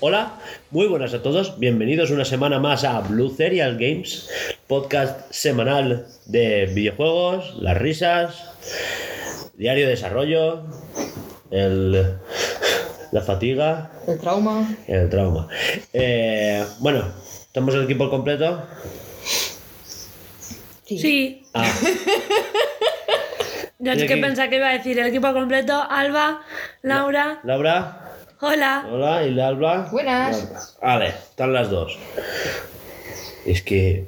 Hola, muy buenas a todos. Bienvenidos una semana más a Blue Serial Games, podcast semanal de videojuegos, las risas, diario de desarrollo, el, la fatiga, El trauma. el trauma. Eh, bueno, estamos el equipo completo. Sí. Ah, Yo es que pensaba que iba a decir el equipo completo. Alba, Laura, Laura, hola. hola, y la Alba. Buenas. Laura. Vale, están las dos. Es que.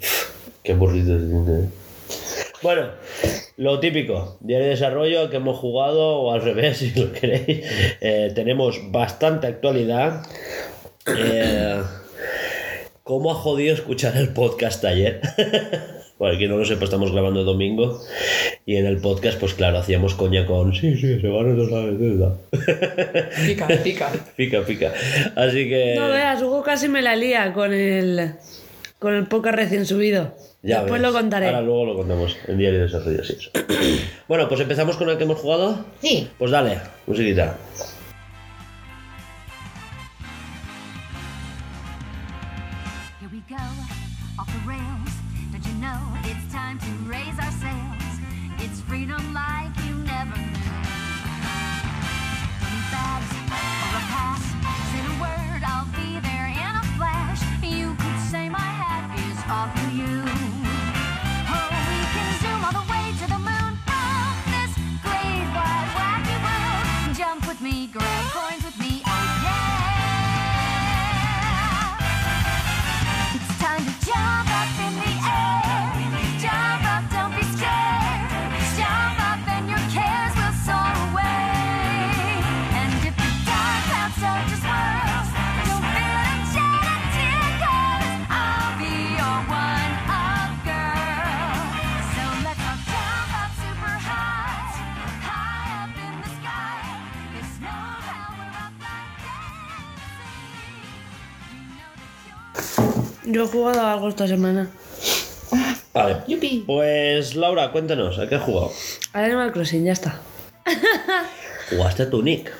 Qué aburrido. es, ¿eh? Bueno, lo típico, diario de desarrollo que hemos jugado, o al revés, si lo queréis. Eh, tenemos bastante actualidad. Eh, ¿Cómo ha jodido escuchar el podcast ayer? Para quien no lo sepa, estamos grabando el domingo. Y en el podcast, pues claro, hacíamos coña con. Sí, sí, se van a la. Pica, pica. Pica, pica. Así que. No veas, Hugo casi me la lía con el con el podcast recién subido. Ya Después ves. lo contaré. Ahora luego lo contamos en diario de desarrollo, sí, bueno, pues empezamos con el que hemos jugado. Sí. Pues dale, musiquita. Yo he jugado algo esta semana. Vale. Yupi. Pues Laura, cuéntanos, ¿a qué has jugado? Al Animal Crossing, ya está. Jugaste a tu Nick.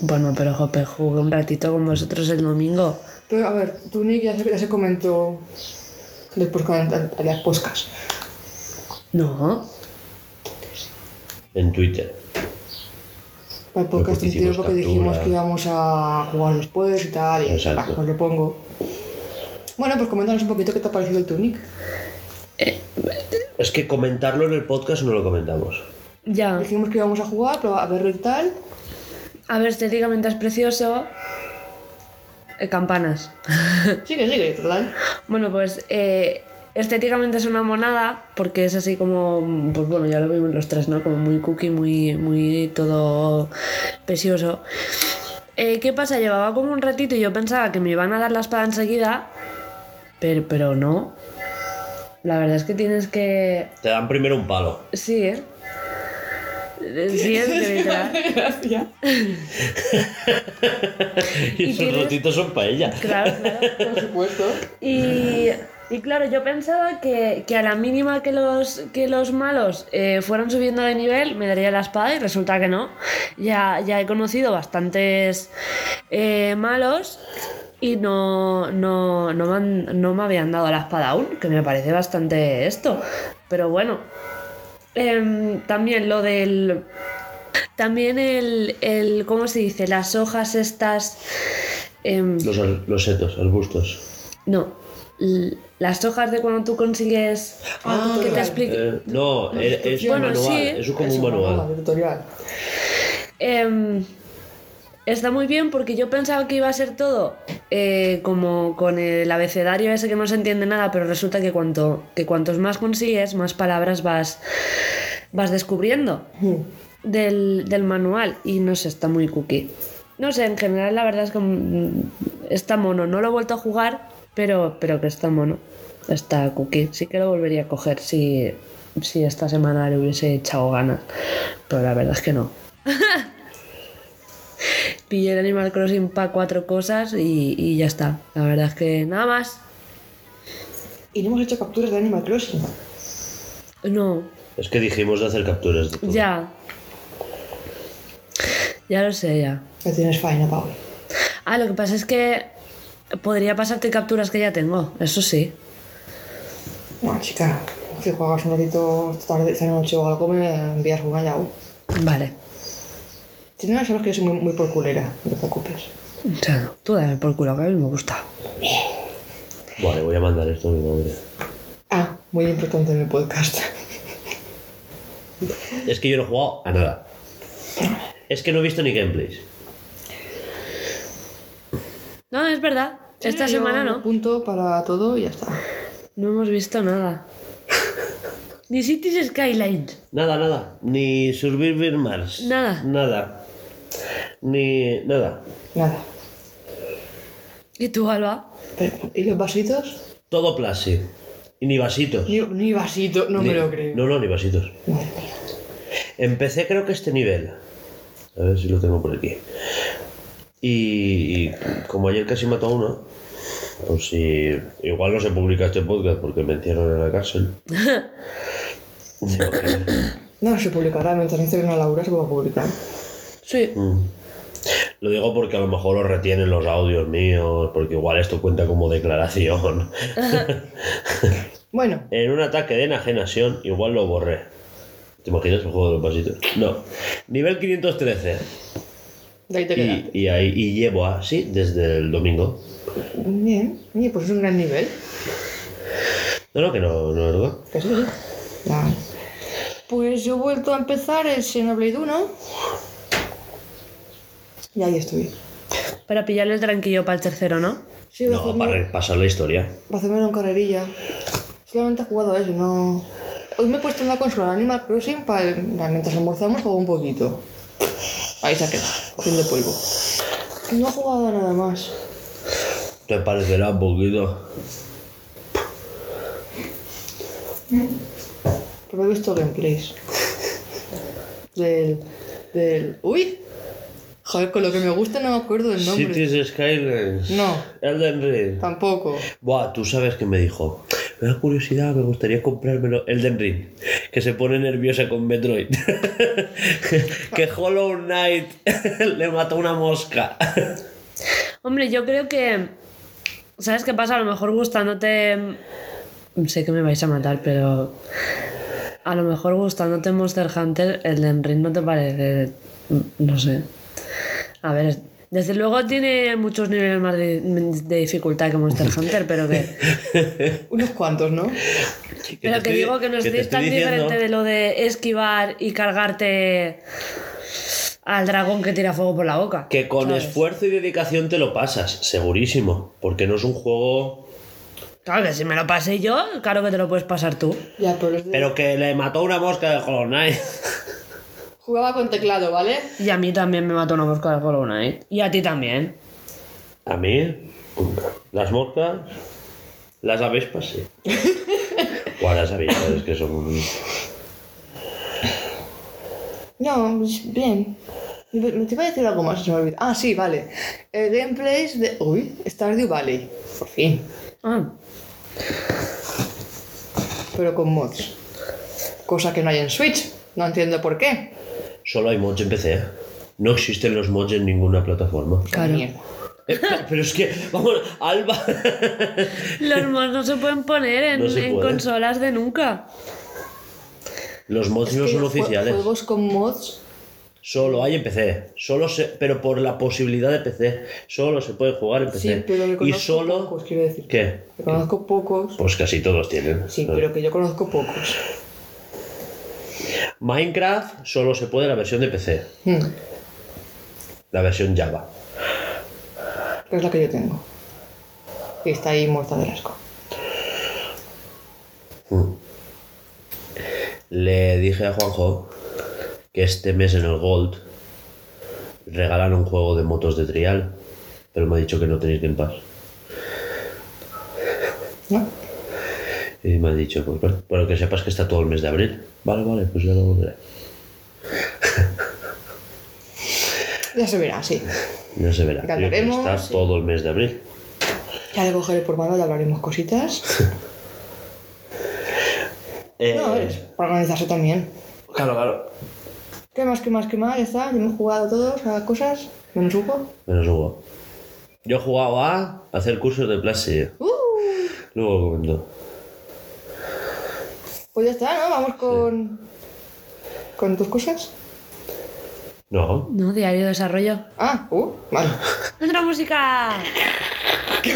Bueno, pero jope, jugué un ratito con vosotros el domingo. Pero a ver, tu nick ya se, ya se comentó después cuando harías podcast. No. En Twitter. Para el podcast hicimos porque dijimos captura. que íbamos a jugar después y tal. Y Exacto. ah, pues lo pongo. Bueno, pues coméntanos un poquito qué te ha parecido el Tunic. Es que comentarlo en el podcast no lo comentamos. Ya. Dijimos que íbamos a jugar, pero a verlo y tal. A ver, estéticamente es precioso. Eh, campanas. Sigue, sigue, total. Bueno, pues eh, estéticamente es una monada porque es así como, pues bueno, ya lo vimos los tres, ¿no? Como muy cookie, muy, muy todo precioso. Eh, ¿Qué pasa? Llevaba como un ratito y yo pensaba que me iban a dar la espada enseguida, pero, pero no. La verdad es que tienes que... Te dan primero un palo. Sí, ¿eh? Sí, es que y esos tienes- rotitos son para ella. Claro, claro. Por supuesto. Y, y claro, yo pensaba que, que a la mínima que los, que los malos eh, fueran subiendo de nivel me daría la espada y resulta que no. Ya, ya he conocido bastantes eh, malos y no, no, no, me han- no me habían dado la espada aún, que me parece bastante esto. Pero bueno, Em, también lo del... También el, el, ¿cómo se dice? Las hojas estas... em, Los, los setos, arbustos. no, las hojas de cuando tú consigues Ah, que te explique. Eh, no, es, es un Bueno, manual. sí. Es como Eso, un manual. de tutorial. Está muy bien porque yo pensaba que iba a ser todo eh, como con el abecedario ese que no se entiende nada, pero resulta que, cuanto, que cuantos más consigues, más palabras vas, vas descubriendo del, del manual. Y no sé, está muy cookie. No sé, en general la verdad es que mm, está mono. No lo he vuelto a jugar, pero, pero que está mono. Está cookie. Sí que lo volvería a coger si, si esta semana le hubiese echado ganas. Pero la verdad es que no. pillé el Animal Crossing para cuatro cosas y, y ya está. La verdad es que nada más. Y no hemos hecho capturas de Animal Crossing. No, Es que dijimos de hacer capturas de todo. ya. Ya lo sé, ya. Ya tienes faena para hoy. Ah, lo que pasa es que podría pasarte capturas que ya tengo, eso sí. Bueno, chica, si juegas un ratito esta tarde, esta noche o algo, me envías una ya. Vale. Si no, sabes que yo soy muy, muy por culera, no te preocupes. O sea, tú dame por culo, que a mí me gusta. Vale, voy a mandar esto a mi madre. Ah, muy importante en el podcast. Es que yo no he jugado a nada. Es que no he visto ni gameplays. No, es verdad. Esta Yo semana no. Punto para todo y ya está. No hemos visto nada. Ni Cities Skylines. Nada, nada. Ni Survivor Mars. Nada. Nada. Ni. nada. Nada. ¿Y tú, Alba? ¿Y los vasitos? Todo plasi. Y ni vasitos. Ni, ni vasito, no Ni- me lo creo. No, no, ni vasitos. Madre mía. Empecé creo que este nivel. A ver si lo tengo por aquí. Y, y como ayer casi mató a uno, pues si igual no se publica este podcast porque me encierran en la cárcel. No, se publicará. Mientras no Instagram a Laura se va a publicar. Sí. Mm. Lo digo porque a lo mejor os retienen los audios míos, porque igual esto cuenta como declaración. Bueno, En un ataque de enajenación, igual lo borré. ¿Te imaginas el juego de los vasitos? No. Nivel 513. de ahí te. Y, y ahí y llevo así desde el domingo. Bien. Oye, pues es un gran nivel. No, no, que no, no es verdad. Que sí, que sí. Ya. Pues yo he vuelto a empezar el Xenoblade 1. Y ahí estoy. Para pillarle el tranquillo para el tercero, ¿no? Sí, No, para repasar la historia. Para hacerme en carrerilla. Solamente he jugado a eso, no. Hoy me he puesto en la consola Animal Crossing para mientras almorzamos juego un poquito. Ahí se ha quedado, cogiendo polvo. No he jugado a nada más. Te parecerá un poquito. Pero he visto gameplays. Del. del. ¡Uy! Joder, con lo que me gusta no me acuerdo del nombre. Cities Skylines. No. Elden Ring. Tampoco. Buah, tú sabes que me dijo. Me da curiosidad, me gustaría comprármelo. Elden Ring. Que se pone nerviosa con Metroid. que Hollow Knight le mató una mosca. Hombre, yo creo que. ¿Sabes qué pasa? A lo mejor gustándote. Sé que me vais a matar, pero. A lo mejor gustándote Monster Hunter, el de Ring no te parece. No sé. A ver, desde luego tiene muchos niveles más de, de dificultad que Monster Hunter, pero que. Unos cuantos, ¿no? Pero que digo que no es tan diciendo- diferente de lo de esquivar y cargarte al dragón que tira fuego por la boca. Que con ¿sabes? esfuerzo y dedicación te lo pasas, segurísimo. Porque no es un juego. Claro que si me lo pasé yo, claro que te lo puedes pasar tú. Ya, pero es de- Pero que le mató una mosca de Hollow Knight. Jugaba con teclado, ¿vale? Y a mí también me mató una mosca de Hollow Knight. Y a ti también. A mí, las moscas, las avispas, sí. O las avispas, es que son. No, pues bien. Me te iba a decir algo más, se me olvidó. Ah, sí, vale. El gameplays de. Uy, Stardew Valley. Por fin. Ah, Pero con mods. Cosa que no hay en Switch. No entiendo por qué. Solo hay mods en PC. ¿eh? No existen los mods en ninguna plataforma. claro. Eh, pero es que, vamos, Alba. Los mods no se pueden poner en, No se en puede. consolas de nunca. Los mods Es no que son oficiales. Juegos con mods. Solo hay en PC. Solo se, pero por la posibilidad de PC. Solo se puede jugar en PC. Sí, pero que y conozco solo. pocos, quiero decir. ¿Qué? Que conozco pocos. Pues casi todos tienen. Sí, pero que yo conozco pocos. Minecraft solo se puede la versión de PC. Hmm, La versión Java. es la que yo tengo. Y está ahí muerta del asco. Le dije a Juanjo que este mes en el Gold regalan un juego de motos de trial, pero me ha dicho que no tenéis Game Pass. ¿No? Y me ha dicho, pues bueno, pero que sepas que está todo el mes de abril. Vale, vale, pues ya lo veré. Ya se verá, sí. Ya se verá. Ya Yo creo que hablaremos, está sí. todo el mes de abril. Ya le cogeré por mano y hablaremos cositas. Eh, No, es para organizarse también. Claro, claro. ¿Qué más, qué más, qué más? Ya está, ya hemos jugado todos a cosas. Menos Hugo. Menos Hugo. Yo he jugado a hacer cursos de plastic. ¡Uh! Luego lo comento. Pues ya está, ¿no? Vamos con. con tus cosas. No. No, diario de desarrollo. Ah, uh, vale. ¡Nuestra música!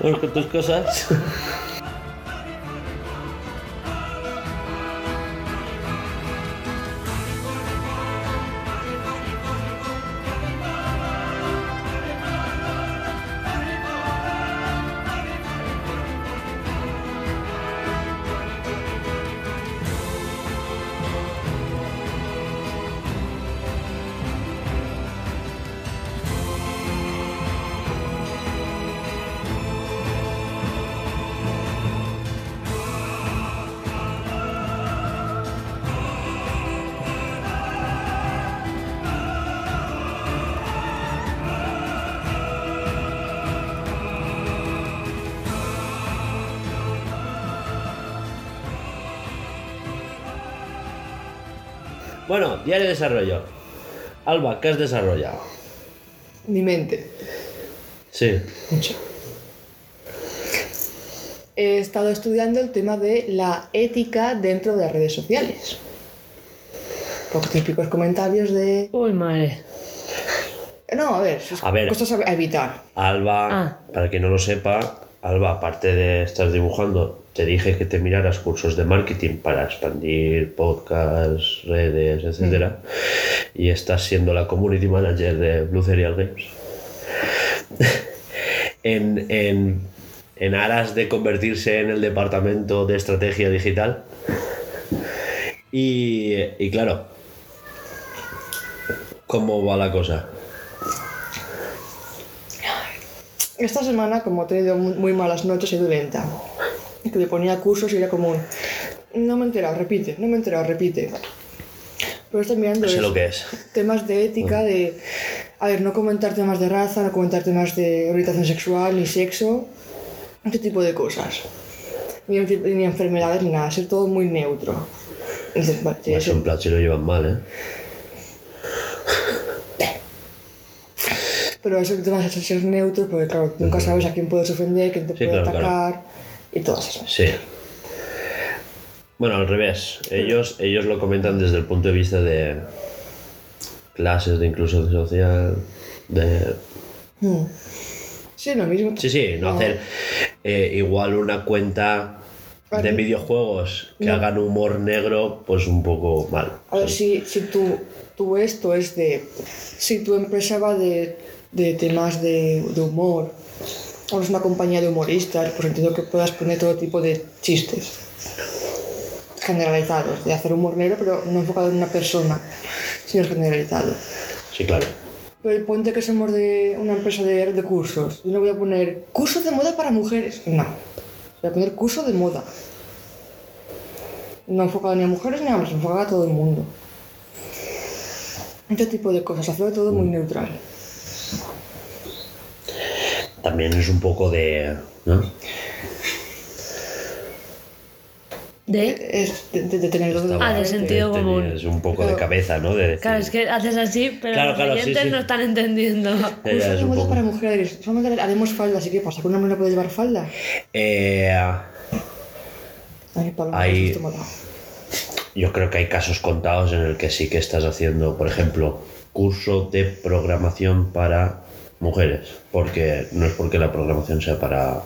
Vamos con tus cosas. Diario de desarrollo. Alba, ¿qué has desarrollado? Mi mente. Sí. Mucho. He estado estudiando el tema de la ética dentro de las redes sociales. Los típicos comentarios de. Uy, madre. No, a ver, A ver. cosas a a evitar. Alba, Ah. para quien no lo sepa, Alba, aparte de estar dibujando, te dije que te miraras cursos de marketing para expandir podcasts, redes, etcétera, y estás siendo la community manager de Blue Serial Games. en, en, en aras de convertirse en el departamento de estrategia digital. Y, y claro, ¿cómo va la cosa? Esta semana, como he tenido muy, muy malas noches, he ido lenta. Que le ponía cursos y era como un. No me he enterado, repite, no me he enterado, repite. Pero estoy mirando Sé es- lo que es. temas de ética, de. A ver, no comentar temas de raza, no comentar temas de orientación sexual ni sexo, este tipo de cosas. Ni, ni enfermedades ni nada, ser todo muy neutro. Dices, vale, Más en plan, si lo llevan mal, ¿eh? Pero eso que te vas a ser neutro, porque claro, nunca sabes a quién puedes ofender, quién te Sí, puede claro, claro. Y todas esas. Sí. Bueno, al revés. Ellos, ellos lo comentan desde el punto de vista de clases de inclusión social, de... Sí, lo mismo. Sí, sí, no hacer eh, igual una cuenta de videojuegos que No. hagan humor negro, pues un poco mal. A ver, si, si tu, tu esto es de... Si tu empresa va de, de temas de, de humor, o es una compañía de humoristas, pues entiendo que puedas poner todo tipo de chistes generalizados, de hacer humor negro, pero no enfocado en una persona, sino generalizado. Sí, claro. Pero el ponte que somos de una empresa de, de cursos, yo no voy a poner cursos de moda para mujeres, no. Voy a poner curso de moda. No enfocado ni a mujeres ni a hombres, enfocado a todo el mundo. Este tipo de cosas, hacerlo todo muy neutral. También es un poco de... ¿no? ¿De? Es de, de- de tener Ah, de sentido tenías común. un poco de cabeza, ¿no? De decir- Claro, es que haces así, pero Claro, los claro, sí, oyentes sí. no están entendiendo. Ya, ya, Cursos es de un poco- para mujeres. Solamente haremos falda, así que pasa, que un hombre no puede llevar falda. Eh, Ay, Paloma, Ahí- esto me ha dado. Yo creo que hay casos contados en el que sí que estás haciendo, por ejemplo, curso de programación para mujeres, porque no es porque la programación sea para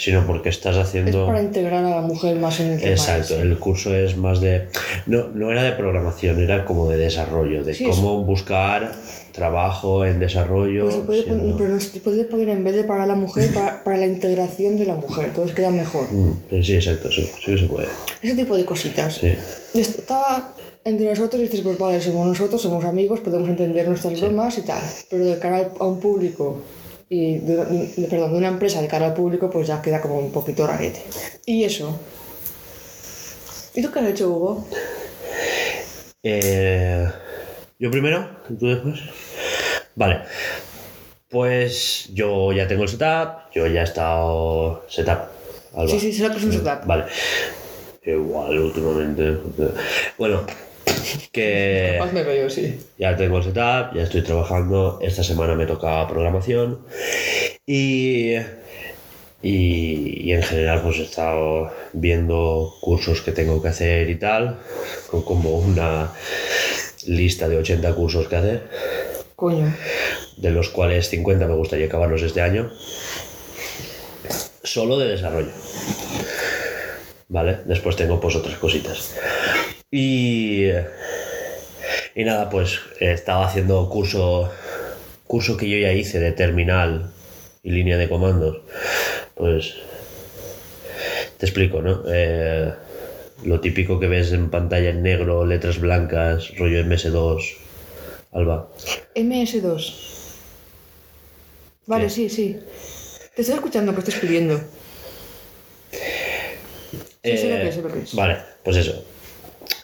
sino porque estás Es haciendo para integrar a la mujer más en el tema. Exacto, ese. el curso es más de no, no era de programación, era como de desarrollo, de Sí, cómo buscar trabajo en desarrollo. Pero se puede, pero se puede poner en vez de para la mujer, para, para la integración de la mujer. Entonces queda mejor. Mm, sí, exacto, sí, sí se puede. Ese tipo de cositas. Sí. Estaba entre nosotros y dices, pues vale, somos nosotros, somos amigos, podemos entender nuestras bromas y tal. Pero de cara a un público, y de, de- perdón, de una empresa de cara al público, pues ya queda como un poquito rarete. Y eso. ¿Y tú qué has hecho, Hugo? Eh, ¿Yo primero? ¿Y tú después? Vale. Pues yo ya tengo el setup, yo ya he estado setup. Alba. Sí, sí, setup es un setup. Vale. Igual últimamente. Bueno, que Capaz me veo, sí. ya tengo el setup, ya estoy trabajando. Esta semana me toca programación. Y, y, y en general pues he estado viendo cursos que tengo que hacer y tal. Con como una lista de 80 cursos que hacer. Coño. De los cuales 50 me gustaría acabarlos este año. Solo de desarrollo. ¿Vale? Después tengo pues otras cositas. Y... Y nada, pues eh, estaba haciendo curso, curso que yo ya hice de terminal y línea de comandos. Pues te explico, ¿no? Eh, lo típico que ves en pantalla en negro, letras blancas, rollo MS2, Alba. MS2. Vale, ¿Qué? sí, sí. Te estoy escuchando que estoy escribiendo. Sí, sé lo que es, sé lo que es. Vale, pues eso.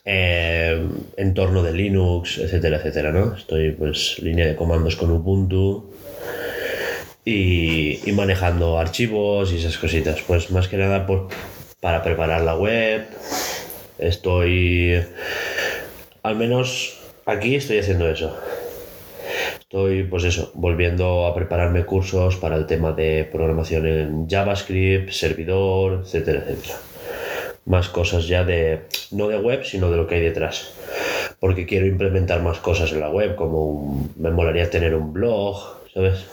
Eh, entorno de Linux, etcétera, etcétera, ¿no? Estoy, pues, línea de comandos con Ubuntu y, y manejando archivos y esas cositas. Pues, más que nada, pues, para preparar la web. Estoy. Al menos aquí estoy haciendo eso. Estoy, pues eso, volviendo a prepararme cursos para el tema de programación en JavaScript, servidor, etcétera, etcétera. Más cosas ya de, no de web, sino de lo que hay detrás. Porque quiero implementar más cosas en la web, como un- me molaría tener un blog, ¿sabes?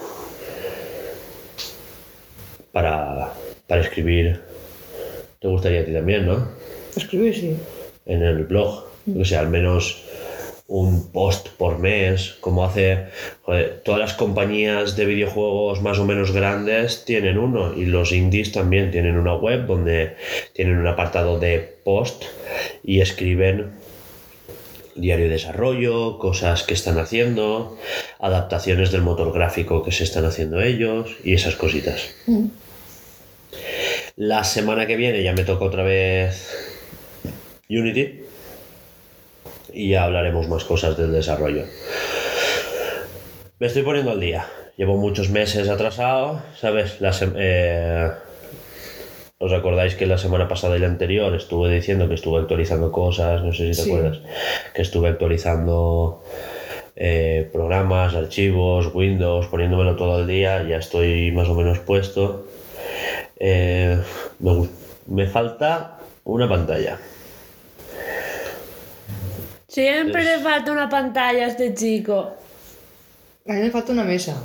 Para, para escribir. Te gustaría a ti también, ¿no? Escribir, sí. en el blog. O sea, al menos un post por mes, como hace joder, todas las compañías de videojuegos más o menos grandes tienen uno y los indies también tienen una web donde tienen un apartado de post y escriben diario de desarrollo, cosas que están haciendo, adaptaciones del motor gráfico que se están haciendo ellos y esas cositas. La semana que viene ya me toca otra vez Unity y ya hablaremos más cosas del desarrollo. Me estoy poniendo al día. Llevo muchos meses atrasado, ¿sabes? La sem- eh, ¿Os acordáis que la semana pasada y la anterior estuve diciendo que estuve actualizando cosas? No sé si te Sí. acuerdas. Que estuve actualizando eh, programas, archivos, Windows, poniéndomelo todo al día. Ya estoy más o menos puesto. Eh, me, me falta una pantalla. Siempre Es- le falta una pantalla a este chico. A mí me falta una mesa.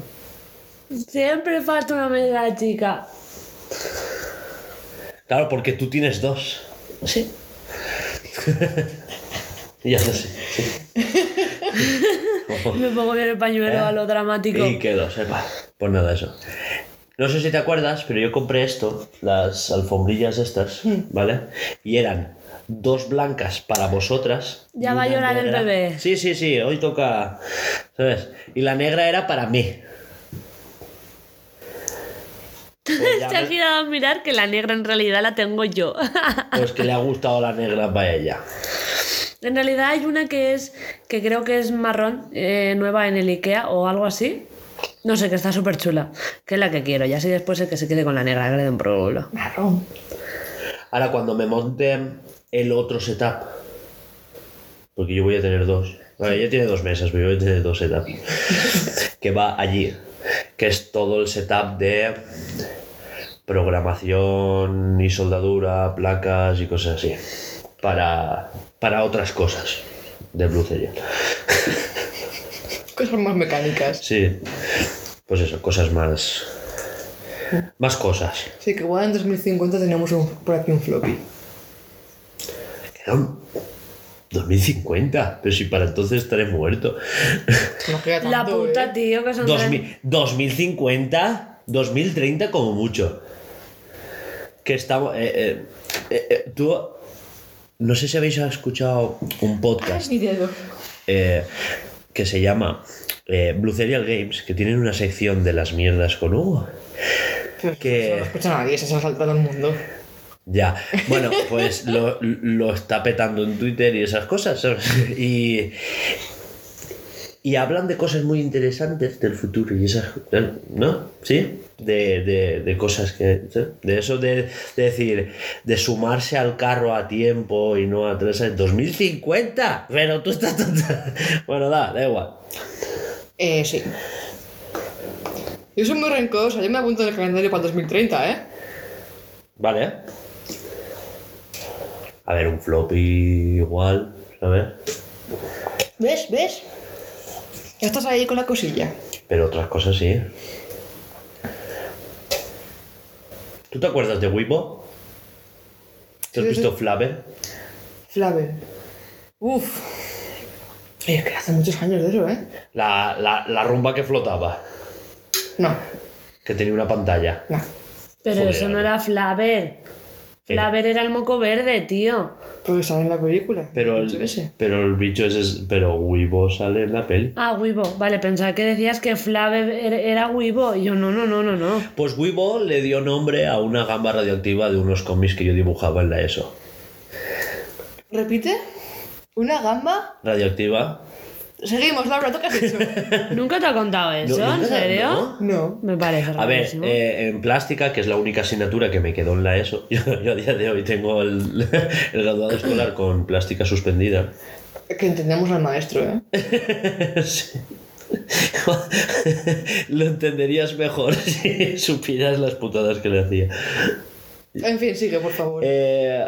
Siempre le falta una mesa chica. Claro, porque tú tienes dos. Sí. Ya sé. sí. Me pongo bien el pañuelo a lo dramático. Y quedó, sepa. Pues nada, eso. No sé si te acuerdas, pero yo compré esto, las alfombrillas estas, ¿vale? Y eran dos blancas para vosotras. Ya va a llorar el bebé. Sí, sí, sí, hoy toca, ¿sabes? Y la negra era para mí. Pues, Se ha me- girado a mirar que la negra en realidad la tengo yo. pues que le ha gustado la negra para ella. en realidad hay una que es, que creo que es marrón, eh, nueva en el Ikea o algo así. No sé, que está súper chula. Que es la que quiero. Y así después el que se quede con la negra, que le dé un problema. Marrón. Ahora, cuando me monte el otro setup, porque yo voy a tener dos. Vale, ya tiene dos mesas, pero yo voy a tener dos setups. que va allí, que es todo el setup de programación y soldadura, placas y cosas así. Para, para otras cosas de Blue Serial. Cosas más mecánicas. Sí, pues eso, cosas más. Más cosas. Sí, que igual en 2050 tenemos un, por aquí un floppy. Quedan 2050, pero si para entonces estaré muerto. No queda tanto, La puta, ¿eh? tío, que son 2000 2050, 2030 como mucho. Que estamos... eh, eh, eh, eh, tú... No sé si habéis escuchado un Ay, podcast mi dedo. eh, que se llama eh, Blue Serial Games, que tienen una sección de las mierdas con Hugo. Que- eso no lo escucha nadie, se ha saltado el mundo. Ya, bueno, pues lo, lo está petando en Twitter y esas cosas. Y, y hablan de cosas muy interesantes del futuro y esas, ¿no? ¿Sí? De, de, de cosas que, ¿sí? de eso de, de decir, de sumarse al carro a tiempo y no a tres años, 2050, pero tú estás tonta. Bueno, da, da igual. Eh, sí. Yo soy muy rencorosa, yo me apunto en el calendario para el 2030, ¿eh? Vale. A ver, un floppy igual, ¿sabes? ¿Ves? ¿Ves? Ya estás ahí con la cosilla. Pero otras cosas sí. ¿Tú te acuerdas de Weibo? ¿Te has Sí, sí. visto Flaver? Flavel. Uf. Es que hace muchos años de eso, ¿eh? La, la, la rumba que flotaba, No, que tenía una pantalla. no. Pero Joder, eso no era Flaver. Flaver era el moco verde, tío. Porque sale en la película. Pero el, sé. pero el bicho ese es. Pero Weibo sale en la peli. Ah, Weibo. Vale, pensaba que decías que Flaver era- era Weibo. Y yo, no, no, no, no, no. Pues Weibo le dio nombre a una gamba radioactiva de unos cómics que yo dibujaba en la ESO. ¿Repite? ¿Una gamba? ¿Radioactiva? Seguimos, Laura, ¿tú qué has hecho? ¿Nunca te ha contado eso? No, ¿En nunca, serio? ¿no? no. Me parece A ver, rarísimo. eh, en plástica, que es la única asignatura que me quedó en la ESO, yo, yo a día de hoy tengo el, el graduado escolar con plástica suspendida. Que entendemos al maestro, ¿eh? Sí. Lo entenderías mejor si supieras las putadas que le hacía. En fin, sigue, por favor. Eh,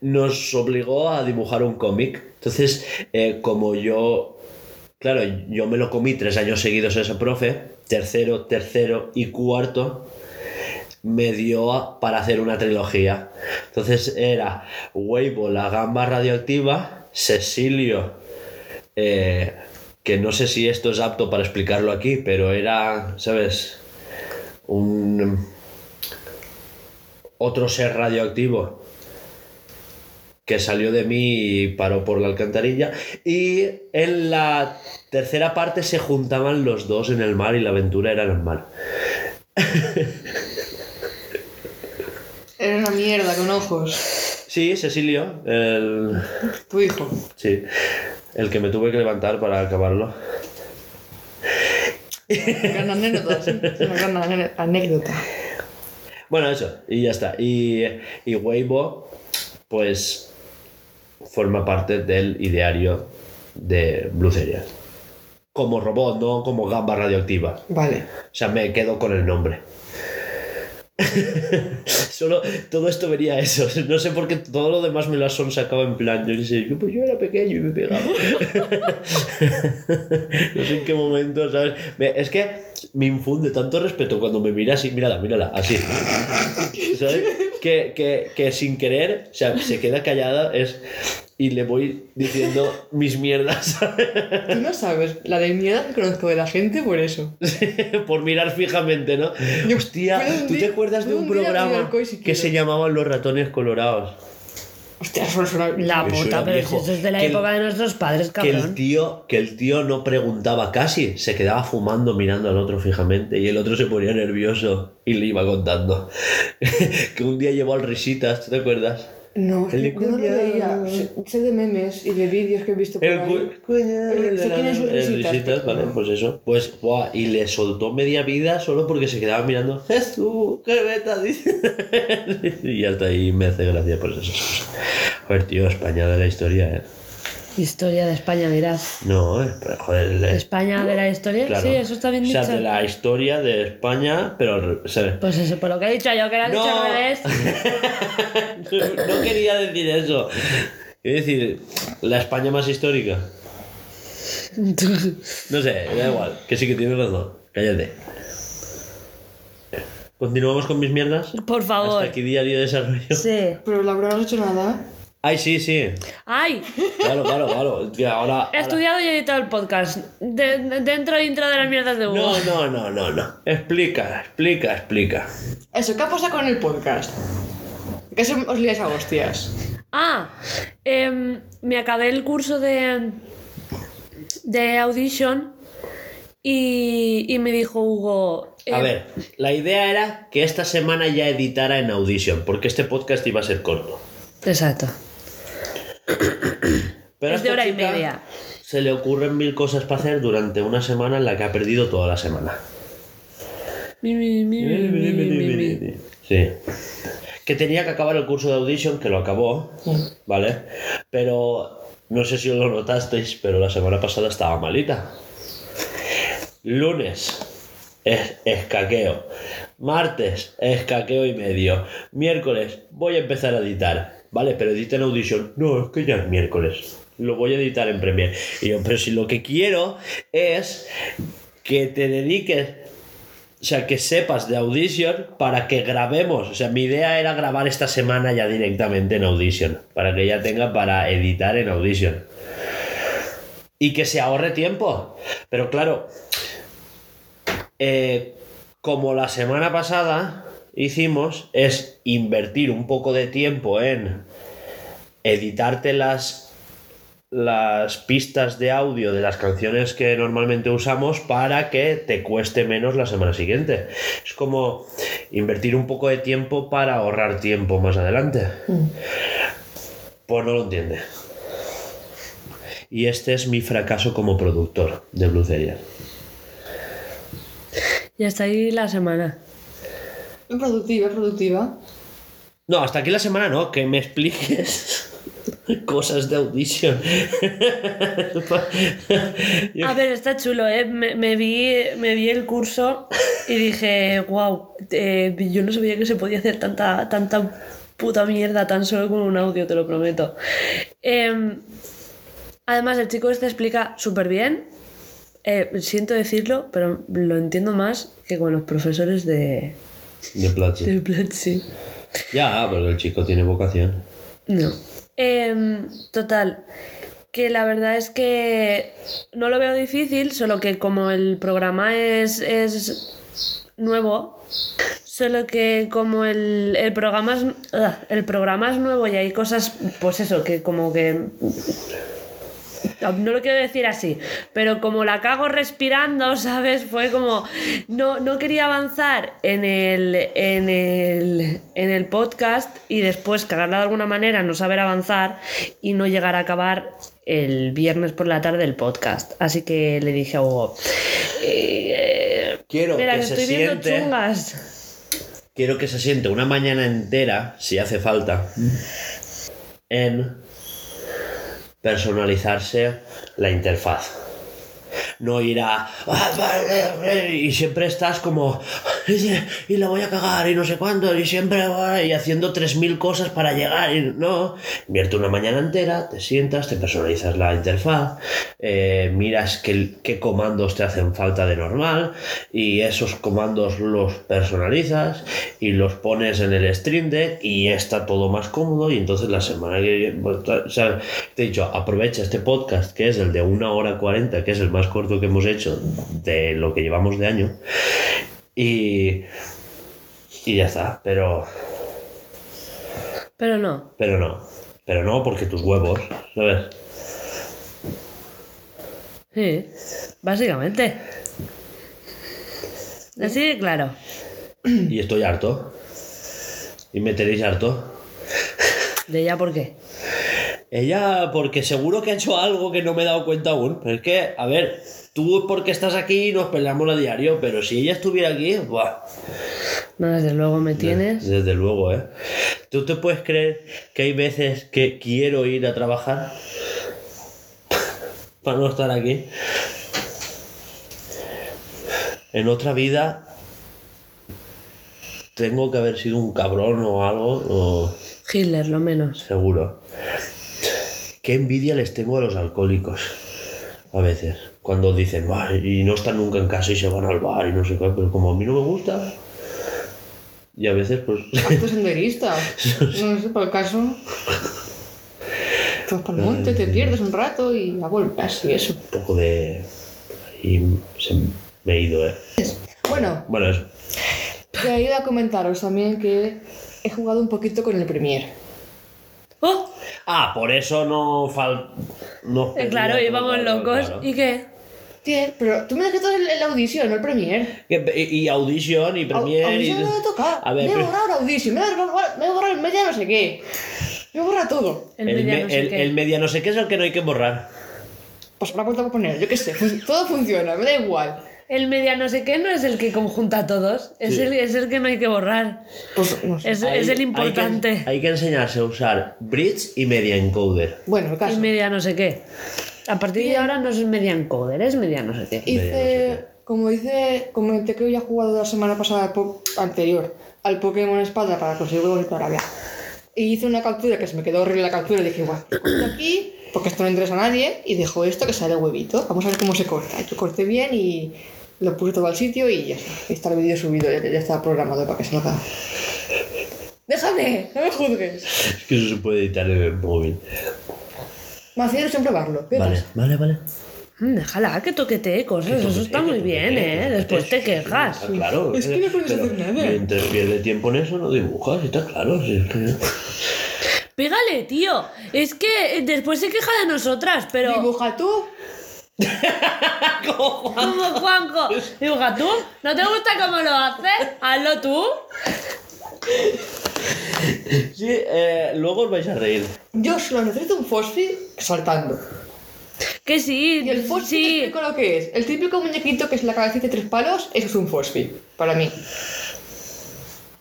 nos obligó a dibujar un cómic. Entonces, eh, como yo, claro, yo me lo comí tres años seguidos a ese profe, tercero, tercero y cuarto, me dio para hacer una trilogía. Entonces era Weibo, la gamba radioactiva, Cecilio, eh, que no sé si esto es apto para explicarlo aquí, pero era, ¿sabes? Un otro ser radioactivo que salió de mí y paró por la alcantarilla. Y en la tercera parte se juntaban los dos en el mar y la aventura era en el mar. Era una mierda con ojos. Sí, Cecilio, el, Tu hijo. sí, el que me tuve que levantar para acabarlo. Gran anécdota, sí. Una anécdota. Bueno, eso, y ya está. Y, y Weibo, pues, forma parte del ideario de Blue Serial. Como robot, no como gamba radioactiva. Vale. O sea, me quedo con el nombre. Solo todo esto vería a eso. No sé por qué todo lo demás me lo son sacado en plan. Yo sé, yo, pues yo era pequeño y me pegaba. no sé en qué momento, ¿sabes? Es que me infunde tanto respeto cuando me mira así. Mírala, mírala, así. ¿Sabes? Que, que, que sin querer, o sea, se queda callada es, y le voy diciendo mis mierdas. Tú no sabes la de mierda que conozco de la gente por eso. por mirar fijamente, ¿no? Yo- Hostia, ¿tú te día- acuerdas de un un programa el si que se llamaban Los ratones colorados? Hostia, eso suena... La Eso puta, pero eso es de la Que el- época de nuestros padres, Que el, cabrón. tío, que el tío no preguntaba casi, se quedaba fumando mirando al otro fijamente y el otro se ponía nervioso y le iba contando. que un día llevó al Risitas, ¿tú te acuerdas? No, El yo no lo veía. Sé, sé de memes y de vídeos que he visto por El ahí. El- sé quién es Risitas, Risitas, vale, pues eso. Pues, buah, y le soltó media vida solo porque se quedaba mirando, Jesús, qué beta, dice. y hasta ahí me hace gracia por esas cosas. Joder, tío, España de la historia, eh. Historia de España, dirás. No, eh, pero joder, España de la historia, claro. sí, eso está bien O sea, dicho. de la historia de España, pero o sea, Pues eso, por lo que he dicho yo, que dicho No. al revés. no quería decir eso. Quiero decir, la España más histórica. No sé, da igual, que sí que tienes razón. Cállate. ¿Continuamos con mis mierdas? Por favor. Hasta aquí diario de desarrollo. Sí. Pero Laura no has hecho nada. Ay, sí, sí. ¡Ay! Claro, claro, claro. Ahora, He ahora- estudiado y editado el podcast. De- de- dentro e intro de las mierdas de Hugo. No, no, no, no, no. Explica, explica, explica. Eso, ¿qué ha pasado con el podcast? ¿Qué se os líais a hostias? Ah, em, me acabé el curso de, de Audition y, y me dijo Hugo. A em, ver, la idea era que esta semana ya editara en Audition, porque este podcast iba a ser corto. Exacto. Pero es de hora y media. se le ocurren mil cosas para hacer durante una semana en la que ha perdido toda la semana. Mi, mi, mi, mi, mi, mi, mi, mi. Sí. Que tenía que acabar el curso de audition, que lo acabó, ¿vale? Pero no sé si lo notasteis, pero la semana pasada estaba malita. Lunes, es, escaqueo. Martes, escaqueo y medio. Miércoles, voy a empezar a editar. ¿Vale? Pero edita en Audition. No, es que ya es miércoles. Lo voy a editar en Premiere. Y yo, pero si lo que quiero es que te dediques o sea, que sepas de Audition para que grabemos. O sea, mi idea era grabar esta semana ya directamente en Audition. Para que ya tenga para editar en Audition. Y que se ahorre tiempo. Pero claro, eh, como la semana pasada hicimos, es invertir un poco de tiempo en editarte las, las pistas de audio de las canciones que normalmente usamos para que te cueste menos la semana siguiente. Es como invertir un poco de tiempo para ahorrar tiempo más adelante. Pues no lo entiende. Y este es mi fracaso como productor de Blue Serial. Y hasta ahí la semana. Es productiva, es productiva. No, hasta aquí la semana no, que me expliques cosas de audition. A ver, está chulo, ¿eh? Me, me vi, me vi el curso y dije, wow, yo no sabía que se podía hacer tanta, tanta puta mierda tan solo con un audio, te lo prometo. Em, además, el chico este explica súper bien. Eh, siento decirlo, pero lo entiendo más que con los profesores de, De Platzi. de Platzi. Ya, pero el chico tiene vocación. No. Em, total. Que la verdad es que no lo veo difícil, solo que como el programa es, es nuevo, solo que como el, el programa es, el programa es nuevo y hay cosas, pues eso, que como que no lo quiero decir así, pero como la cago respirando, ¿sabes? Fue como, no, no quería avanzar en el, en, el, en el podcast y después cagarla de alguna manera, no saber avanzar y no llegar a acabar el viernes por la tarde el podcast. Así que le dije a Hugo, eh, Quiero mira, que que se estoy viendo siente. chungas. Quiero que se siente una mañana entera, si hace falta, en personalizarse la interfaz. No ir a... Y siempre estás como... Y la voy a cagar y no sé cuánto. Y siempre... Y haciendo 3.000 cosas para llegar. Y no. Invierte una mañana entera, te sientas, te personalizas la interfaz. eh, miras qué, qué comandos te hacen falta de normal. Y esos comandos los personalizas. Y los pones en el Stream Deck. Y está todo más cómodo. Y entonces la semana que viene... O te he dicho, aprovecha este podcast que es el de una hora 40, que es el más corto que hemos hecho de lo que llevamos de año. Y. Y ya está, pero. Pero no. Pero no. Pero no, porque tus huevos, ¿sabes? Sí, básicamente. Así de claro. Y estoy harto. Y me tenéis harto. ¿De ella por qué? Ella, porque seguro que ha hecho algo que no me he dado cuenta aún. Pero es que, a ver, tú porque estás aquí y nos peleamos a diario, pero si ella estuviera aquí, ¡buah! No, desde luego me tienes. Desde luego, ¿eh? ¿Tú te puedes creer que hay veces que quiero ir a trabajar? Para no estar aquí. En otra vida tengo que haber sido un cabrón o algo, o Hitler, lo menos. seguro. Qué envidia les tengo a los alcohólicos. A veces. Cuando dicen, "Buah, y no están nunca en casa y se van al bar y no sé qué, pero como a mí no me gusta. Y a veces, pues. Acto senderista. No sé, por el caso. Te vas para el monte, te pierdes un rato y ya vuelves y eso. un poco de. Y se me he ido, ¿eh? Bueno, Bueno, eso. quería comentaros también que he jugado un poquito con el Premiere. ¡Oh! Ah, por eso no fal. No claro, íbamos locos. claro. ¿Y qué? Pero tú me dijiste el, el Audition, no el Premiere. Que- Y, y Audition y Au- Premiere y. Audition no me toca. A ver, me he pero- borrado el Audition, me he borrado, me he borrado el media no sé qué. Me he borrado todo. El, el, media me- no sé el- media no sé qué es el que no hay que borrar. Pues la vuelta a poner, yo qué sé, todo funciona, me da igual. El media no sé qué no es el que conjunta a todos, es, Sí. el, es el que no hay que borrar. Pues no sé. Es, Hay- es el hay que- importante. Hay que, enseñarse a usar bridge y media encoder. Bueno, el Y media no sé qué. A partir de ahora no es media encoder, es media no sé qué. Media no sé Hice, como dice, comenté que había jugado la semana pasada, al po- anterior, al Pokémon Espada para conseguir huevos de Arabia. Y hice una captura que se me quedó horrible la captura y dije, corto aquí, porque esto no interesa a nadie, y dejo esto que sale huevito. Vamos a ver cómo se corta. Y lo corté bien y lo puse todo al sitio y ya está. Está el vídeo subido, ya, ya está programado para que salga. ¡Déjame! ¡No me juzgues! Es que eso se puede editar en el móvil. Me hacía ilusión probarlo. ¿Qué Vale, pasa? vale, vale. Mm, Déjala que toquetee cosas, eso está muy bien, ¿eh? Después te quejas. Está claro. Es que no puedes hacer nada. Mientras pierde tiempo en eso, no dibujas, está claro. si es que- Pégale, tío. Es que después se queja de nosotras, pero. Dibuja tú. Como Juanjo. Dibuja tú. ¿No te gusta cómo lo haces? Hazlo tú. Sí, eh, luego os vais a reír. Yo solo necesito un fosfi saltando. Que sí. Y el fosfi, te sí. explico lo que es. El típico muñequito que es la cabecita de tres palos, eso es un fosfi, para mí.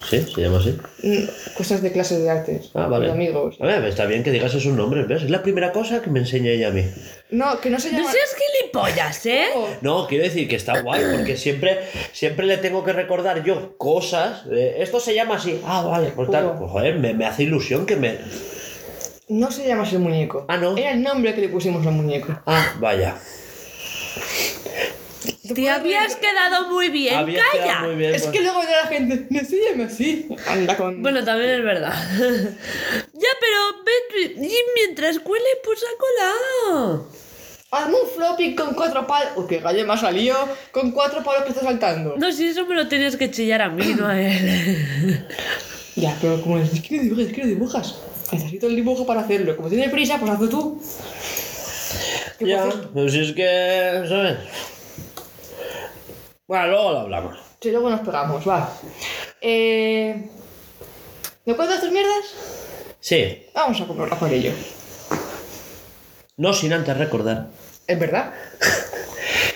Sí, se llama así. Mm, Cosas de clases de artes. Ah, vale. De amigos. A ver, está bien que digas esos nombres, ¿ves? Es la primera cosa que me enseña ella a mí. No, que no se No llama... seas gilipollas, ¿eh? Oh, No, quiero decir que está guay, porque siempre, siempre le tengo que recordar yo cosas. de, Esto se llama así. Ah, vale, por tal. Pues, joder, me, me hace ilusión que me. No se llama así el muñeco. Ah, ¿no? Era el nombre que le pusimos al muñeco. Ah, vaya. Te habías quedado muy bien, Había calla. quedado muy bien. Es pues. que luego de la gente, no se llama así. Anda con... Bueno, también es verdad. ya, pero ven, y mientras cuele, pues ha colado. Hazme un floppy con cuatro palos... Uy, qué gallo me ha salido. Con cuatro palos que está saltando. No, si eso me lo tenías que chillar a mí, no a él. Ya, pero como es, que no dibujas, es que no dibujas. Necesito el dibujo para hacerlo. Como tiene prisa, pues hazlo tú. ¿Qué Ya, pero si es que. ¿Sabes? Bueno, luego lo hablamos. Sí, luego nos pegamos, va. Eh... ¿Me cuentas tus mierdas? Sí, Vamos a comprarla por ello. no sin antes recordar ¿Es verdad?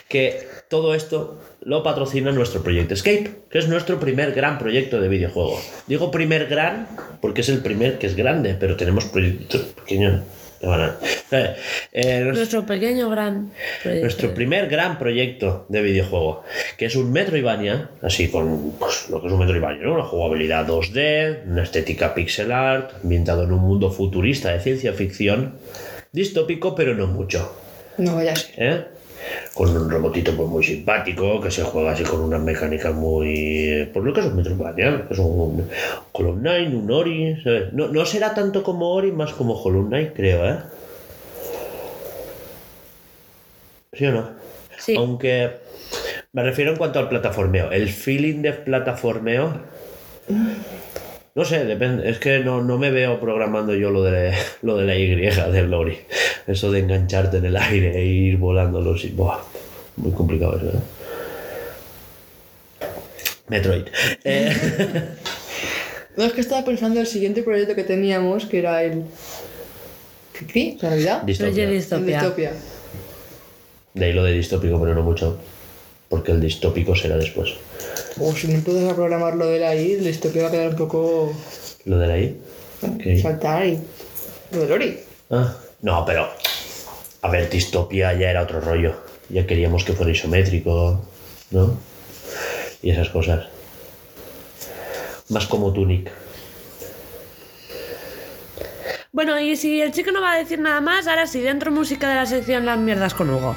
que todo esto lo patrocina nuestro proyecto Escape, que es nuestro primer gran proyecto de videojuego. Digo primer gran porque es el primer que es grande, pero tenemos proyectos pequeños. A- Eh, eh, nuestro- Nuestro pequeño gran proyecto. Nuestro primer gran proyecto de videojuego, que es un Metroidvania, así con pues, lo que es un Metroidvania, ¿no? Una jugabilidad 2D, una estética pixel art, ambientado en un mundo futurista de ciencia ficción, distópico, pero no mucho. No vaya a ser. ¿eh? Con un robotito pues, muy simpático, que se juega así con unas mecánicas muy... Por lo que es un Metroidvania, es un Hollow Knight, un Ori, ¿sabes? No, no será tanto como Ori, más como Hollow Knight, creo, ¿eh? ¿Sí o no? Sí. Aunque me refiero en cuanto al plataformeo. El feeling de plataformeo. No sé, depende. Es que no, no me veo programando yo lo de, lo de la Y del Lori. Eso de engancharte en el aire e ir volando los. Buah, muy complicado eso, ¿eh? Metroid. Eh, No, es que estaba pensando el siguiente proyecto que teníamos, que era el... ¿Qué? ¿Qué? Oye, El distopia. Distopia. De ahí lo de distópico, pero no mucho. Porque el distópico será después. O si no empiezas a programar lo de la I, el Distopia va a quedar un poco... Lo de la I. Ok. Saltar y... Lo de Lori. Ah, no, pero. A ver, distopia ya era otro rollo. Ya queríamos que fuera isométrico, ¿no? Y esas cosas. Más como Tunic. Bueno, y si el chico no va a decir nada más, ahora sí, dentro música de la sección Las mierdas con Hugo.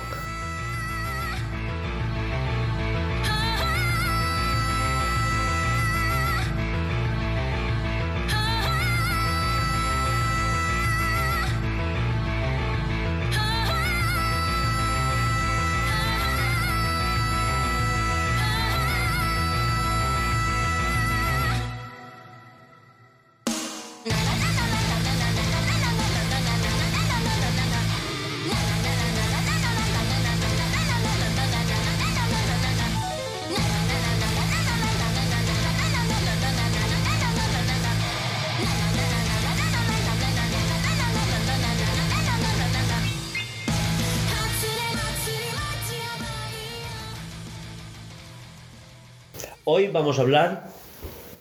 Hoy vamos a hablar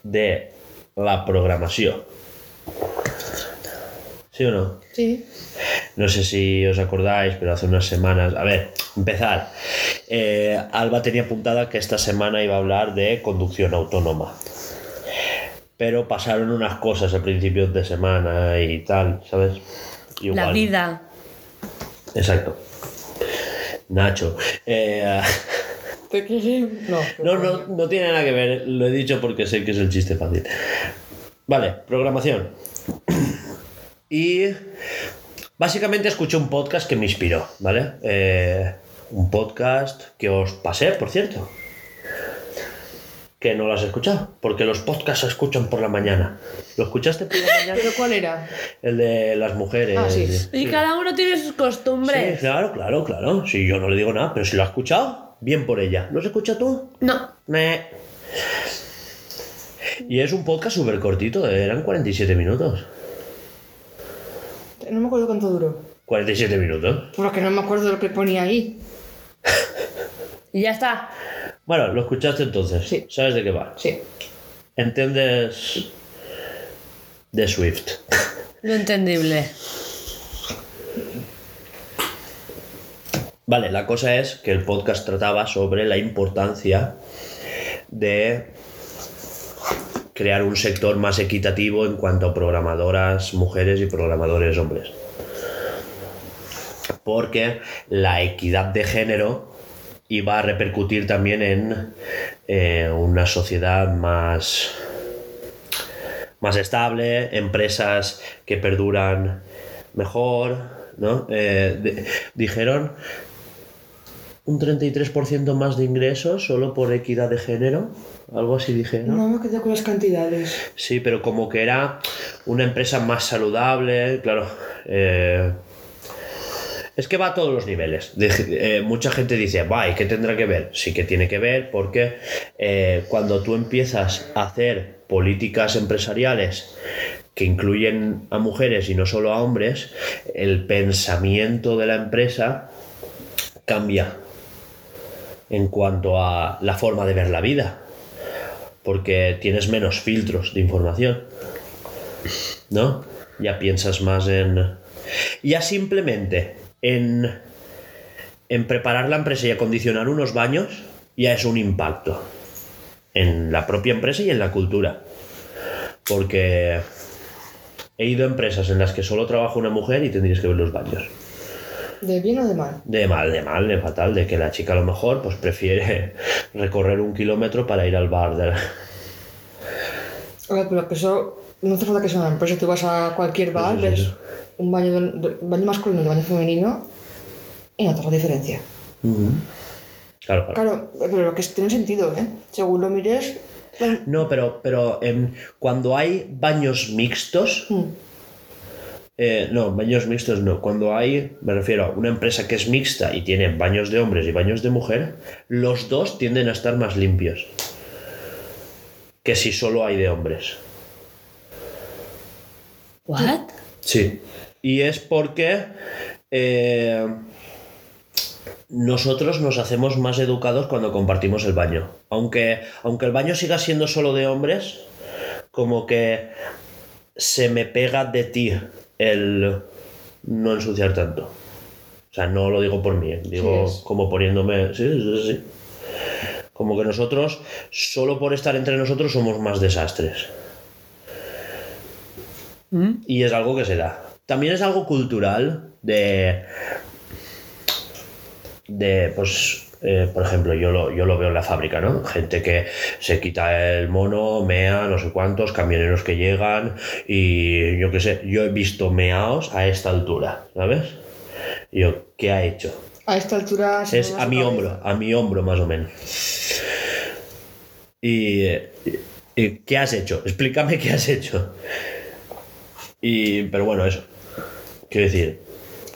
de la programación. ¿Sí o no? Sí. No sé si os acordáis, pero hace unas semanas. A ver, empezar. Eh, Alba tenía apuntada que esta semana iba a hablar de conducción autónoma. Pero pasaron unas cosas a principios de semana y tal, ¿sabes? La vida. Exacto. Nacho. eh, No. no, no, no tiene nada que ver. Lo he dicho porque sé que es el chiste fácil. Vale, programación. Y básicamente escuché un podcast que me inspiró, ¿vale? Eh, un podcast que os pasé, por cierto. Que no lo has escuchado, porque los podcasts se escuchan por la mañana. ¿Lo escuchaste por la mañana? ¿Pero cuál era? El de las mujeres. Ah, sí. Y cada uno tiene sus Sí, costumbres. claro, claro, claro. Si yo no le digo nada, pero si lo ha escuchado, bien por ella. ¿Lo has escuchado tú? No. Meh. Y es un podcast súper cortito, eran 47 minutos. No me acuerdo cuánto duró. 47 minutos. Porque no me acuerdo de lo que ponía ahí. Y ya está. Bueno, lo escuchaste entonces. Sí. ¿Sabes de qué va? Sí. ¿Entiendes de Swift? Lo entendible. Vale, la cosa es que el podcast trataba sobre la importancia de crear un sector más equitativo en cuanto a programadoras mujeres y programadores hombres. Porque la equidad de género iba a repercutir también en eh, una sociedad más, más estable, empresas que perduran mejor, ¿no? Eh, dijeron un 33% más de ingresos solo por equidad de género, algo así dijeron. No me quedé con las cantidades. Sí, pero como que era una empresa más saludable, claro. eh, es que va a todos los niveles. De- eh, mucha gente dice, va, ¿y qué tendrá que ver? Sí que tiene que ver porque eh, cuando tú empiezas a hacer políticas empresariales que incluyen a mujeres y no solo a hombres, el pensamiento de la empresa cambia en cuanto a la forma de ver la vida porque tienes menos filtros de información. ¿No? Ya piensas más en. Ya simplemente en. En preparar la empresa y acondicionar unos baños, ya es un impacto. En la propia empresa y en la cultura. Porque. He ido a empresas en las que solo trabaja una mujer y tendrías que ver los baños. ¿De bien o de mal? De mal, de mal, de fatal, de que la chica a lo mejor pues prefiere recorrer un kilómetro para ir al bar de la- A ver, pero eso no hace falta que sea una empresa. Tú vas a cualquier bar, Pues sí, sí, ves un baño, de- de- baño masculino y un baño femenino y notas la diferencia. Claro, claro. Claro, pero lo que tiene sentido, ¿eh? Según lo mires, la- No, pero, pero em, cuando hay baños mixtos, Mm. Eh, no, baños mixtos no, cuando hay, me refiero a una empresa que es mixta y tiene baños de hombres y baños de mujer, los dos tienden a estar más limpios que si solo hay de hombres. ¿What? Sí. Y es porque eh, nosotros nos hacemos más educados cuando compartimos el baño. Aunque, aunque el baño siga siendo solo de hombres, como que se me pega de ti el no ensuciar tanto. O sea, no lo digo por mí, eh, digo Sí como poniéndome... Sí, sí, sí. Como que nosotros, solo por estar entre nosotros, somos más desastres. Y es algo que se da. También es algo cultural de. de, pues. Eh, por ejemplo, yo lo, yo lo veo en la fábrica, ¿no? Gente que se quita el mono, mea, no sé cuántos, camioneros que llegan y yo qué sé, yo he visto meaos a esta altura, ¿sabes? Y yo, ¿qué ha hecho? a esta altura... se Es a mi cabeza. hombro, a mi hombro más o menos. Y, y, ¿qué has hecho? Explícame qué has hecho. Y, pero bueno, eso. Quiero decir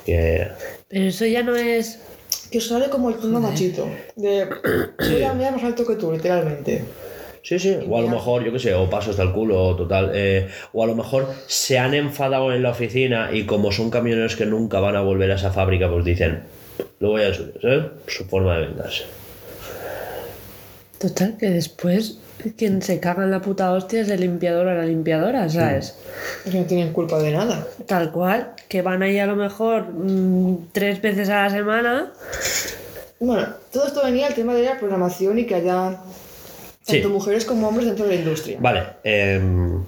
que Pero eso ya no es. Que os sale como el tono machito. De. Soy la mía más alto que tú, literalmente. Sí, sí, o a lo mejor, yo qué sé, o paso hasta el culo, o total. eh, o a lo mejor se han enfadado en la oficina y como son camioneros que nunca van a volver a esa fábrica, pues dicen, lo voy a subir, ¿sabes? Su forma de vengarse. Total, que después Quien se caga en la puta hostia es el limpiador o la limpiadora, ¿sabes? Es que no tienen culpa de nada. Tal cual, que van ahí a lo mejor mm, tres veces a la semana. Bueno, todo esto venía al tema de la programación y que haya Sí. tanto mujeres como hombres dentro de la industria. Vale, em,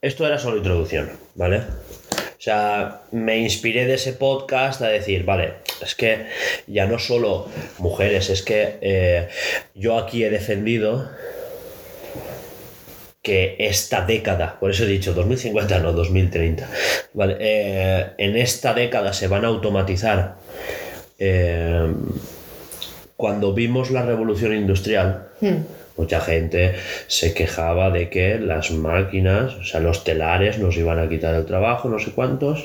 esto era solo introducción, ¿vale? O sea, me inspiré de ese podcast a decir, vale, es que ya no solo mujeres, es que eh, yo aquí he defendido que esta década, por eso he dicho 2050, no 2030, vale, eh, en esta década se van a automatizar. eh, cuando vimos la revolución industrial, Hmm. Mucha gente se quejaba de que las máquinas, o sea, los telares nos iban a quitar el trabajo, no sé cuántos.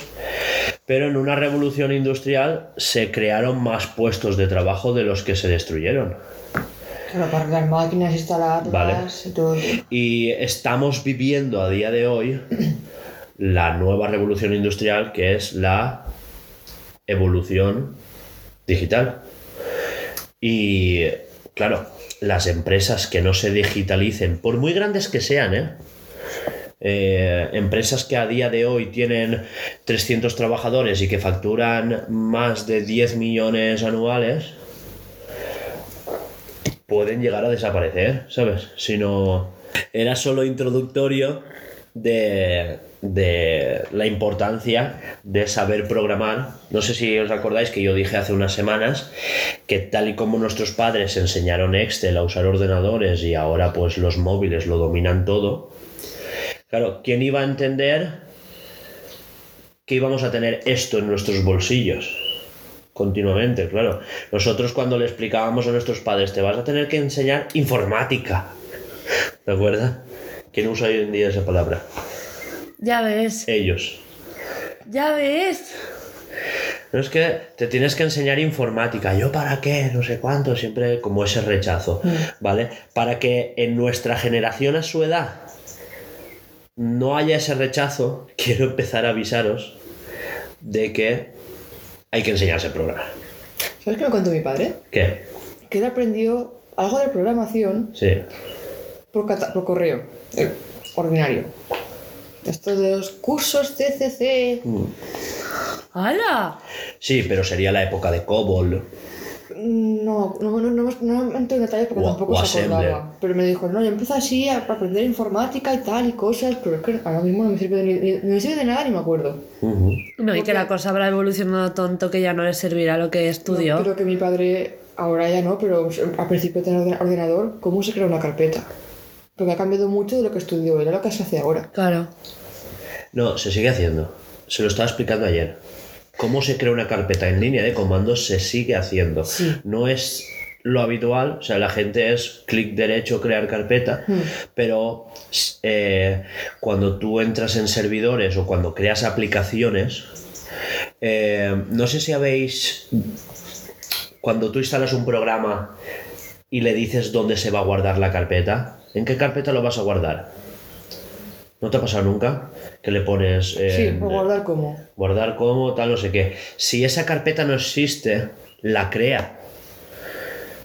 Pero en una revolución industrial se crearon más puestos de trabajo de los que se destruyeron. Claro, para las máquinas, instalarlas Vale. y todo. Y estamos viviendo a día de hoy la nueva revolución industrial que es la evolución digital. Y claro, las empresas que no se digitalicen, por muy grandes que sean, ¿eh? Eh, empresas que a día de hoy tienen 300 trabajadores y que facturan más de 10 millones anuales, pueden llegar a desaparecer, ¿sabes? Si no... Era solo introductorio de, de la importancia de saber programar. No sé si os acordáis que yo dije hace unas semanas que tal y como nuestros padres enseñaron Excel a usar ordenadores y ahora pues los móviles lo dominan todo, claro, ¿quién iba a entender que íbamos a tener esto en nuestros bolsillos? Continuamente, claro. Nosotros cuando le explicábamos a nuestros padres, te vas a tener que enseñar informática. ¿De acuerdo? ¿Quién usa hoy en día esa palabra? Ya ves, Ellos. ya ves. No es que te tienes que enseñar informática. ¿Yo para qué? No sé cuánto. Siempre como ese rechazo. ¿Vale? Para que en nuestra generación a su edad no haya ese rechazo, quiero empezar a avisaros de que hay que enseñarse a programar. ¿Sabes qué me contó mi padre? ¿Qué? Que él aprendió algo de programación Sí. por, por correo, eh, ordinario. Esto de los cursos CCC. ¡Hala! Sí, pero sería la época de COBOL. No, no, no, no, no entro en detalles porque O- tampoco o se acordaba. Pero me dijo, no, yo empiezo así a aprender informática y tal y cosas, pero es que ahora mismo no me sirve de, ni, ni- no me sirve de nada ni me acuerdo. No, y que la cosa habrá evolucionado tanto que ya no le servirá lo que estudió. No, pero que mi padre, ahora ya no, pero al principio tenía orden- ordenador, ¿cómo se crea una carpeta? Porque ha cambiado mucho de lo que estudió, era lo que se hace ahora. Claro. No, se sigue haciendo. Se lo estaba explicando ayer. Cómo se crea una carpeta en línea de comandos se sigue haciendo. Sí. No es lo habitual, o sea, la gente es clic derecho, crear carpeta, pero eh, cuando tú entras en servidores o cuando creas aplicaciones, eh, no sé si habéis, cuando tú instalas un programa y le dices dónde se va a guardar la carpeta, ¿en qué carpeta lo vas a guardar? ¿No te ha pasado nunca? Que le pones... eh, Sí, o guardar como. guardar como, tal, no sé qué. Si esa carpeta no existe, la crea.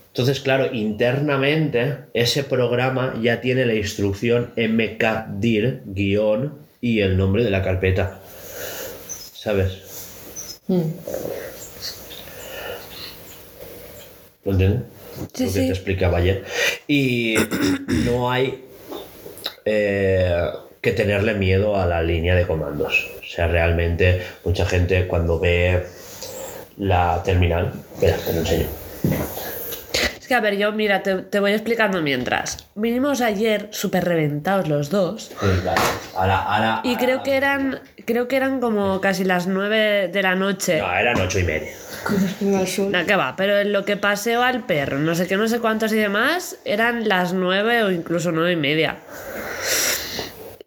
Entonces, claro, internamente ese programa ya tiene la instrucción mkdir guion y el nombre de la carpeta. ¿Sabes? Mm. ¿Lo entiendes? Sí, Lo que sí. te explicaba ayer. Y no hay eh, que tenerle miedo a la línea de comandos. O sea, realmente mucha gente cuando ve la terminal... Espera, te lo enseño. Es que, a ver, yo, mira, te, te voy explicando mientras. Vinimos ayer súper reventados los dos. Pues vale. Ahora, ahora, Y creo que eran, creo que eran como casi las nueve de la noche. No, eran ocho y media. No, que va, pero en lo que paseo al perro, no sé qué, no sé cuántos y demás, eran las nueve o incluso nueve y media.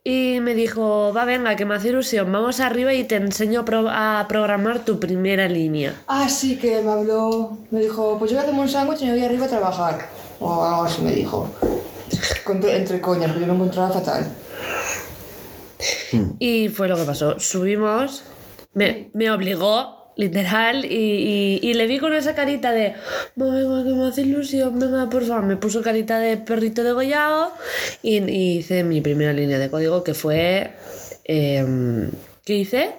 Y me dijo, va, venga, que me hace ilusión, vamos arriba y te enseño a, pro- a programar tu primera línea. Ah, sí, que me habló, me dijo, pues yo voy a hacerme un sándwich y me voy arriba a trabajar. O algo así me dijo. Entre coñas, porque yo me encontraba fatal. Y fue lo que pasó. Subimos, me, me obligó literal, y, y- y le vi con esa carita de, "Ma, venga, que me hace ilusión, venga, por favor, me puso carita de perrito degollado y, y hice mi primera línea de código que fue, em, ¿qué hice?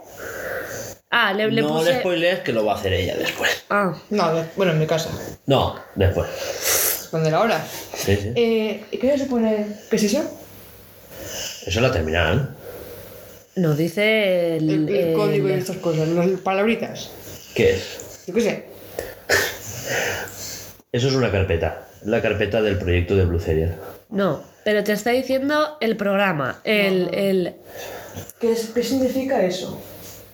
Ah, le, le no puse... le spoilees que lo va a hacer ella después. Ah, No, de- bueno, en mi casa. No, después. Cuando la hora. Sí, sí. Eh, ¿y ¿Qué se supone? ¿Qué es eso? Eso es la terminal. Nos dice el... El, el el- código y estas cosas, las palabritas. ¿Qué es? Yo qué sé. Eso es una carpeta. La carpeta del proyecto de Blue Serial. No, pero te está diciendo el programa, el... el... ¿Qué, es- qué significa eso?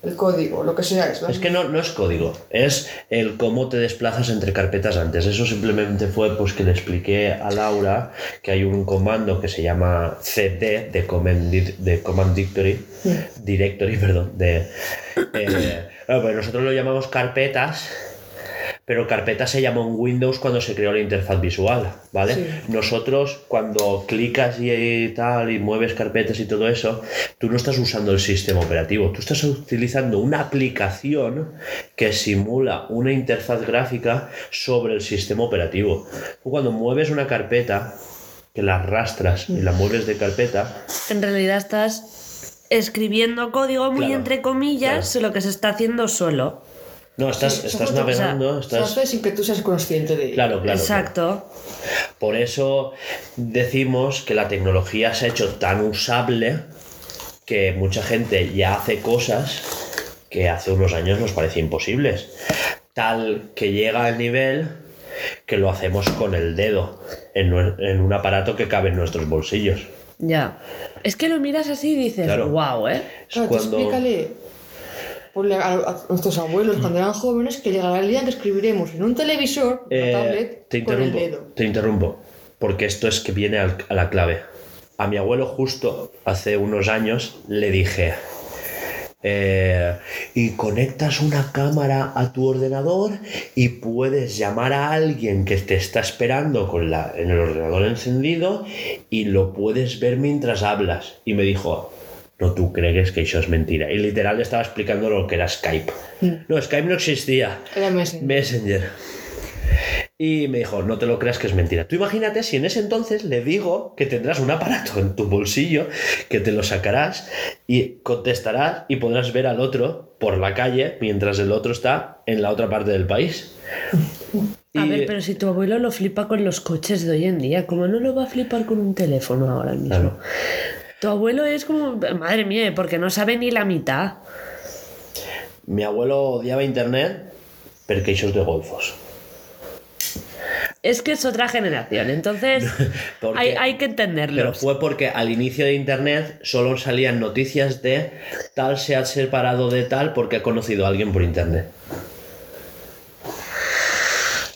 El código, lo que sea. Es, Es que no, no es código, es el cómo te desplazas entre carpetas antes. Eso simplemente fue pues que le expliqué a Laura que hay un comando que se llama cd de Command, de command Directory, Directory, perdón, de... eh, claro, pues nosotros lo llamamos carpetas, pero carpeta se llamó en Windows cuando se creó la interfaz visual, ¿vale? Sí. Nosotros cuando clicas y, y tal y mueves carpetas y todo eso, tú no estás usando el sistema operativo, tú estás utilizando una aplicación que simula una interfaz gráfica sobre el sistema operativo. Tú cuando mueves una carpeta, que la arrastras y la mueves de carpeta, En realidad estás escribiendo código muy Claro, entre comillas, claro. solo que se está haciendo solo. No, estás, Sí, estás navegando, Se estás... hace sin que tú seas consciente de ello. Claro, claro. claro. Exacto. Por eso decimos que la tecnología se ha hecho tan usable que mucha gente ya hace cosas que hace unos años nos parecían imposibles. Tal que llega al nivel que lo hacemos con el dedo en, en un aparato que cabe en nuestros bolsillos. Ya. Es que lo miras así y dices, Claro. wow, ¿eh? Claro, cuando- explícale ponle a, a nuestros abuelos cuando eran jóvenes que llegará el día en que escribiremos en un televisor, una Eh, tablet, te con el interrumpo, dedo. te interrumpo, porque esto es que viene al- a la clave. A mi abuelo justo hace unos años le dije, eh, y conectas una cámara a tu ordenador y puedes llamar a alguien que te está esperando con la, en el ordenador encendido y lo puedes ver mientras hablas. Y me dijo, no tú crees que eso es mentira. Y literal le estaba explicando lo que era Skype. No, Skype no existía. Era Messenger. Messenger. Y me dijo, no te lo creas que es mentira. Tú imagínate si en ese entonces le digo que tendrás un aparato en tu bolsillo, que te lo sacarás y contestarás y podrás ver al otro por la calle mientras el otro está en la otra parte del país. A Y- ver, pero si tu abuelo lo flipa con los coches de hoy en día, ¿cómo no lo va a flipar con un teléfono ahora mismo? Claro. Tu abuelo es como, madre mía, porque no sabe ni la mitad. Mi abuelo odiaba internet porque esos de golfos. Es que es otra generación, entonces Porque- hay, hay que entenderlo. Pero fue porque al inicio de internet solo salían noticias de tal se ha separado de tal porque ha conocido a alguien por internet.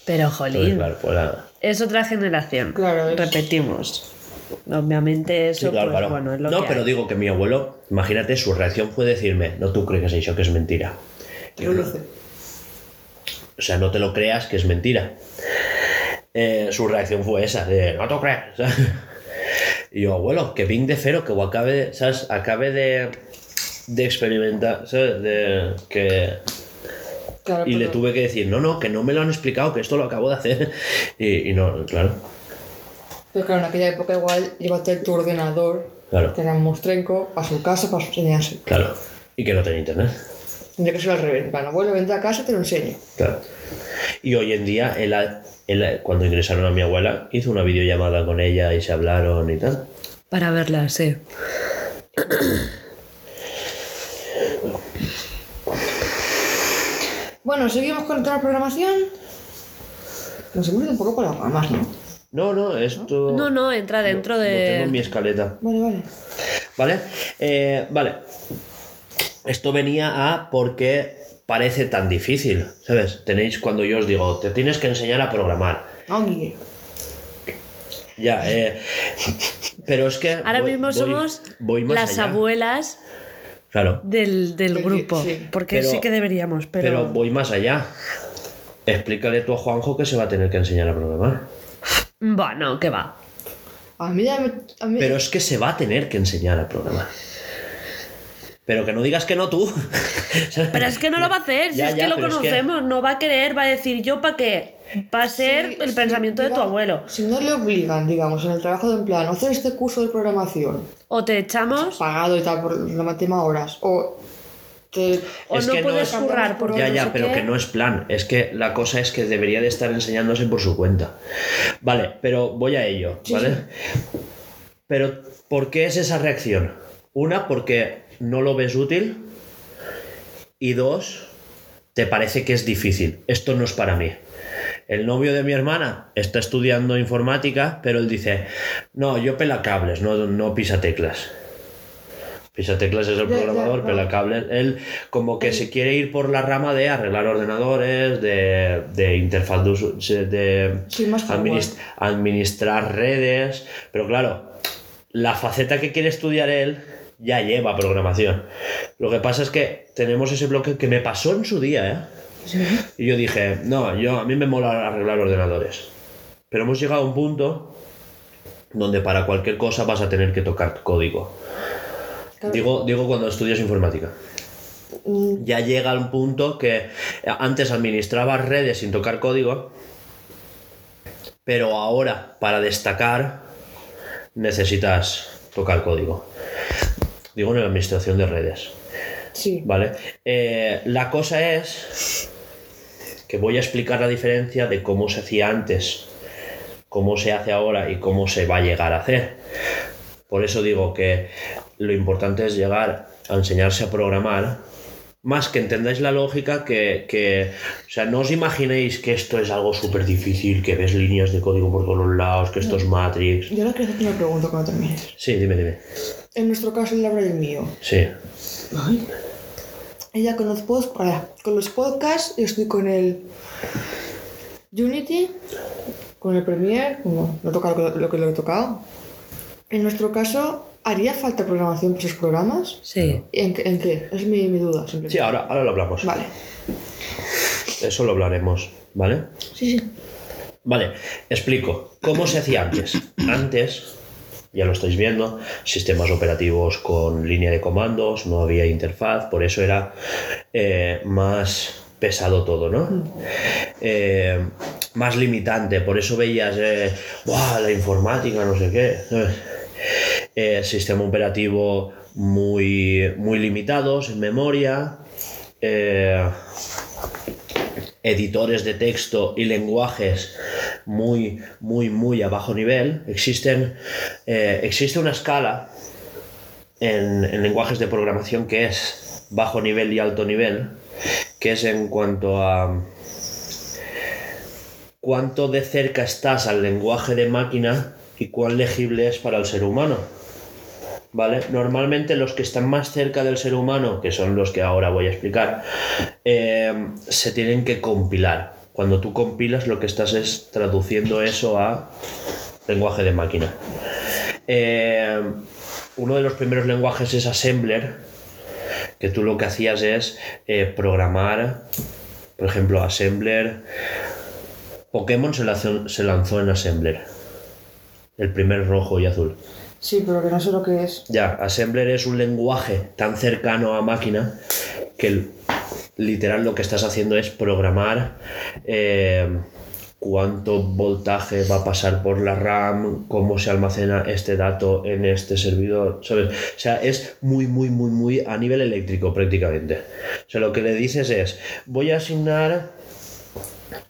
Pero, Entonces, jolín, claro, es otra generación. Claro, es- Repetimos. Obviamente eso, Sí, claro, pues, claro. bueno, es lo no, que pero hay. digo que mi abuelo, imagínate, su reacción fue decirme, no tú crees que eso que es mentira. Yo lo sé. O sea, no te lo creas que es mentira. Eh, su reacción fue esa, de no te lo creas. ¿sabes? Y yo, abuelo, que ping de cero, que acabe, ¿sabes? Acabe de, de experimentar, ¿sabes? De, que, Claro, y le tuve que decir, no, no, que no me lo han explicado, que esto lo acabo de hacer. Y, y no, claro, Pero claro, en aquella época igual llévate tu ordenador, Claro. que era un mostrenco, a su casa para enseñarse. claro. Y que no tenía internet. Tendría que ser al revés. Bueno, abuelo, vente a casa y te lo enseño. Claro. Y hoy en día, él, él, cuando ingresaron a mi abuela, hizo una videollamada con ella y se hablaron y tal. Para verla, sí. Bueno, seguimos con toda la programación. Nos hemos ido un poco por las ramas, ¿no? No, no, esto... No, no, entra dentro Lo de... tengo en mi escaleta. Vale, vale. ¿Vale? Eh, vale. Esto venía a porque parece tan difícil, ¿sabes? Tenéis cuando yo os digo, te tienes que enseñar a programar. Guille. Ya, eh, pero es que... Ahora voy- mismo voy- somos voy más las allá. abuelas Claro, del, del grupo. sí. Porque Pero- sí que deberíamos, pero... pero voy más allá. Explícale tú a Juanjo que se va a tener que enseñar a programar. Bueno, que va. A mí ya me... A mí... Pero es que se va a tener que enseñar a programar. Pero que no digas que no tú. Pero es que no lo va a hacer, si Ya, es ya, que lo pero es que- conocemos, no va a querer, va a decir yo para qué. Va a ser Sí, el sí, pensamiento de tu abuelo. Si no le obligan, digamos, en el trabajo de en plan, hacer este curso de programación, O te echamos pagado y tal por la tema horas, o te... o Es no que no puedes es- currar porque Ya, no ya, sé pero qué. que no es plan. Es que la cosa es que debería de estar enseñándose por su cuenta. Vale, pero voy a ello, ¿vale? Pero, ¿por qué es esa reacción? Una, porque no lo ves útil. Y dos, te parece que es difícil. Esto no es para mí. El novio de mi hermana está estudiando informática, pero él dice, no, yo pela cables, no, no pisa teclas. Pisa teclas es el programador, no. pela cables. Él como que se quiere ir por la rama de arreglar ordenadores, de, de interfaz de, de Sí, más hardware. adminis- administrar redes, pero claro, la faceta que quiere estudiar él ya lleva programación. Lo que pasa es que tenemos ese bloque que me pasó en su día, ¿eh? Y yo dije, no, yo, a mí me mola arreglar ordenadores. Pero hemos llegado a un punto donde para cualquier cosa vas a tener que tocar código. Claro. Digo, digo cuando estudias informática. Mm, Ya llega un punto que antes administrabas redes sin tocar código, pero ahora para destacar necesitas tocar código. Digo en la administración de redes. Sí. ¿Vale? Eh, la cosa es que voy a explicar la diferencia de cómo se hacía antes, cómo se hace ahora y cómo se va a llegar a hacer. Por eso digo que lo importante es llegar a enseñarse a programar, más que entendáis la lógica, que, que- o sea, no os imaginéis que esto es algo súper difícil, que ves líneas de código por todos los lados, que esto es Matrix. Yo ahora quiero hacerte una pregunta cuando termines. Sí, dime, dime. En nuestro caso, el Laura y el mío. Sí. Ella con los, con los podcasts, yo estoy con el Unity, con el Premiere, como lo, he tocado lo que- lo que lo he tocado. En nuestro caso, ¿haría falta programación para esos programas? Sí. ¿En, qué- en qué? Es mi, mi duda, simplemente. Sí, ahora, ahora lo hablamos. Vale. Eso lo hablaremos, ¿vale? Sí, sí. Vale, explico. ¿Cómo se hacía antes? Antes, ya lo estáis viendo, sistemas operativos con línea de comandos, no había interfaz, por eso era eh, más pesado todo, ¿no? Eh, más limitante, por eso veías, eh, "Buah, la informática, no sé qué. Eh, sistema operativo muy, muy limitados en memoria. eh, editores de texto y lenguajes muy, muy, muy a bajo nivel. Existen, eh, existe una escala en lenguajes de programación que es bajo nivel y alto nivel, que es en cuanto a cuánto de cerca estás al lenguaje de máquina y cuán legible es para el ser humano. ¿Vale? Normalmente los que están más cerca del ser humano, que son los que ahora voy a explicar, eh, se tienen que compilar. Cuando tú compilas lo que estás es traduciendo eso a lenguaje de máquina. Eh, uno de los primeros lenguajes es Assembler, que tú lo que hacías es eh, programar, por ejemplo, Assembler. Pokémon se lanzó, se lanzó en Assembler, el primer rojo y azul. Sí, pero que no sé lo que es. Ya, Assembler es un lenguaje tan cercano a máquina que literal lo que estás haciendo es programar eh, cuánto voltaje va a pasar por la RAM, cómo se almacena este dato en este servidor, ¿sabes? O sea, es muy, muy, muy, muy a nivel eléctrico prácticamente. O sea, lo que le dices es, voy a asignar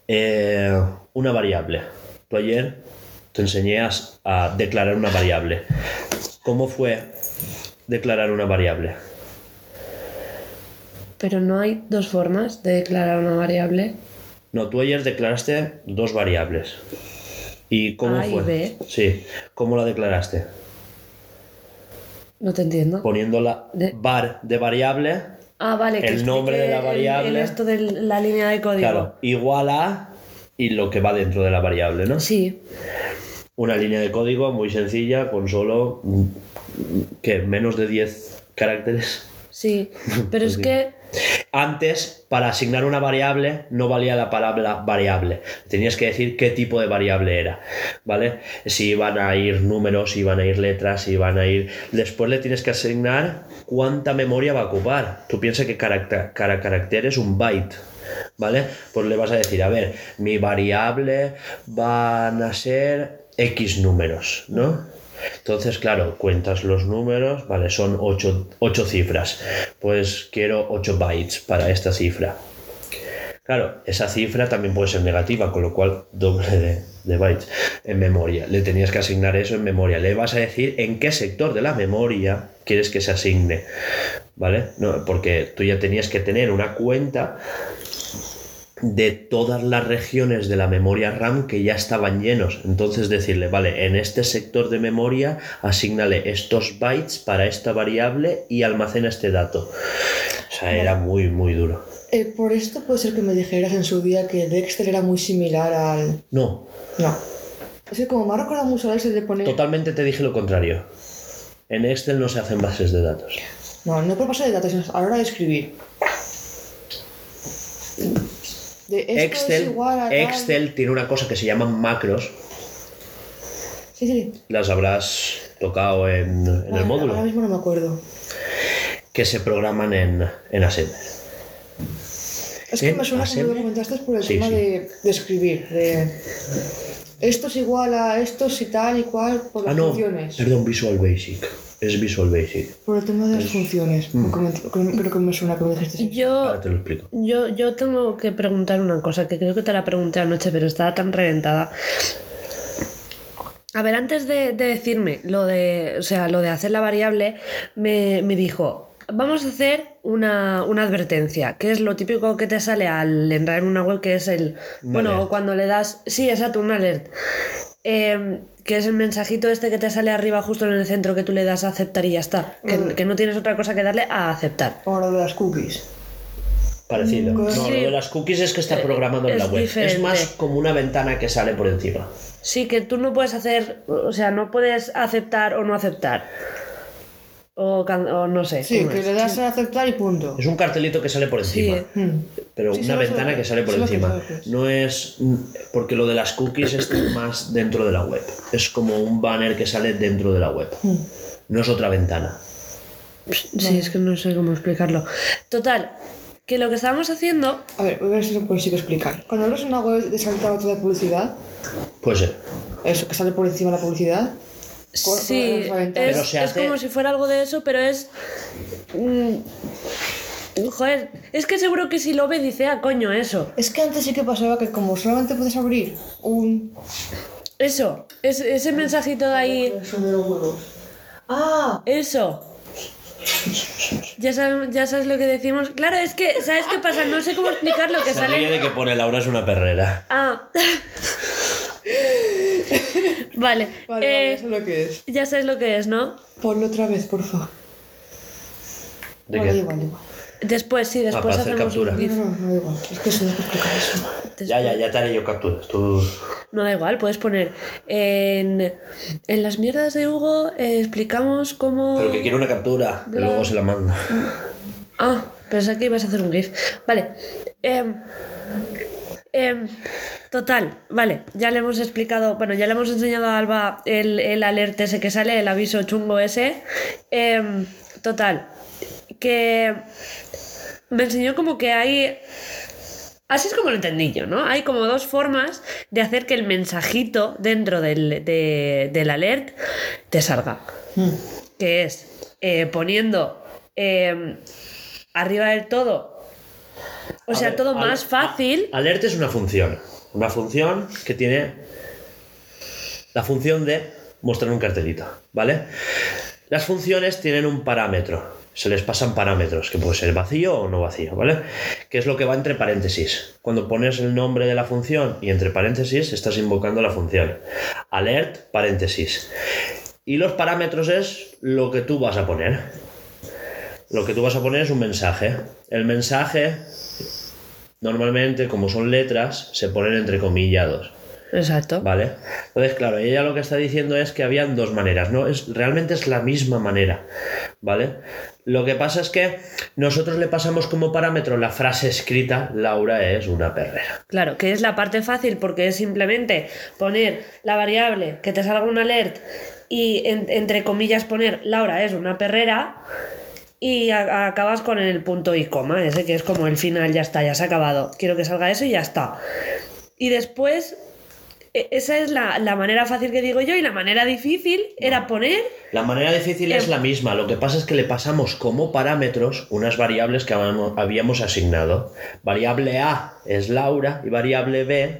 eh, una variable. Tú ayer te enseñé a, a declarar una variable. ¿Cómo fue declarar una variable? Pero no hay dos formas de declarar una variable. No, tú ayer declaraste dos variables. ¿Y cómo A y fue? B. Sí, ¿cómo la declaraste? No te entiendo. Poniendo la De- var de variable, Ah, vale. que el nombre de la explique el- variable. el esto de la línea de código. claro, igual a y lo que va dentro de la variable, ¿no? Sí. Una línea de código muy sencilla con solo que menos de 10 caracteres. Sí, pero es que Antes, para asignar una variable, no valía la palabra variable. Tenías que decir qué tipo de variable era, ¿vale? Si iban a ir números, si iban a ir letras, si iban a ir... Después le tienes que asignar cuánta memoria va a ocupar. Tú piensas que cada carácter es un byte, ¿vale? Pues le vas a decir, a ver, mi variable van a ser X números, ¿no? Entonces, claro, cuentas los números, vale, son 8, cifras. Pues quiero 8 bytes para esta cifra. Claro, esa cifra también puede ser negativa, con lo cual doble de, de bytes en memoria. Le tenías que asignar eso en memoria. Le vas a decir en qué sector de la memoria quieres que se asigne. ¿Vale? No, porque tú ya tenías que tener una cuenta de todas las regiones de la memoria RAM que ya estaban llenos. Entonces decirle, vale, en este sector de memoria asignale estos bytes para esta variable y almacena este dato. O sea, era muy, muy duro. Eh, por esto puede ser que me dijeras en su día que Dexter era muy similar al... No, No. Es que como me ha recordado mucho a de poner... totalmente te dije lo contrario. En Excel no se hacen bases de datos. No, no por pasar de datos, sino a la hora de escribir. De esto Excel, Excel tiene una cosa que se llaman macros. Sí, sí. Las habrás tocado en, en Vale, el módulo. Ahora mismo no me acuerdo. Que se programan en, en. Es que ¿En me suena Assembler? lo comentaste por el Sí, tema sí. De, de escribir. De... Esto es igual a estos y tal y cual por las Ah, no, funciones. perdón, Visual Basic. Es Visual Basic. Por el tema de las funciones. Mm. Creo que me suena que me dijiste. Yo, Ahora te lo explico. yo, yo tengo que preguntar una cosa que creo que te la pregunté anoche, pero estaba tan reventada. A ver, antes de, de decirme lo de, o sea, lo de hacer la variable, me, me dijo, vamos a hacer una, una advertencia, que es lo típico que te sale al entrar en una web, que es el, bueno, alert. cuando le das, sí, exacto, un alert. Eh, que es el mensajito este que te sale arriba justo en el centro que tú le das a aceptar y ya está. Que, que no tienes otra cosa que darle a aceptar. Como lo de las cookies. Parecido. No, Sí. lo de las cookies es que está programado en es la web. diferente. Es más como una ventana que sale por encima. Sí, que tú no puedes hacer, o sea, no puedes aceptar o no aceptar. O, can- o no sé. Sí, ¿cómo que es? le das a aceptar y punto. Es un cartelito que sale por encima. Hmm. Pero Sí, una ventana que sale por encima. No es. Porque lo de las cookies está más dentro de la web. Es como un banner que sale dentro de la web. Hmm. No es otra ventana. Sí, es que no sé cómo explicarlo. Total, que lo que estábamos haciendo. A ver, voy a ver si lo consigo explicar. Cuando abres una web de saltar otra de publicidad, Pues ser. eso que sale por encima de la publicidad, Sí, es, se es hace- como si fuera algo de eso, pero es. mm, joder, es que seguro que si lo ve dice, ah, coño, eso. Es que antes sí que pasaba que como solamente puedes abrir un... Eso, es, ese mensajito de ahí, Eso de los huevos. Ah, eso. Ya sabes, ya sabes lo que decimos. Claro, es que, ¿sabes qué pasa? No sé cómo explicar lo que Se ríe sale. de que pone Laura es una perrera. Ah. vale. vale, vale, eh, eso es lo que es. ya sabes lo que es, ¿no? Ponlo otra vez, por favor. ¿De Vale, qué? igual, igual. Después, sí, después para hacer hacemos captura. un GIF. No, no, no, da igual. Es que eso no puedo explicar eso. Ya, ya, ya te haré yo capturas. Tú. No da igual, puedes poner en, en las mierdas de Hugo eh, explicamos cómo... Pero que quiero una captura, que luego se la mando. Ah, pensé que ibas a hacer un GIF. Vale. Em, em, total, vale. Ya le hemos explicado, bueno, ya le hemos enseñado a Alba el, el alert ese que sale, el aviso chungo ese. Em, total, que me enseñó como que hay... Así es como lo entendí yo, ¿no? Hay como dos formas de hacer que el mensajito dentro del, de- del alert te salga que es eh, poniendo eh, arriba del todo, o sea, ver, todo al- más fácil. a- Alert es una función. Una función que tiene la función de mostrar un cartelito, ¿vale? Las funciones tienen un parámetro. Se les pasan parámetros, que puede ser vacío o no vacío, ¿vale? Que es lo que va entre paréntesis. Cuando pones el nombre de la función y entre paréntesis estás invocando la función. Alert, paréntesis. Y los parámetros es lo que tú vas a poner. Lo que tú vas a poner es un mensaje. El mensaje normalmente, como son letras, se ponen entrecomillados. Exacto. ¿Vale? Entonces, claro, ella lo que está diciendo es que habían dos maneras, ¿no? Es, realmente es la misma manera, ¿vale? Lo que pasa es que nosotros le pasamos como parámetro la frase escrita, Laura es una perrera. Claro, que es la parte fácil porque es simplemente poner la variable, que te salga un alert y en- entre comillas poner Laura es una perrera y a- acabas con el punto y coma, ese que es como el final, ya está, ya se ha acabado. Quiero que salga eso y ya está. Y después, e- esa es la, la manera fácil que digo yo y la manera difícil era poner... La manera difícil es la misma, lo que pasa es que le pasamos como parámetros unas variables que habíamos- habíamos asignado. Variable A es Laura y variable B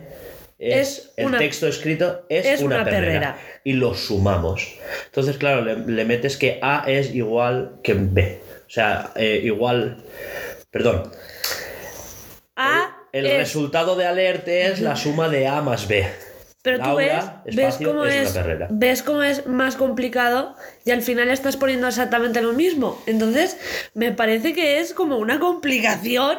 es, Es el una- texto escrito es, es una, una perrera, perrera. y los sumamos. Entonces, claro, le, le metes que A es igual que B. O sea, eh, igual... Perdón. A El es- resultado de alert es la suma de A más B. Pero tú ves, ves cómo es es, ves cómo es más complicado y al final estás poniendo exactamente lo mismo. Entonces, me parece que es como una complicación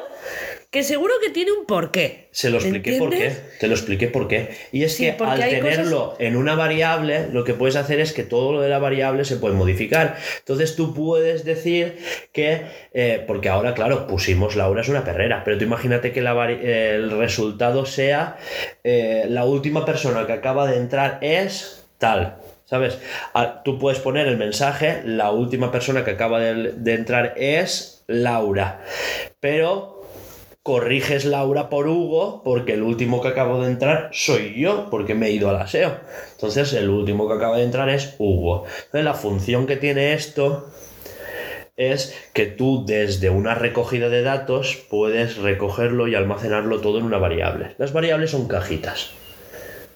que seguro que tiene un porqué. Se lo expliqué por qué. Te lo expliqué por qué. Y es Sí, que al tenerlo en una variable, lo que puedes hacer es que todo lo de la variable se puede modificar. Entonces tú puedes decir que, eh, porque ahora, claro, pusimos Laura es una perrera, pero tú imagínate que la vari- el resultado sea eh, la última persona que acaba de entrar es tal. ¿Sabes? Ah, Tú puedes poner el mensaje, la última persona que acaba de, de entrar es Laura. Pero corriges Laura por Hugo porque el último que acabo de entrar soy yo porque me he ido al aseo. Entonces el último que acaba de entrar es Hugo. Entonces la función que tiene esto es que tú desde una recogida de datos puedes recogerlo y almacenarlo todo en una variable. Las variables son cajitas.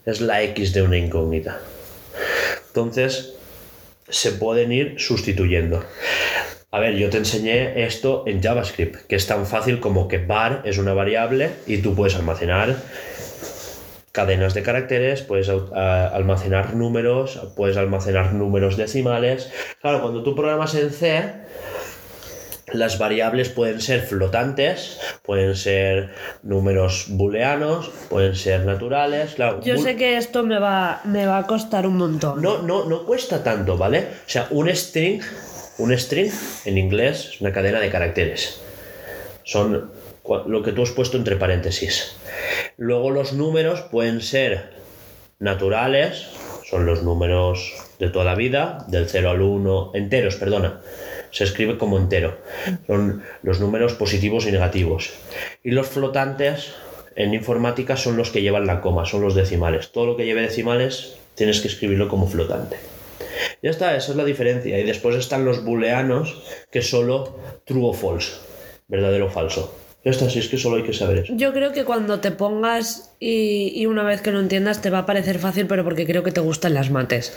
Es la X de una incógnita. Entonces se pueden ir sustituyendo. A ver, yo te enseñé esto en JavaScript, que es tan fácil como que var es una variable y tú puedes almacenar cadenas de caracteres, puedes almacenar números, puedes almacenar números decimales. Claro, cuando tú programas en C, las variables pueden ser flotantes, pueden ser números booleanos, pueden ser naturales. Claro, Yo sé que esto me va, me va a costar un montón. no, no, no cuesta tanto, ¿vale? O sea, un string, un string en inglés es una cadena de caracteres. Son lo que tú has puesto entre paréntesis. Luego los números pueden ser naturales, son los números de toda la vida, del 0 al 1, enteros, perdona. Se escribe como entero. Son los números positivos y negativos. Y los flotantes en informática son los que llevan la coma, son los decimales. Todo lo que lleve decimales tienes que escribirlo como flotante. Ya está, esa es la diferencia. Y después están los booleanos, que solo true o false, verdadero o falso. Ya está, si es que solo hay que saber eso. Yo creo que cuando te pongas y, y una vez que lo entiendas te va a parecer fácil, pero porque creo que te gustan las mates.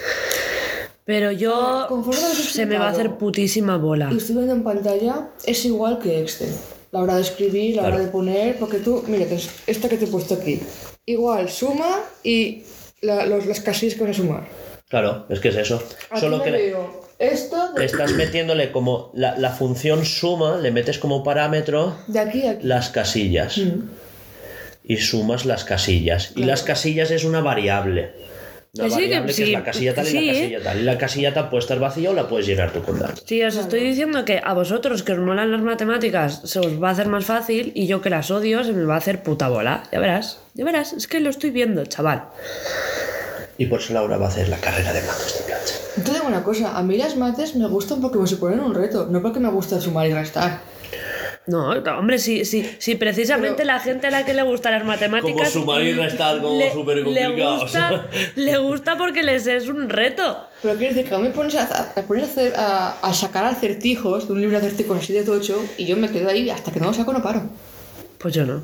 Pero yo Conforme has se me va a hacer putísima bola. Y estoy viendo en pantalla, es igual que Excel. La hora de escribir, la Claro. hora de poner, porque tú, mira, esta que te he puesto aquí. Igual, suma y la- los- las casillas que vas a sumar. Claro, es que es eso. Aquí Solo me que le- veo esto de, estás metiéndole como la, la función suma, le metes como parámetro de aquí a aquí. las casillas. Mm. Y sumas las casillas. Y las casillas es una variable. Una Que sí, que variable que, es la casilla tal y la ¿eh? casilla tal. Y la casilla tal puede estar vacía o la puedes llenar tú con datos. Sí, os estoy diciendo que a vosotros que os molan las matemáticas se os va a hacer más fácil y yo que las odio se me va a hacer puta bola. Ya verás, ya verás, es que lo estoy viendo, chaval. Y por eso Laura va a hacer la carrera de mates de plancha. Yo te digo una cosa, a mí las mates me gustan porque me suponen un reto, no porque me gusta sumar y restar. No, no, hombre, si, si, si precisamente Pero- la gente a la que le gustan las matemáticas. Como sumar y restar, como le- supercomplicado, Le gusta, le gusta porque les es un reto. Pero quiero decir que a mí me pones a, a, poner a, hacer, a, a sacar acertijos de un libro de acertijos así de tocho y yo me quedo ahí hasta que no lo saco no paro. Pues yo no.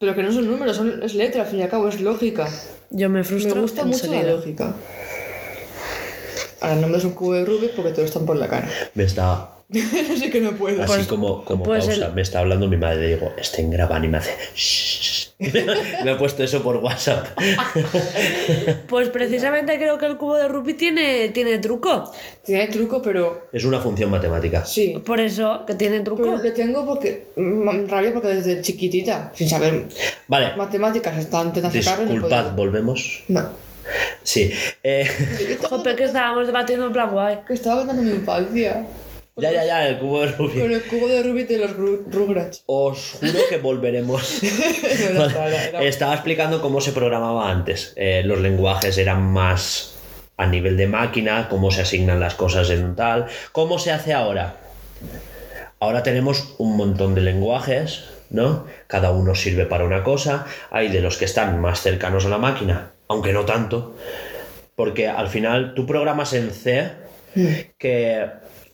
Pero que no son números, son, es letra, al fin y al cabo, es lógica. Yo me Me frustro. gusta mucho la lógica. Ahora no me das un cubo de Rubik porque te lo están por la cara. Me está. Así que no puedo. Así como, como pues pausa. el- Me está hablando mi madre. Le digo, estén grabando y me hace. "Shh". me ha puesto eso por WhatsApp. Pues precisamente creo que el cubo de Rubik tiene, tiene truco. Tiene truco, pero es una función matemática. sí. Por eso que tiene truco. Pero le tengo porque. mm, rabia porque desde chiquitita, sin saber Vale. matemáticas, estaba intentando no Disculpad, podía. volvemos. No. Sí. eh, Jope, que estábamos debatiendo en plan guay. Que estaba contando mi infancia. Ya, ya, ya, el cubo de Con Rubik. el cubo de Rubik de los Ru- Rugrats. Os juro que volveremos. No, no, Estaba explicando cómo se programaba antes. Eh, los lenguajes eran más a nivel de máquina, cómo se asignan las cosas en un tal. ¿Cómo se hace ahora? Ahora tenemos un montón de lenguajes, ¿no? Cada uno sirve para una cosa. Hay de los que están más cercanos a la máquina, aunque no tanto. Porque al final tú programas en C que,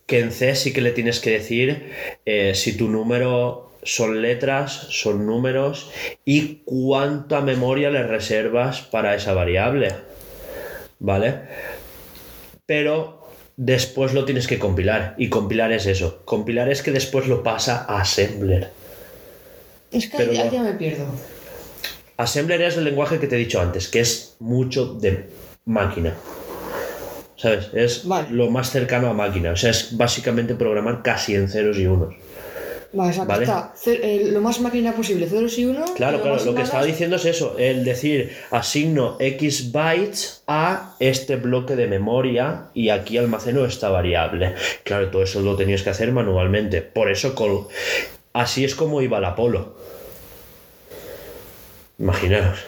que en C sí que le tienes que decir eh, si tu número son letras, son números y cuánta memoria le reservas para esa variable. ¿Vale? Pero después lo tienes que compilar. Y compilar es eso. Compilar es que después lo pasa a Assembler. Es que Pero no. ya me pierdo. Assembler es el lenguaje que te he dicho antes, que es mucho de máquina. ¿Sabes? Es Vale. lo más cercano a máquina. O sea, es básicamente programar casi en ceros y unos. Vale, o sea, Vale. está eh, lo más máquina posible, ceros y uno. Claro, y claro, lo que estaba diciendo es eso, el decir asigno X bytes a este bloque de memoria y aquí almaceno esta variable. Claro, todo eso lo tenías que hacer manualmente. Por eso col- así es como iba la Apolo. Imaginaros.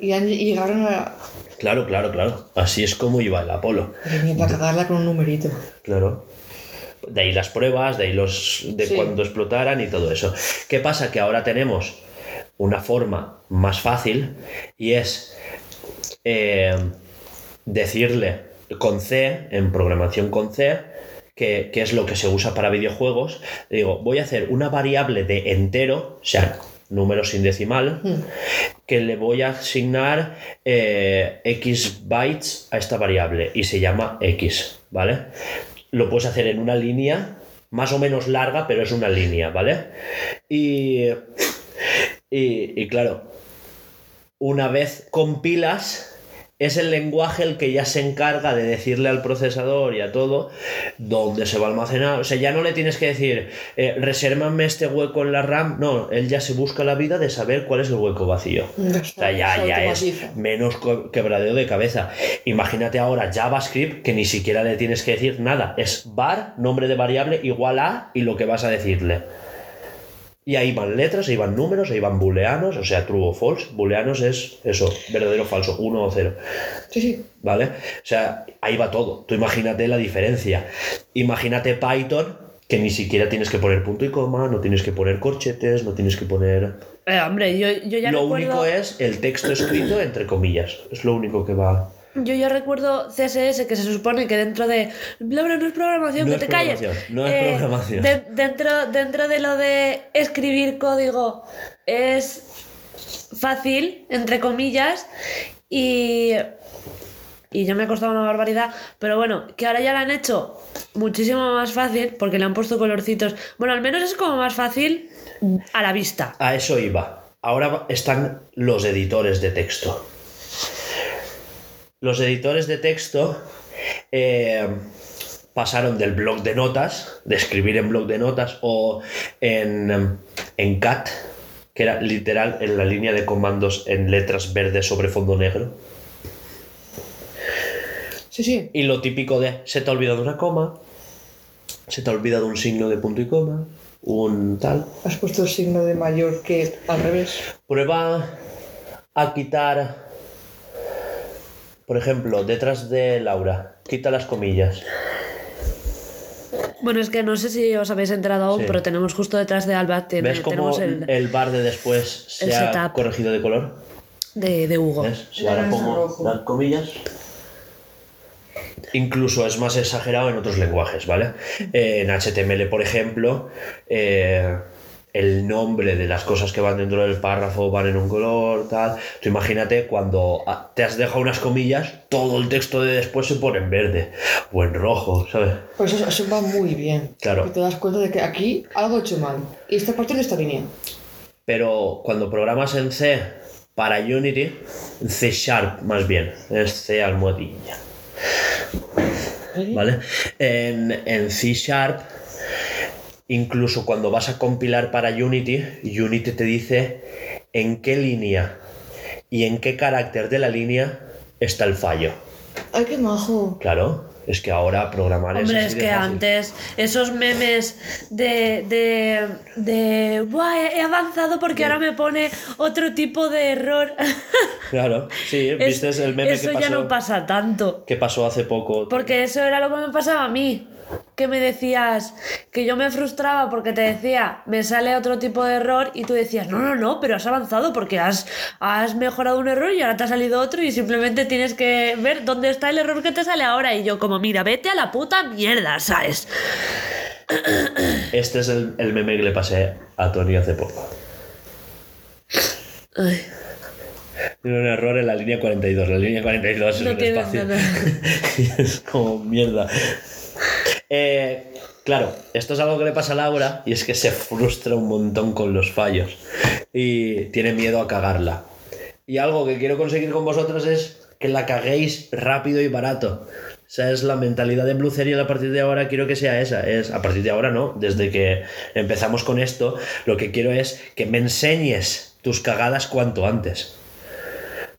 Han- y llegaron a. Claro, claro, claro. Así es como iba el Apolo. Para cagarla con un numerito. Claro. De ahí las pruebas, de ahí los de Sí. cuando explotaran y todo eso. ¿Qué pasa? Que ahora tenemos una forma más fácil y es eh, decirle con C, en programación con C, que, que es lo que se usa para videojuegos, digo, voy a hacer una variable de entero, o sea, número sin decimal, que le voy a asignar eh, X bytes a esta variable y se llama X, ¿vale? Lo puedes hacer en una línea más o menos larga, pero es una línea, ¿vale? Y, y, y claro, una vez compilas, es el lenguaje el que ya se encarga de decirle al procesador y a todo dónde se va a almacenar. O sea, ya no le tienes que decir, eh, este hueco en la RAM. No, él ya se busca la vida de saber cuál es el hueco vacío. Ya O sea, ya, ya es menos quebradeo de cabeza. Imagínate ahora JavaScript que ni siquiera le tienes que decir nada. Es var, nombre de variable, igual a y lo que vas a decirle. Y ahí van letras, ahí van números, ahí van booleanos, o sea, true o false. Booleanos es eso, verdadero o falso, uno o cero. Sí, sí. ¿Vale? O sea, ahí va todo. Tú imagínate la diferencia. Imagínate Python, que ni siquiera tienes que poner punto y coma, no tienes que poner corchetes, no tienes que poner... Eh, hombre, yo, yo ya lo recuerdo. único es el texto escrito entre comillas. Es lo único que va... Yo ya recuerdo CSS que se supone que dentro de. No es programación, No que es te calles. no es Eh, programación. de- dentro, dentro de lo de escribir código es fácil, entre comillas, y. Y ya me ha costado una barbaridad, pero bueno, que ahora ya lo han hecho muchísimo más fácil porque le han puesto colorcitos. Bueno, al menos es como más fácil a la vista. A eso iba. Ahora están los editores de texto. Los editores de texto eh, pasaron del blog de notas, de escribir en blog de notas o en, en CAT, que era literal en la línea de comandos en letras verdes sobre fondo negro. Sí, sí. Y lo típico de se te ha olvidado una coma, se te ha olvidado un signo de punto y coma, un tal. Has puesto el signo de mayor que al revés. Prueba a quitar, por ejemplo, detrás de Laura, quita las comillas. Bueno, es que no sé si os habéis enterado aún, Sí. pero tenemos justo detrás de Alba, tiene- ¿Ves cómo tenemos el... el, bar de después se ha setup. corregido de color? de, de Hugo. ¿Ves? Si ahora pongo las comillas. Incluso es más exagerado en otros lenguajes, ¿vale? Eh, en HTML, por ejemplo, eh, el nombre de las cosas que van dentro del párrafo van en un color, tal. Tú imagínate cuando ah, te has dejado unas comillas, todo el texto de después se pone en verde o en rojo, ¿sabes? Pues eso, eso va muy bien. Claro. Y te das cuenta de que aquí algo he hecho mal. Y esta parte de esta línea. Pero cuando programas en C para Unity, C Sharp más bien, es C almohadilla. ¿Vale? En, en C Sharp, incluso cuando vas a compilar para Unity, Unity te dice en qué línea y en qué carácter de la línea está el fallo. Ay, qué majo. Claro. Es que ahora programar es Hombre, es que fácil. antes esos memes de, de, de "Buah, he avanzado porque ahora me pone otro tipo de error. Claro, sí, Es- viste el meme eso que pasó, ya no pasa tanto. que pasó hace poco. Porque eso era lo que me pasaba a mí. Que me decías que yo me frustraba porque te decía, me sale otro tipo de error y tú decías, no, no, no, pero has avanzado porque has, has mejorado un error y ahora te ha salido otro y simplemente tienes que ver dónde está el error que te sale ahora. Y yo como, mira, vete a la puta mierda, ¿sabes? Este es el, el meme que le pasé a Tony hace poco. Ay, Tiene un error en la línea 42. La línea 42 es No un tiene espacio. es como mierda. Eh, claro, esto es algo que le pasa a Laura y es que se frustra un montón con los fallos y tiene miedo a cagarla. Y algo que quiero conseguir con vosotros es que la caguéis rápido y barato. Esa es la mentalidad de Blue Serial a partir de ahora, quiero que sea esa. Es, a partir de ahora no, desde que empezamos con esto, lo que quiero es que me enseñes tus cagadas cuanto antes.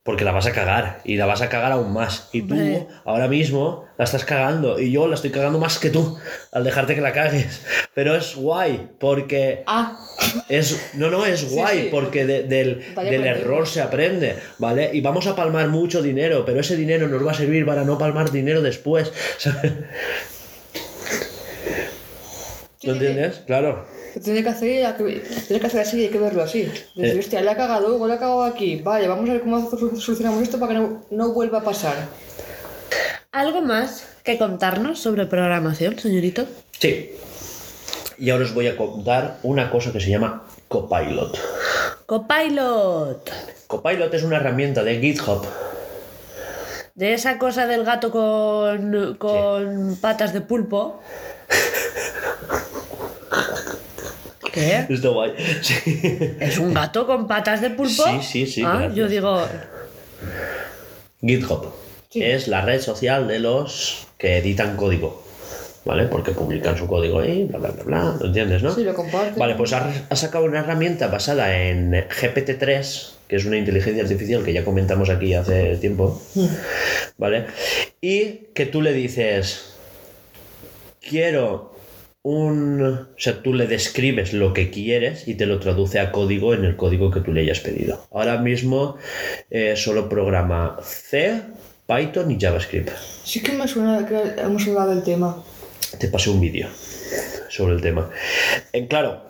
Porque la vas a cagar y la vas a cagar aún más. Y tú Hombre. ahora mismo la estás cagando y yo la estoy cagando más que tú al dejarte que la cagues. Pero es guay porque Ah, es, no, no, es guay sí. porque de- del, del error se aprende, ¿vale? Y vamos a palmar mucho dinero, pero ese dinero nos va a servir para no palmar dinero después. ¿Lo entiendes? Claro. Tiene que hacer, tiene que hacer así y hay que verlo así. Decir, Eh. hostia, le ha cagado, luego le ha cagado aquí. Vale, vamos a ver cómo solucionamos esto para que no, no vuelva a pasar. ¿Algo más que contarnos sobre programación, señorito? Sí. Y ahora os voy a contar una cosa que se llama Copilot. Copilot. Copilot es una herramienta de GitHub. De esa cosa del gato con, con patas de pulpo. Está guay. Sí. ¿Es un gato con patas de pulpo? Sí, sí, sí, Ah, yo digo, GitHub Sí. es la red social de los que editan código. ¿Vale? Porque publican su código ahí, bla, bla, bla, bla. ¿Lo entiendes, no? Sí, lo comparten. Vale, pues ha, ha sacado una herramienta basada en GPT-3, que es una inteligencia artificial que ya comentamos aquí hace tiempo. ¿Vale? Y que tú le dices, quiero un... O sea, tú le describes lo que quieres y te lo traduce a código en el código que tú le hayas pedido. Ahora mismo eh, solo programa C, Python y JavaScript. Sí que me suena que hemos hablado del tema. Te pasé un vídeo sobre el tema. Eh, claro,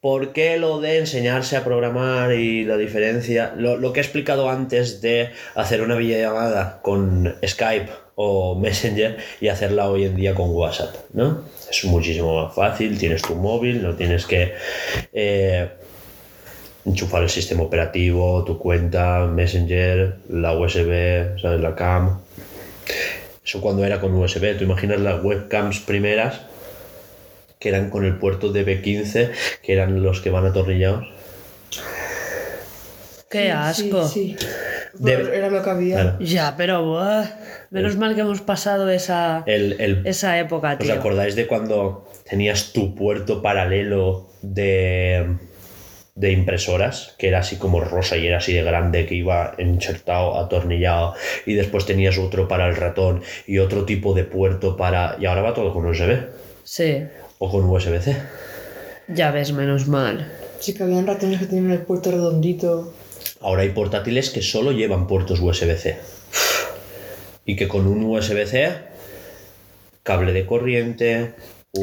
¿por qué lo de enseñarse a programar y la diferencia? Lo, lo que he explicado antes de hacer una videollamada con Skype o Messenger y hacerla hoy en día con WhatsApp, ¿no? Es muchísimo más fácil, tienes tu móvil, no tienes que eh, enchufar el sistema operativo, tu cuenta, Messenger, la USB, ¿sabes? La cam. Eso cuando era con USB. ¿Tú imaginas las webcams primeras? Que eran con el puerto DB15, que eran los que van atornillados. qué Sí, asco. Sí, sí. De- Era lo que había. Claro. Ya, pero buah, menos mal que hemos pasado esa, El, el- esa época, ¿Os tío. acordáis de cuando tenías tu puerto paralelo de, de impresoras? Que era así como rosa y era así de grande, que iba insertado, atornillado. Y después tenías otro para el ratón y otro tipo de puerto para... Y ahora va todo con USB Sí, o con USB-C. ya ves, menos mal. Sí que habían ratones que tenían el puerto redondito. Ahora hay portátiles que solo llevan puertos USB-C. Y que con un USB-C, cable de corriente,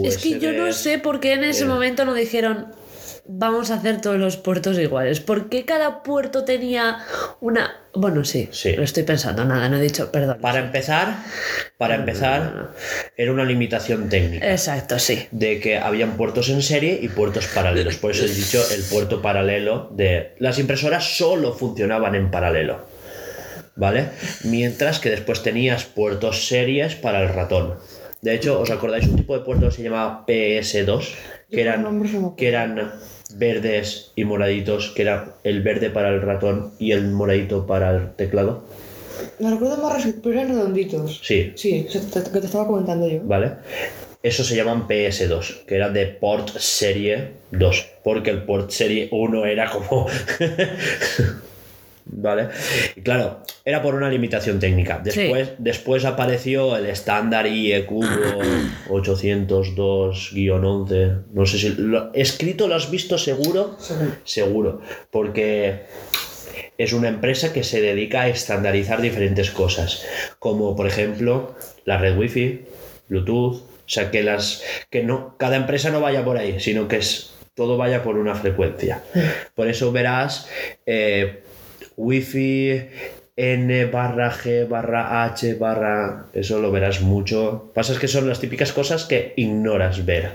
Es que yo no sé por qué en ese Bien. momento no dijeron vamos a hacer todos los puertos iguales. ¿Por qué cada puerto tenía una... Bueno, sí, Sí. lo estoy pensando, nada, no he dicho, perdón. Para empezar, para empezar, era una limitación técnica. Exacto, sí. De que habían puertos en serie y puertos paralelos. Por eso he dicho el puerto paralelo de. Las impresoras solo funcionaban en paralelo. ¿Vale? Mientras que después tenías puertos series para el ratón. De hecho, ¿os acordáis un tipo de puerto que se llamaba PS2? Que eran, que eran verdes y moraditos, que era el verde para el ratón y el moradito para el teclado. Me recuerdo más, pero eran redonditos. Sí, Sí, sea, te- que te estaba comentando yo. ¿vale? Eso se llaman PS2, que era de port serie 2, porque el port serie 1 era como... ¿Vale? Y claro, era por una limitación técnica. Después, después apareció el estándar IEQ 802-11. No sé si. Lo, escrito lo has visto seguro. Seguro. Seguro. Porque es una empresa que se dedica a estandarizar diferentes cosas. Como por ejemplo la red Wi-Fi, Bluetooth. O sea, que las. que no. Cada empresa no vaya por ahí, sino que es. Todo vaya por una frecuencia. Por eso verás eh, Wi-Fi N barra G barra H barra. Eso lo verás mucho. Pasa es que son las típicas cosas que ignoras ver.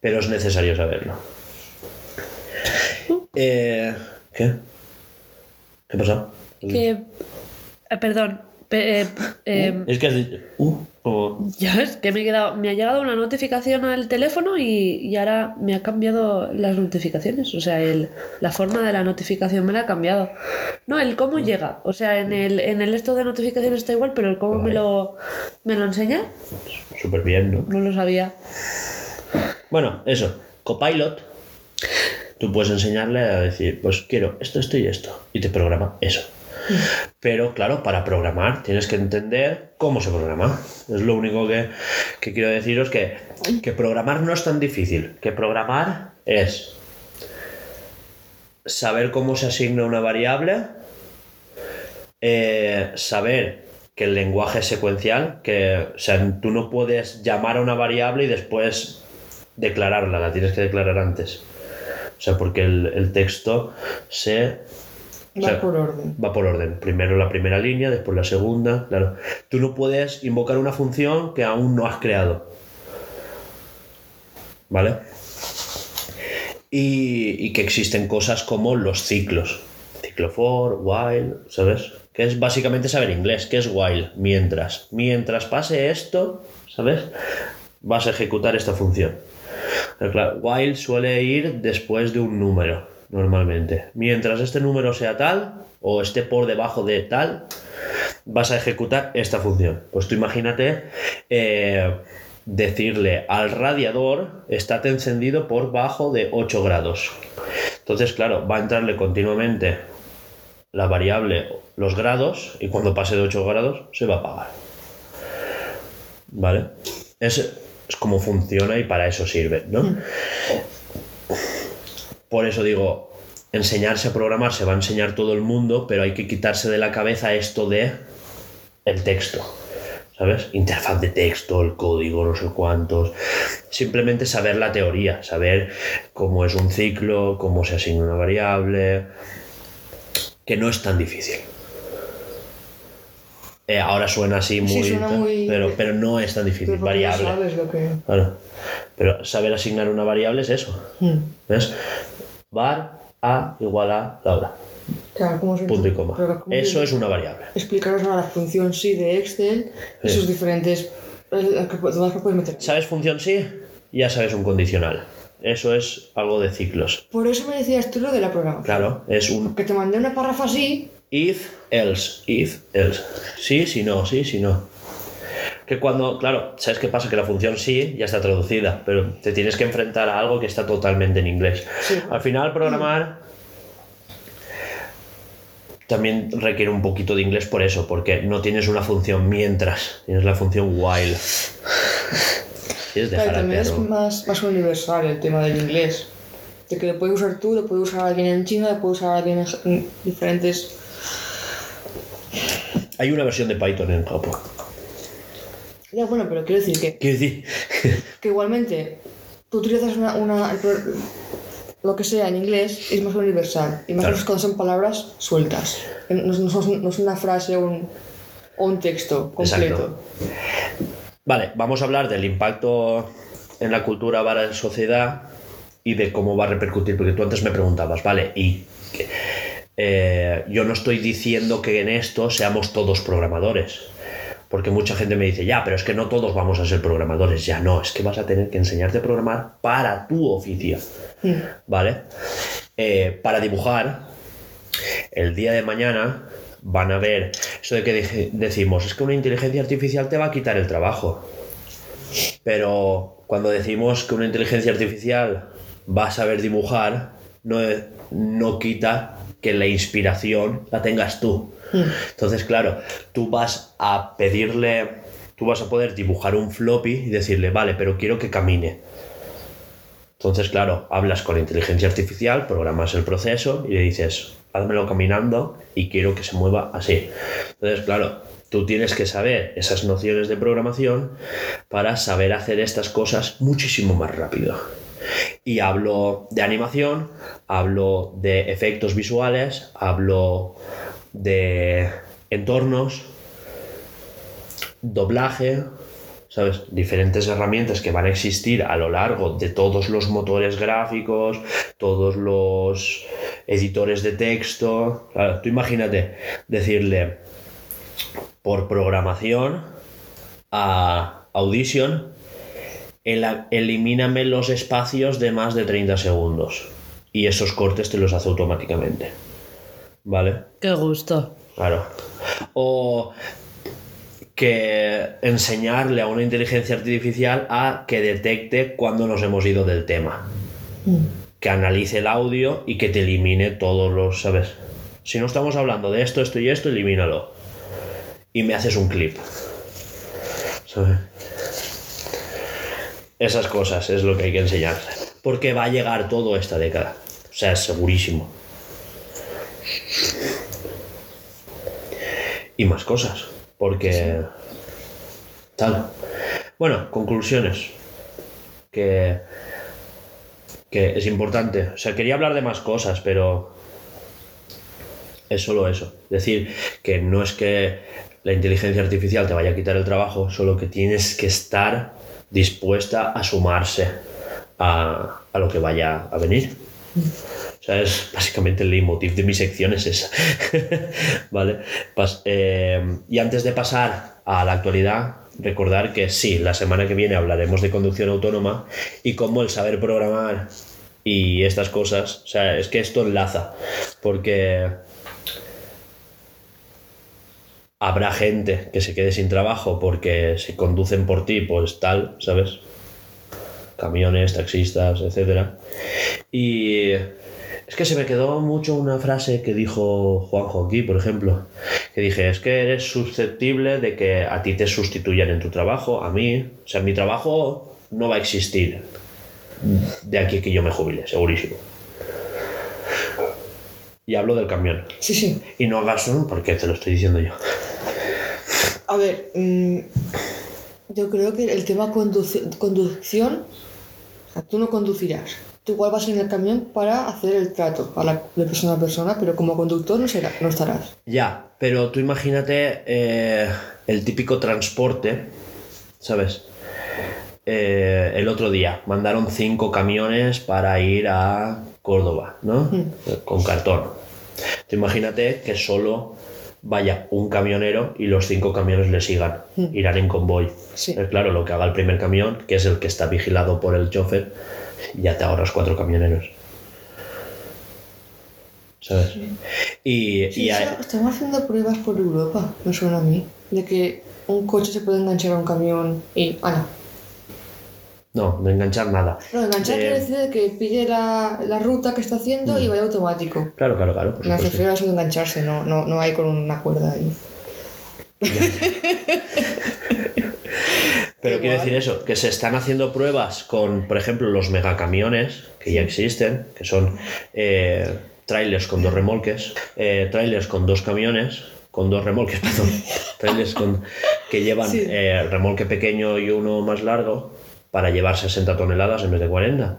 Pero es necesario saberlo. Eh, ¿Qué? ¿Qué pasa? Que. eh, perdón. Pe- eh, eh, Es que has dicho. Uh, ya es que me, he quedado, me ha llegado una notificación al teléfono y, y ahora me ha cambiado las notificaciones. O sea, el, la forma de la notificación me la ha cambiado. No, el cómo llega. O sea, en el, en el esto de notificaciones está igual, pero el cómo me lo, me lo enseña, Súper bien, ¿no? no lo sabía. Bueno, eso. Copilot. Tú puedes enseñarle a decir, pues quiero esto, esto y esto. Y te programa eso. Pero claro, para programar tienes que entender cómo se programa. Es lo único que, que quiero deciros que, que programar no es tan difícil. Que programar es saber cómo se asigna una variable, eh, saber que el lenguaje es secuencial, que o sea, tú no puedes llamar a una variable y después declararla, la tienes que declarar antes. O sea, porque el, el texto se Va o sea, por orden. Va por orden. Primero la primera línea, después la segunda. Claro. Tú no puedes invocar una función que aún no has creado. ¿Vale? Y, y que existen cosas como los ciclos. Ciclo for, while, ¿sabes? Que es básicamente saber inglés. ¿Qué es while? Mientras. Mientras pase esto, ¿sabes? Vas a ejecutar esta función. Pero claro, while suele ir después de un número, normalmente. Mientras este número sea tal, o esté por debajo de tal, vas a ejecutar esta función. Pues tú imagínate eh, decirle al radiador, estate encendido por bajo de 8 grados. Entonces, claro, va a entrarle continuamente la variable los grados y cuando pase de 8 grados se va a apagar. ¿Vale? Es, es como funciona y para eso sirve, ¿no? Por eso digo, enseñarse a programar se va a enseñar todo el mundo, pero hay que quitarse de la cabeza esto de el texto. ¿Sabes? Interfaz de texto, el código, no sé cuántos. Simplemente saber la teoría, saber cómo es un ciclo, cómo se asigna una variable, que no es tan difícil. Eh, ahora suena así muy, suena muy- Pero, pero no es tan difícil. No variable. sabes lo que. Claro. Pero saber asignar una variable es eso. Hmm. ¿Ves? Var a igual a Laura. Claro, ¿cómo se Punto y coma. pero ¿cómo Eso es una variable. Explicaros ahora la función sí de Excel y Sí. sus diferentes. eh, las que, puedes meter. ¿Sabes función sí? Ya sabes un condicional. Eso es algo de ciclos. Por eso me decías tú lo de la programación. Claro, es un Que te mandé una párrafo así. if, else, if, else. Sí, si no, sí, si no. Que cuando, claro, ¿sabes qué pasa? Que la función sí ya está traducida, pero te tienes que enfrentar a algo que está totalmente en inglés. Sí. Al final, programar también requiere un poquito de inglés por eso, porque no tienes una función mientras, tienes la función while. Claro, también es más, más universal el tema del inglés. De que lo puedes usar tú, lo puede usar alguien en China, lo puede usar alguien en, en diferentes. Hay una versión de Python en Japón. Ya, bueno, pero quiero decir que, Quiero decir, que igualmente tú utilizas una, una- lo que sea en inglés es más universal. Y más Claro. menos cuando son palabras sueltas. No, no es una frase o un, o un texto completo. Vale, vamos a hablar del impacto en la cultura para la sociedad y de cómo va a repercutir, porque tú antes me preguntabas, vale, y eh, yo no estoy diciendo que en esto seamos todos programadores, porque mucha gente me dice, ya, pero es que no todos vamos a ser programadores, ya no, es que vas a tener que enseñarte a programar para tu oficio, ¿vale? Eh, para dibujar, el día de mañana van a ver eso de que decimos es que una inteligencia artificial te va a quitar el trabajo. Pero cuando decimos que una inteligencia artificial va a saber dibujar, no, no quita que la inspiración la tengas tú. Entonces, claro, tú vas a pedirle, tú vas a poder dibujar un floppy y decirle, vale, pero quiero que camine. Entonces, claro, hablas con inteligencia artificial, programas el proceso y le dices, házmelo caminando y quiero que se mueva así. Entonces, claro, tú tienes que saber esas nociones de programación para saber hacer estas cosas muchísimo más rápido. Y hablo de animación, hablo de efectos visuales, hablo de entornos, doblaje, ¿sabes? Diferentes herramientas que van a existir a lo largo de todos los motores gráficos, todos los editores de texto. Tú imagínate decirle por programación a Audition, el- elimíname los espacios de más de 30 segundos. Y esos cortes te los hace automáticamente. ¿Vale? Qué gusto. Claro. O que enseñarle a una inteligencia artificial a que detecte cuando nos hemos ido del tema. Que analice el audio y que te elimine todos los, ¿sabes? Si no estamos hablando de esto, esto y esto, elimínalo. Y me haces un clip. ¿Sabes? Esas cosas es lo que hay que enseñar. Porque va a llegar todo esta década. O sea, es segurísimo. Y más cosas. Porque. Tal. Bueno, conclusiones. Que. Que es importante. O sea, quería hablar de más cosas, pero. Es solo eso. Decir que no es que la inteligencia artificial te vaya a quitar el trabajo, solo que tienes que estar dispuesta a sumarse a, a lo que vaya a venir. Es básicamente el leitmotiv de mi sección es esa. ¿Vale? Pas- eh, y antes de pasar a la actualidad, recordar que sí, la semana que viene hablaremos de conducción autónoma y cómo el saber programar y estas cosas, o sea, es que esto enlaza, porque habrá gente que se quede sin trabajo porque se conducen por ti, pues tal, ¿sabes? Camiones, taxistas, etcétera. Y es que se me quedó mucho una frase que dijo Juanjo aquí, por ejemplo, que dije, es que eres susceptible de que a ti te sustituyan en tu trabajo, a mí, o sea, mi trabajo no va a existir de aquí que yo me jubile, segurísimo. Y hablo del camión. Sí, sí. Y no hagas un porque te lo estoy diciendo yo. A ver, mm, yo creo que el tema conduci- conducción, o sea, tú no conducirás. Tú igual vas en el camión para hacer el trato de persona a persona, pero como conductor no, será, no estarás. Ya, pero tú imagínate eh, el típico transporte, ¿sabes? Eh, el otro día mandaron cinco camiones para ir a Córdoba, ¿no? Eh, Con cartón. Tú imagínate que solo vaya un camionero y los cinco camiones le sigan. Irán en convoy. Sí. Eh, claro, lo que haga el primer camión, que es el que está vigilado por el chofer, ya te ahorras cuatro camioneros. ¿Sabes? Y, Sí, y hay- haciendo pruebas por Europa, me suena a mí, de que un coche se puede enganchar a un camión y... Ah, no. No, de enganchar nada. No, enganchar De- quiere decir de que pille la, la ruta que está haciendo y vaya automático. Claro, claro, claro. Me refiero a eso de engancharse, no, no, no hay con una cuerda ahí. Pero guay. decir eso, que se están haciendo pruebas con, por ejemplo, los megacamiones que ya existen, que son eh, trailers con dos remolques, eh, trailers con dos camiones, con dos remolques, perdón, trailers con, que llevan Sí. eh, remolque pequeño y uno más largo para llevar 60 toneladas en vez de 40.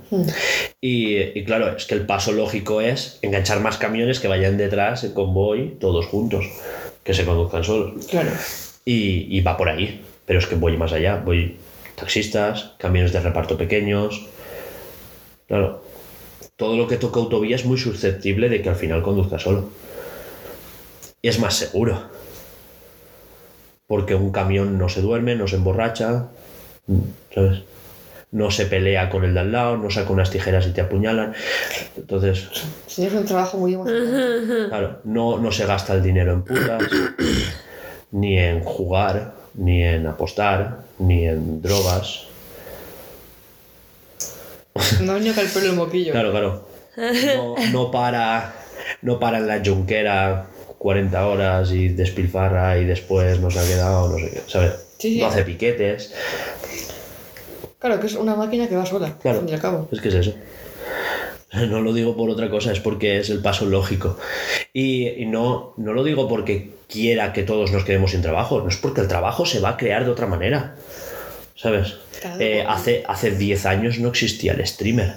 Y, y claro, es que el paso lógico es enganchar más camiones que vayan detrás en convoy, todos juntos, que se conduzcan solos. Claro. Y, y va por ahí. Pero es que voy más allá. Voy taxistas, camiones de reparto pequeños. Claro. Todo lo que toca autovía es muy susceptible de que al final conduzca solo. Y es más seguro. Porque un camión no se duerme, no se emborracha. ¿Sabes? No se pelea con el de al lado, no saca unas tijeras y te apuñalan. Entonces, Sí, es un trabajo muy emocionante. Claro, no, no se gasta el dinero en putas, ni en jugar, ni en apostar, ni en drogas. No niño que el pelo el moquillo. Claro, claro. No, no para. no para en la yunquera 40 horas y despilfarra y después nos ha quedado, no sé qué, ¿sabes? Sí, sí. No hace piquetes. Claro, que es una máquina que va sola, Claro. al fin y al cabo. Es que es eso. No lo digo por otra cosa, es porque es el paso lógico. Y, y no, no lo digo porque quiera que todos nos quedemos sin trabajo, no es porque el trabajo se va a crear de otra manera. ¿Sabes? Eh, hace, hace 10 años no existía el streamer.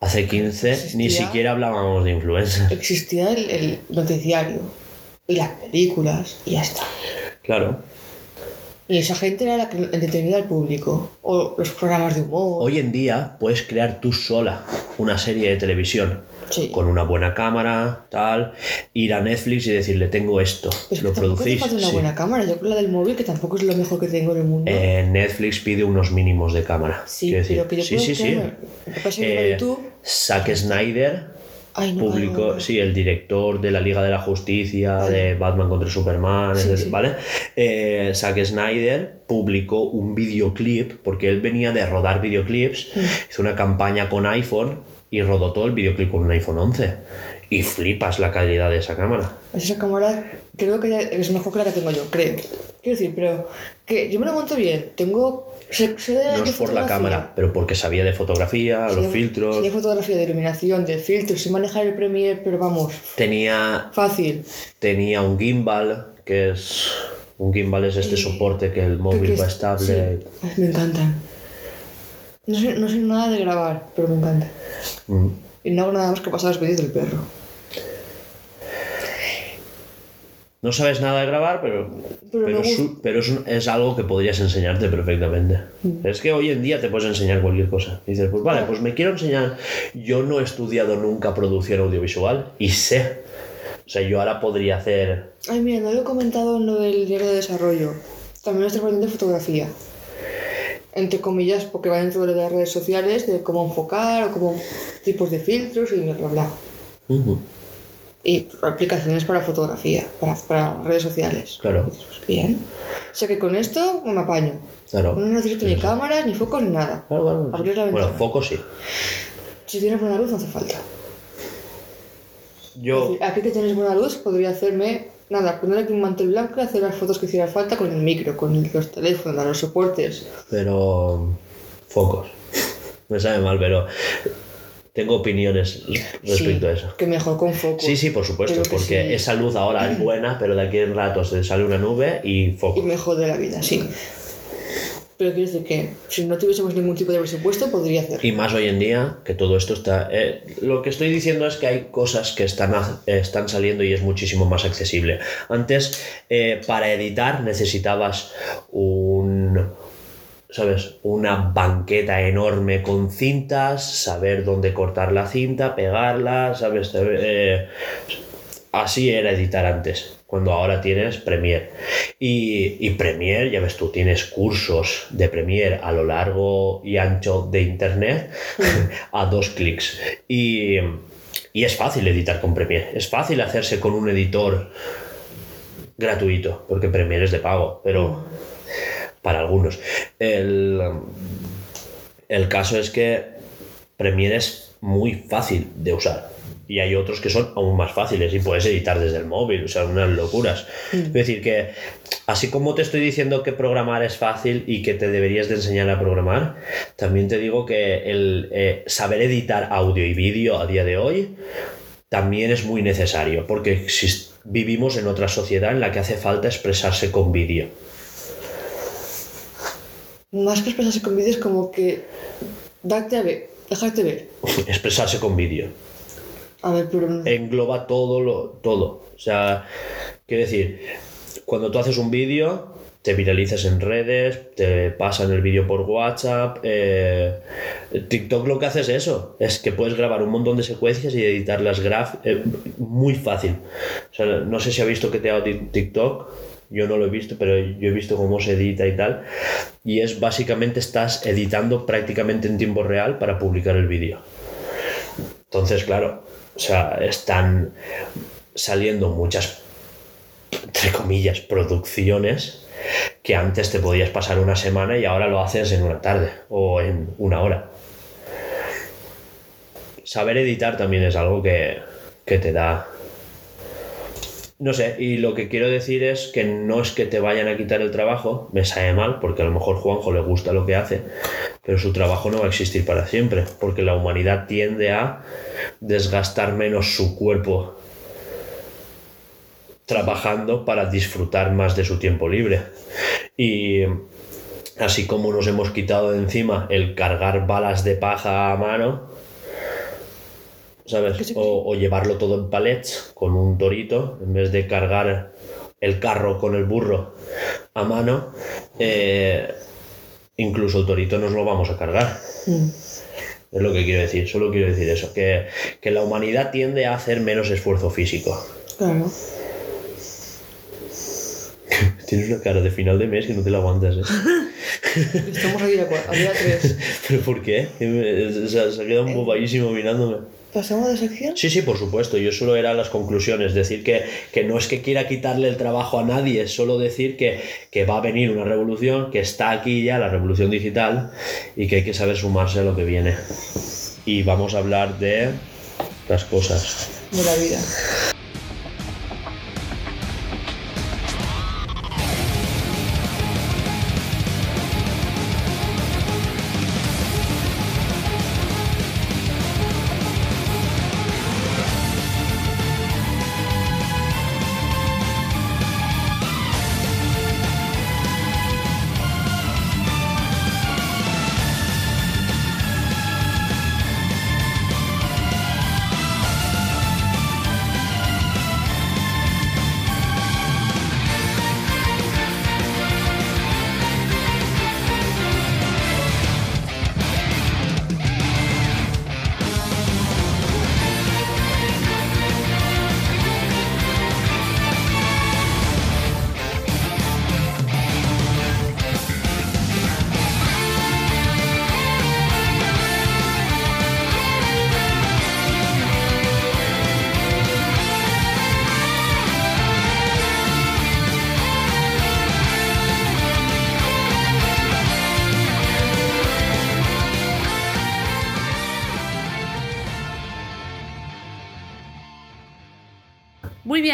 Hace 15 ni siquiera hablábamos de influencers. Existía el, el noticiario y las películas y ya está. Claro. Y esa gente era la que entretenía al público. O los programas de humor. Hoy en día puedes crear tú sola una serie de televisión. Sí. Con una buena cámara, tal, ir a Netflix y decirle, tengo esto, Pero es lo te producís. falta una Sí. buena cámara. Yo con la del móvil, que tampoco es lo mejor que tengo en el mundo. Eh, Netflix pide unos mínimos de cámara. sí, decir. pero que yo sí, sí, sí. Eh, YouTube... Zack Snyder Ay, no, publicó, no, no. sí, el director de la Liga de la Justicia, Vale. de Batman contra Superman, Sí, etc., sí. ¿vale? Eh, Zack Snyder publicó un videoclip, porque él venía de rodar videoclips, Mm. hizo una campaña con iPhone y rodó todo el videoclip con un iPhone 11. Y flipas la calidad de esa cámara. Esa cámara creo que es mejor que la que tengo yo, creo. Quiero decir, pero que yo me lo monto bien. Tengo... No es por la cámara, pero porque sabía de fotografía, los filtros. de fotografía, de iluminación, de filtros, sé manejar el Premiere, pero vamos, Tenía fácil. tenía un gimbal, que es un gimbal es este Eh, soporte que el móvil va es- estable. sí, me encantan. No sé, no sé nada de grabar, pero me encanta. Mm. Y no hago nada más que pasar los vídeos del perro. No sabes nada de grabar, pero, Pero es, un- pero es, un- es algo que podrías enseñarte perfectamente. Mm. Es que hoy en día te puedes enseñar cualquier cosa. Y dices, pues vale, pues me quiero enseñar. Yo no he estudiado nunca producción audiovisual y sé. O sea, yo ahora podría hacer. Ay, mira, no lo he comentado en lo del diario de desarrollo. También parte de fotografía. Entre comillas, porque va dentro de las redes sociales, de cómo enfocar o cómo tipos de filtros y bla, bla, bla. Ujú, Y aplicaciones para fotografía, para, para redes sociales. Claro. Pues bien. O sea que con esto me apaño. Claro. No necesito ni cámaras, ni focos, ni nada. Claro, claro. Abrir la Bueno, ventana. foco sí. Si tienes buena luz, no hace falta. Yo. Aquí que tienes buena luz, podría hacerme, nada, poner aquí un mantel blanco y hacer las fotos que hiciera falta con el micro, con el- los teléfonos, los soportes. Pero. Focos. Me sabe mal, pero. Tengo opiniones respecto Sí, a eso. Que mejor con focos. Sí, sí, por supuesto, porque sí. esa luz ahora es buena, pero de aquí en rato se sale una nube y Y foco. mejor de la vida, sí. Pero quiero decir que si no tuviésemos ningún tipo de presupuesto, podría hacer. Y más hoy en día, que todo esto está... eh, lo que estoy diciendo es que hay cosas que están, están saliendo y es muchísimo más accesible. Antes, eh, para editar necesitabas un... ¿Sabes? Una banqueta enorme con cintas, saber dónde cortar la cinta, pegarla, ¿sabes? Eh, así era editar antes, cuando ahora tienes Premiere. Y, y Premiere, ya ves tú, tienes cursos de Premiere a lo largo y ancho de Internet a dos clics. Y, y es fácil editar con Premiere, es fácil hacerse con un editor gratuito, porque Premiere es de pago, pero para algunos. El, el caso es que Premiere es muy fácil de usar. Y hay otros que son aún más fáciles y puedes editar desde el móvil, o sea, unas locuras. Es decir, que así como te estoy diciendo que programar es fácil y que te deberías de enseñar a programar, también te digo que el eh, saber editar audio y vídeo a día de hoy también es muy necesario, porque vivimos en otra sociedad en la que hace falta expresarse con vídeo. Más que expresarse con vídeos, como que darte a ver, dejarte ver. expresarse con vídeo. A ver, pero engloba todo lo todo. O sea, quiero decir, cuando tú haces un vídeo, te viralizas en redes, te pasan el vídeo por WhatsApp. eh, TikTok lo que hace es eso, es que puedes grabar un montón de secuencias y editar las graf eh, muy fácil. O sea, no sé si ha visto que te hago ti- TikTok. Yo no lo he visto, pero yo he visto cómo se edita y tal. Y es básicamente estás editando prácticamente en tiempo real para publicar el vídeo. Entonces, claro, o sea, están saliendo muchas, entre comillas, producciones que antes te podías pasar una semana y ahora lo haces en una tarde o en una hora. Saber editar también es algo que, que te da. No sé, y lo que quiero decir es que no es que te vayan a quitar el trabajo, me sabe mal, porque a lo mejor Juanjo le gusta lo que hace, pero su trabajo no va a existir para siempre, porque la humanidad tiende a desgastar menos su cuerpo trabajando para disfrutar más de su tiempo libre. Y así como nos hemos quitado de encima el cargar balas de paja a mano, ¿sabes? O, o llevarlo todo en palets con un torito, en vez de cargar el carro con el burro a mano, eh, incluso el torito nos lo vamos a cargar. Es lo que quiero decir, solo quiero decir eso, que, que la humanidad tiende a hacer menos esfuerzo físico. Claro. Tienes una cara de final de mes que no te la aguantas, ¿eh? Estamos aquí a, a día 3. ¿Pero por qué? Se se ha quedado un bobadísimo mirándome. ¿Pasamos de sección? Sí, sí, por supuesto. Yo solo era las conclusiones. Decir que, que no es que quiera quitarle el trabajo a nadie, es solo decir que, que va a venir una revolución, que está aquí ya, la revolución digital, y que hay que saber sumarse a lo que viene. Y vamos a hablar de las cosas. De la vida.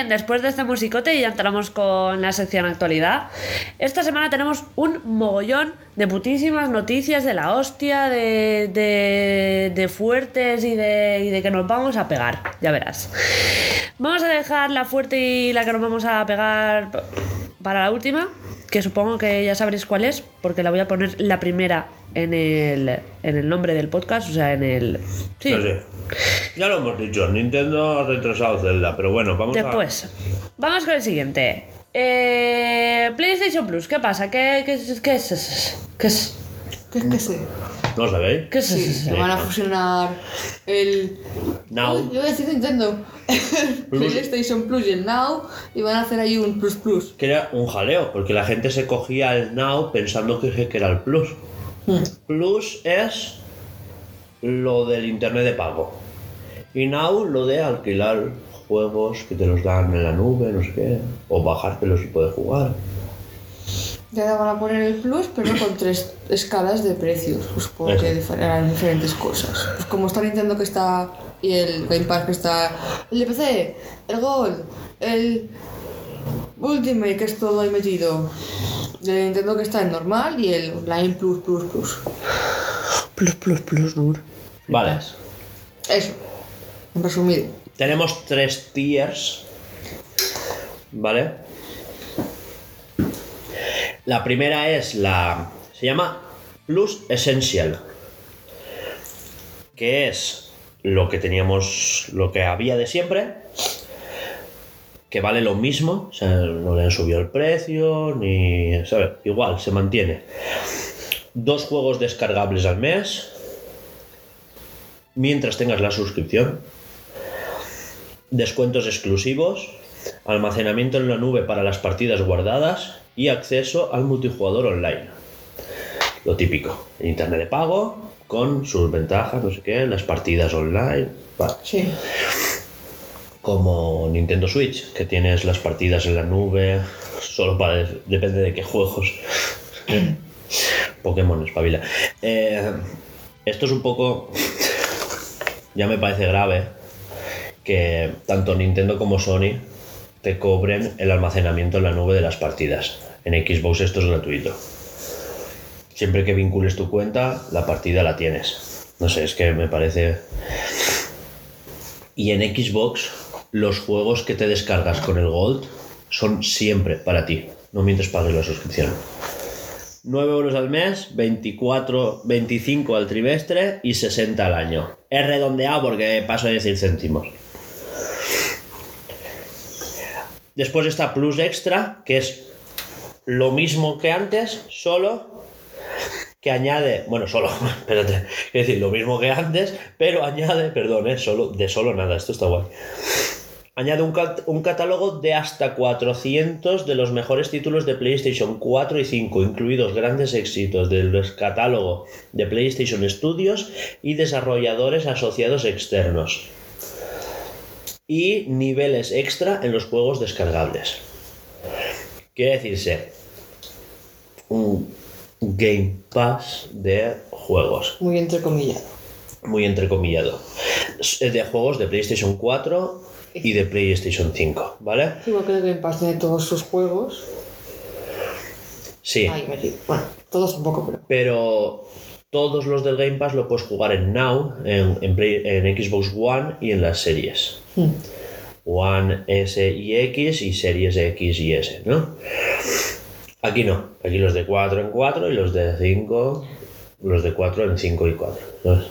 Después de este musicote ya entramos con la sección actualidad. Esta semana tenemos un mogollón de putísimas noticias de la hostia, de, de, fuertes y de, de que nos vamos a pegar, ya verás. Vamos a dejar la fuerte y la que nos vamos a pegar para la última, que supongo que ya sabréis cuál es, porque la voy a poner la primera en el, en el nombre del podcast, o sea, en el... Sí. Ya lo hemos dicho, Nintendo ha retrasado Zelda, pero bueno, vamos Después, vamos con el siguiente. Eh, PlayStation Plus, ¿qué pasa? ¿Qué, qué, es- qué es eso? ¿Qué es? ¿Qué es que sé? a... ¿No sabéis? ¿Qué es Sí, eso? se van a fusionar el. Now. Yo voy a decir Nintendo. PlayStation Plus y el Now. Y van a hacer ahí un Plus Plus. que era un jaleo, porque la gente se cogía el Now pensando que, que era el Plus. Plus es lo del internet de pago. Y Now lo de alquilar juegos que te los dan en la nube, no sé qué, o bajártelos y poder jugar. Ya van a poner el Plus, pero con tres escalas de precios. Pues supongo Eso. que harán diferentes cosas. Pues como está Nintendo que está. Y el Game Pass que está. El de PC, el Gold, el Ultimate que es todo ahí metido. El Nintendo que está en normal y el Online Plus Plus Plus. Plus, plus, plus, Nur. Vale. Eso. En resumido. Tenemos tres tiers. ¿Vale? La primera es la. Se llama Plus Essential. Que es lo que teníamos. Lo que había de siempre. Que vale lo mismo. O sea, no le han subido el precio. Ni. ¿sabes? Igual, se mantiene. Dos juegos descargables al mes. Mientras tengas la suscripción descuentos exclusivos, almacenamiento en la nube para las partidas guardadas y acceso al multijugador online. Lo típico, el internet de pago con sus ventajas, no sé qué, las partidas online, vale. Sí. como Nintendo Switch, que tienes las partidas en la nube, solo para depende de qué juegos. Pokémon espabila. Eh, esto es un poco ya me parece grave que tanto Nintendo como Sony te cobren el almacenamiento en la nube de las partidas. En Xbox esto es gratuito. Siempre que vincules tu cuenta, la partida la tienes. No sé, es que me parece... Y en Xbox, los juegos que te descargas con el Gold son siempre para ti. No mientras pagues la suscripción. 9 euros al mes, 24, 25 al trimestre y 60 al año. Es redondeado porque paso a decir céntimos. Después está Plus Extra, que es lo mismo que antes, solo que añade, bueno, solo, espérate, es decir, lo mismo que antes, pero añade, perdón, eh, solo, de solo nada, esto está guay. Añade un, cat- un catálogo de hasta 400 de los mejores títulos de PlayStation 4 y 5, incluidos grandes éxitos del catálogo de PlayStation Studios y desarrolladores asociados externos. Y niveles extra en los juegos descargables. Quiere decirse, un Game Pass de juegos Muy entrecomillado. muy entrecomillado. Es De juegos de PlayStation 4 y de PlayStation 5, ¿vale? Igual que el Game Pass tiene todos sus juegos. Sí, Ahí metido. Bueno, todos un poco, pero. pero todos los del Game Pass lo puedes jugar en Now, en, en Play- en Xbox One y en las series. Hmm. One S y X y series X y S, ¿no? Aquí no, aquí los de 4 en 4 y los de 5, los de 4 en 5 y 4. ¿sabes?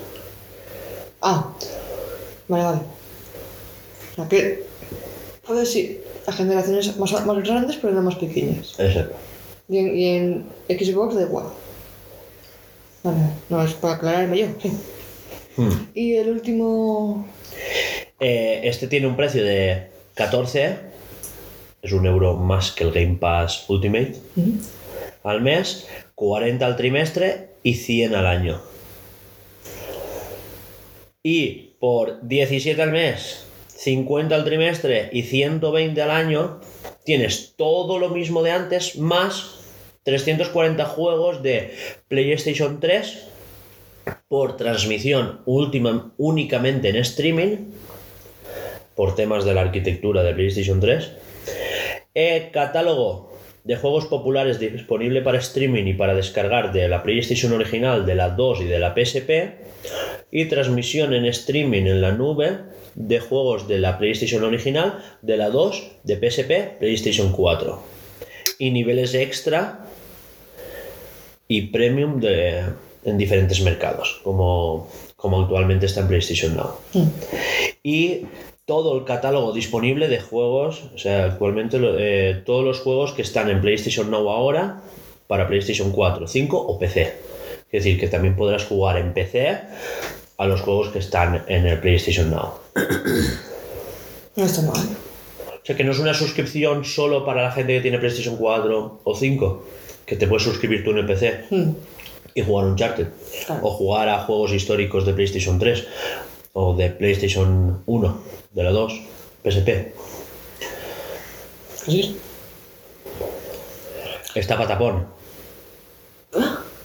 Ah, vale, vale. Sea que. Sí, a generaciones más, más grandes, pero no más pequeñas. Exacto. Y en, y en Xbox da igual. Vale, no, es para aclararme yo, sí. Hmm. Y el último. Eh, este tiene un precio de 14, es un euro más que el Game Pass Ultimate al mes, 40 al trimestre y 100 al año. Y por 17 al mes, 50 al trimestre y 120 al año, tienes todo lo mismo de antes más 340 juegos de PlayStation 3 por transmisión última, únicamente en streaming, por temas de la arquitectura de PlayStation 3. Eh, catálogo de juegos populares disponible para streaming y para descargar de la PlayStation original, de la 2 y de la PSP. Y transmisión en streaming en la nube de juegos de la PlayStation original, de la 2, de PSP, PlayStation 4. Y niveles extra y premium de, en diferentes mercados, como, como actualmente está en PlayStation Now. Y todo el catálogo disponible de juegos, o sea, actualmente eh, todos los juegos que están en PlayStation Now ahora para PlayStation 4, 5 o PC. Es decir, que también podrás jugar en PC a los juegos que están en el PlayStation Now. No está mal. O sea, que no es una suscripción solo para la gente que tiene PlayStation 4 o 5, que te puedes suscribir tú en el PC Hmm. y jugar Uncharted. Claro. O jugar a juegos históricos de PlayStation 3 o de PlayStation 1, de la 2, PSP. Es. Está patapón.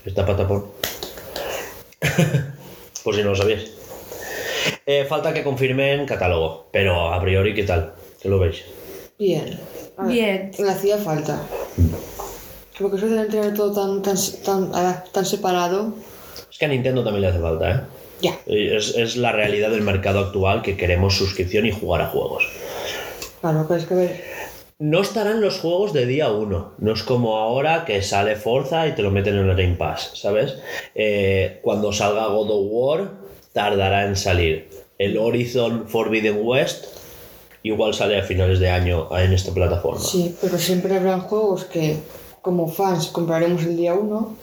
Está patapón. Por si no lo sabíais. Eh, falta que confirmen catálogo, pero a priori, ¿qué tal? ¿Qué lo veis? Bien. A ver, Bien. Le hacía falta. Porque eso de tener todo tan, tan, tan, ah, tan separado. Es que a Nintendo también le hace falta, ¿eh? Ya. Es, es la realidad del mercado actual que queremos suscripción y jugar a juegos. Claro, que es que ver. No estarán los juegos de día 1. No es como ahora que sale Forza y te lo meten en el Game Pass, ¿sabes? Eh, cuando salga God of War, tardará en salir. El Horizon Forbidden West igual sale a finales de año en esta plataforma. Sí, pero siempre habrán juegos que, como fans, compraremos el día 1.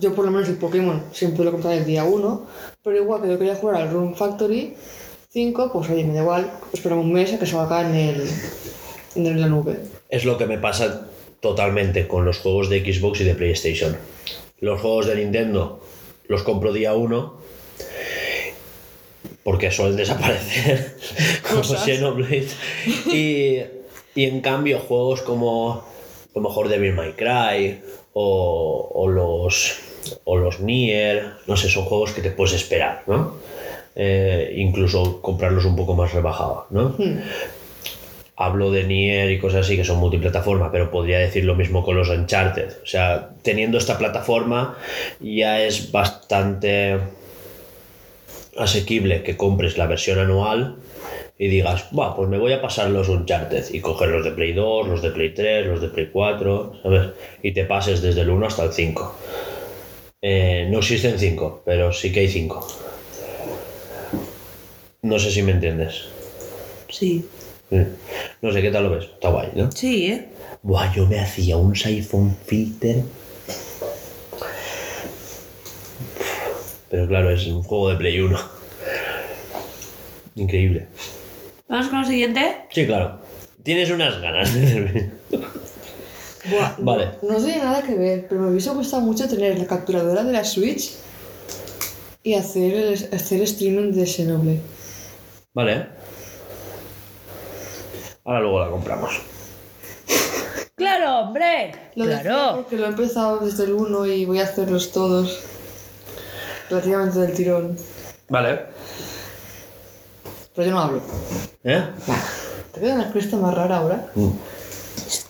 Yo, por lo menos, el Pokémon siempre lo compraré el día 1. Pero igual que yo quería jugar al Room Factory 5, pues oye, me da igual. Esperamos un mes a que salga en, el, en la nube. Es lo que me pasa totalmente con los juegos de Xbox y de PlayStation. Los juegos de Nintendo los compro día 1 porque suelen desaparecer como. Xenoblade y, y en cambio juegos como a lo mejor Devil May Cry o, o los o los Nier no sé son juegos que te puedes esperar ¿no? eh, incluso comprarlos un poco más rebajados, ¿no? Hablo de Nier y cosas así que son multiplataforma, pero podría decir lo mismo con los Uncharted. O sea, teniendo esta plataforma ya es bastante asequible que compres la versión anual y digas, va, pues me voy a pasar los Uncharted y coger los de Play 2, los de Play 3, los de Play 4, ¿sabes? Y te pases desde el 1 hasta el 5. Eh, no existen 5, pero sí que hay 5. No sé si me entiendes. Sí. No sé qué tal lo ves. Está guay, ¿no? Sí, ¿eh? Buah, yo me hacía un iPhone filter. Pero claro, es un juego de Play 1. Increíble. Vamos con el siguiente. Sí, claro. Tienes unas ganas. Buah, Vale. No, no tiene nada que ver, pero me hubiese gustado mucho tener la capturadora de la Switch y hacer, el- hacer streaming de Xenoblade. vale. Ahora luego la compramos. ¡Claro, hombre! Lo ¡Claro! porque lo he empezado desde el 1 y voy a hacerlos todos relativamente del tirón. Vale. Pero yo no hablo. ¿Eh? ¿Te queda una cresta más rara ahora?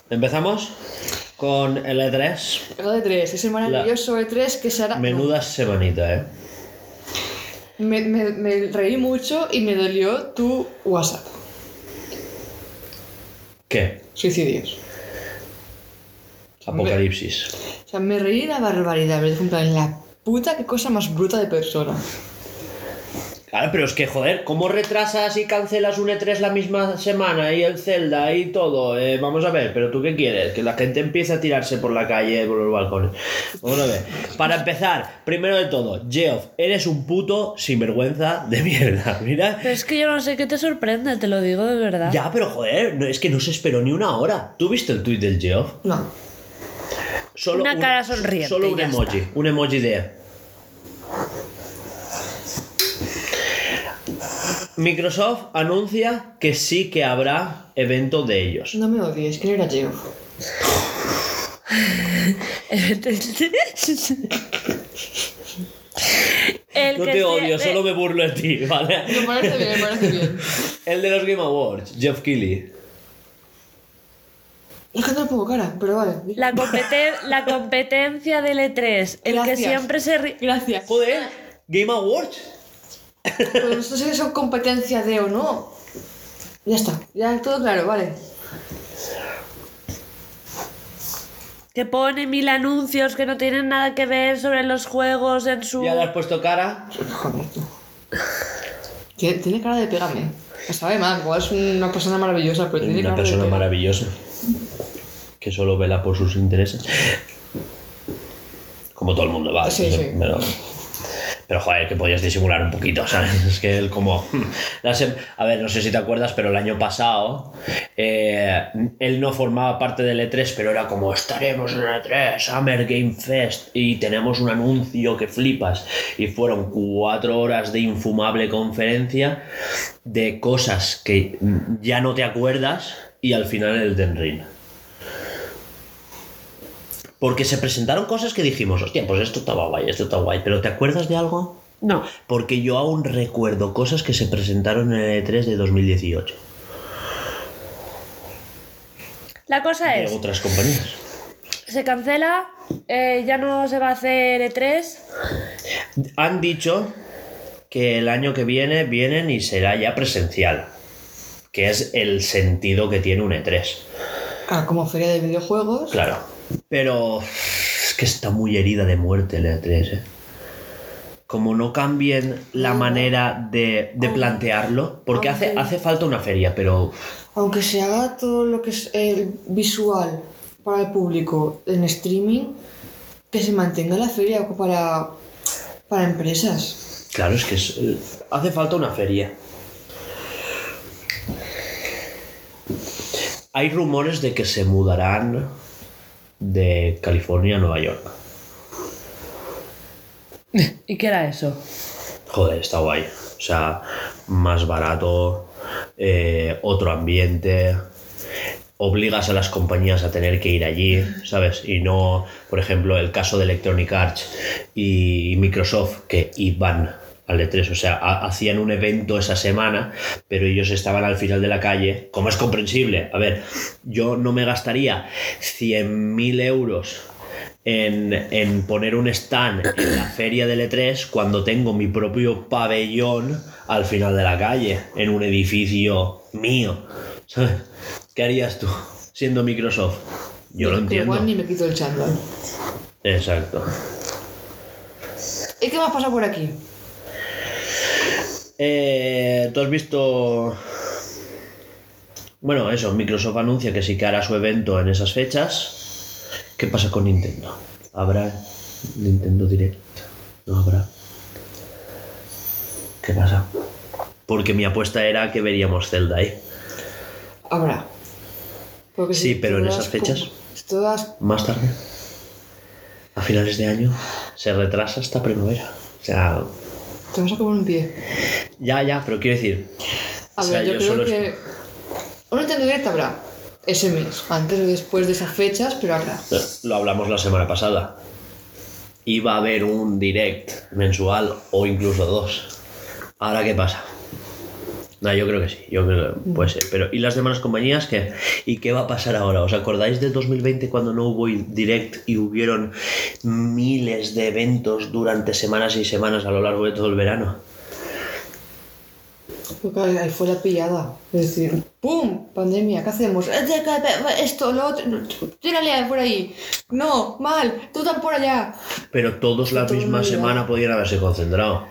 Empezamos con el E3. El E3, ese maravilloso E3 que se hará... Menuda semanita, ¿eh? Me, me, me reí mucho y me dolió tu WhatsApp. ¿Qué? Suicidios. Apocalipsis. O sea, me reí la barbaridad. Dije en la puta, qué cosa más bruta de persona. Claro, pero es que, joder, ¿cómo retrasas y cancelas un E3 la misma semana y el Zelda y todo? Eh, vamos a ver, pero ¿tú qué quieres? Que la gente empiece a tirarse por la calle, por los balcones. Vamos a ver. Para empezar, primero de todo, Geoff, eres un puto sinvergüenza de mierda. Mira. Pero es que yo no sé qué te sorprende, te lo digo de verdad. Ya, pero joder, no, es que no se esperó ni una hora. ¿Tú viste el tuit del Geoff? No. Solo Una un- cara sonriente, Solo un emoji. está. Un emoji de. Microsoft anuncia que sí que habrá evento de ellos. No me odies, que no era Geoff. El No que te odio, solo me burlo de ti, ¿vale? Me parece bien, me parece bien. El de los Game Awards, Jeff Keighley. Es que no le pongo cara, pero vale. La, competen- la competencia del E3, el que siempre se ri- Gracias. Joder, Game Awards. Pero no sé si son competencia de o no. Ya está, ya todo claro, vale. que pone mil anuncios que no tienen nada que ver sobre los juegos en su... Ya le has puesto cara. Joder, tú. Tiene, tiene cara de pegarme. Me sabe mal, igual es una persona maravillosa, pero tiene Una cara persona de maravillosa. Que solo vela por sus intereses. Como todo el mundo, va. Sí, sí. Pero, pero joder, que podías disimular un poquito, ¿sabes? Es que él como... A ver, no sé si te acuerdas, pero el año pasado eh, él no formaba parte del E3, pero era como estaremos en el E3, Summer Game Fest, y tenemos un anuncio que flipas. Y fueron cuatro horas de infumable conferencia de cosas que ya no te acuerdas y al final el Den Ring. Porque se presentaron cosas que dijimos, hostia, pues esto estaba guay, esto está guay, pero ¿te acuerdas de algo? No. Porque yo aún recuerdo cosas que se presentaron en el E3 de 2018 La cosa de es, otras compañías. se cancela, eh, ya no se va a hacer E E3. Han dicho que el año que viene vienen y será ya presencial, que es el sentido que tiene un E3. Ah, como feria de videojuegos. Claro. Pero es que está muy herida de muerte el E3, ¿eh? Como no cambien la manera de, de plantearlo, porque hace, Aunque- hace falta una feria, pero Aunque se haga todo lo que es el visual para el público en streaming, que se mantenga la feria para, para empresas. claro, es que es- eh, hace falta una feria. Hay rumores de que se mudarán de California a Nueva York. ¿Y qué era eso? Joder, está guay. O sea, más barato, eh, otro ambiente. Obligas a las compañías a tener que ir allí, ¿sabes? Y no, por ejemplo, el caso de Electronic Arts y Microsoft que iban al E3. O sea, ha- hacían un evento esa semana, pero ellos estaban al final de la calle, como es comprensible. A ver, yo no me gastaría 100.000 euros en, en poner un stand en la feria del E3 cuando tengo mi propio pabellón al final de la calle, en un edificio mío. ¿Sabes? ¿Qué harías tú siendo Microsoft? Yo lo Pero entiendo. Igual ni me quito el chándal. Exacto. ¿Y qué más pasa por aquí? Eh, ¿Tú has visto... Bueno, eso, Microsoft anuncia que sí que hará su evento en esas fechas. ¿Qué pasa con Nintendo? ¿Habrá Nintendo Direct? ¿No habrá? ¿Qué pasa? Porque mi apuesta era que veríamos Zelda ahí. Habrá. Porque Sí, si pero en esas fechas. Todas. Más tarde. A finales de año. Se retrasa hasta primavera. O sea... Te vas a comer un pie. Ya, ya, pero quiero decir... A o sea, ver, yo, creo solo que. Un Nintendo Direct habrá. Ese mes. Antes o después de esas fechas, pero habrá. Lo hablamos la semana pasada. Iba a haber un direct mensual o incluso dos. Ahora, ¿qué pasa? No, yo creo que sí, yo creo que puede ser. Pero, ¿y las demás compañías qué? ¿Y qué va a pasar ahora? ¿Os acordáis de 2020 cuando no hubo direct y hubieron miles de eventos durante semanas y semanas a lo largo de todo el verano? Porque ahí fue la pillada. Es decir, ¡pum! Pandemia, ¿qué hacemos? Eh, Esto, lo otro. Tírale por ahí. No, mal. Tú tan por allá. Pero todos la misma semana podían haberse concentrado.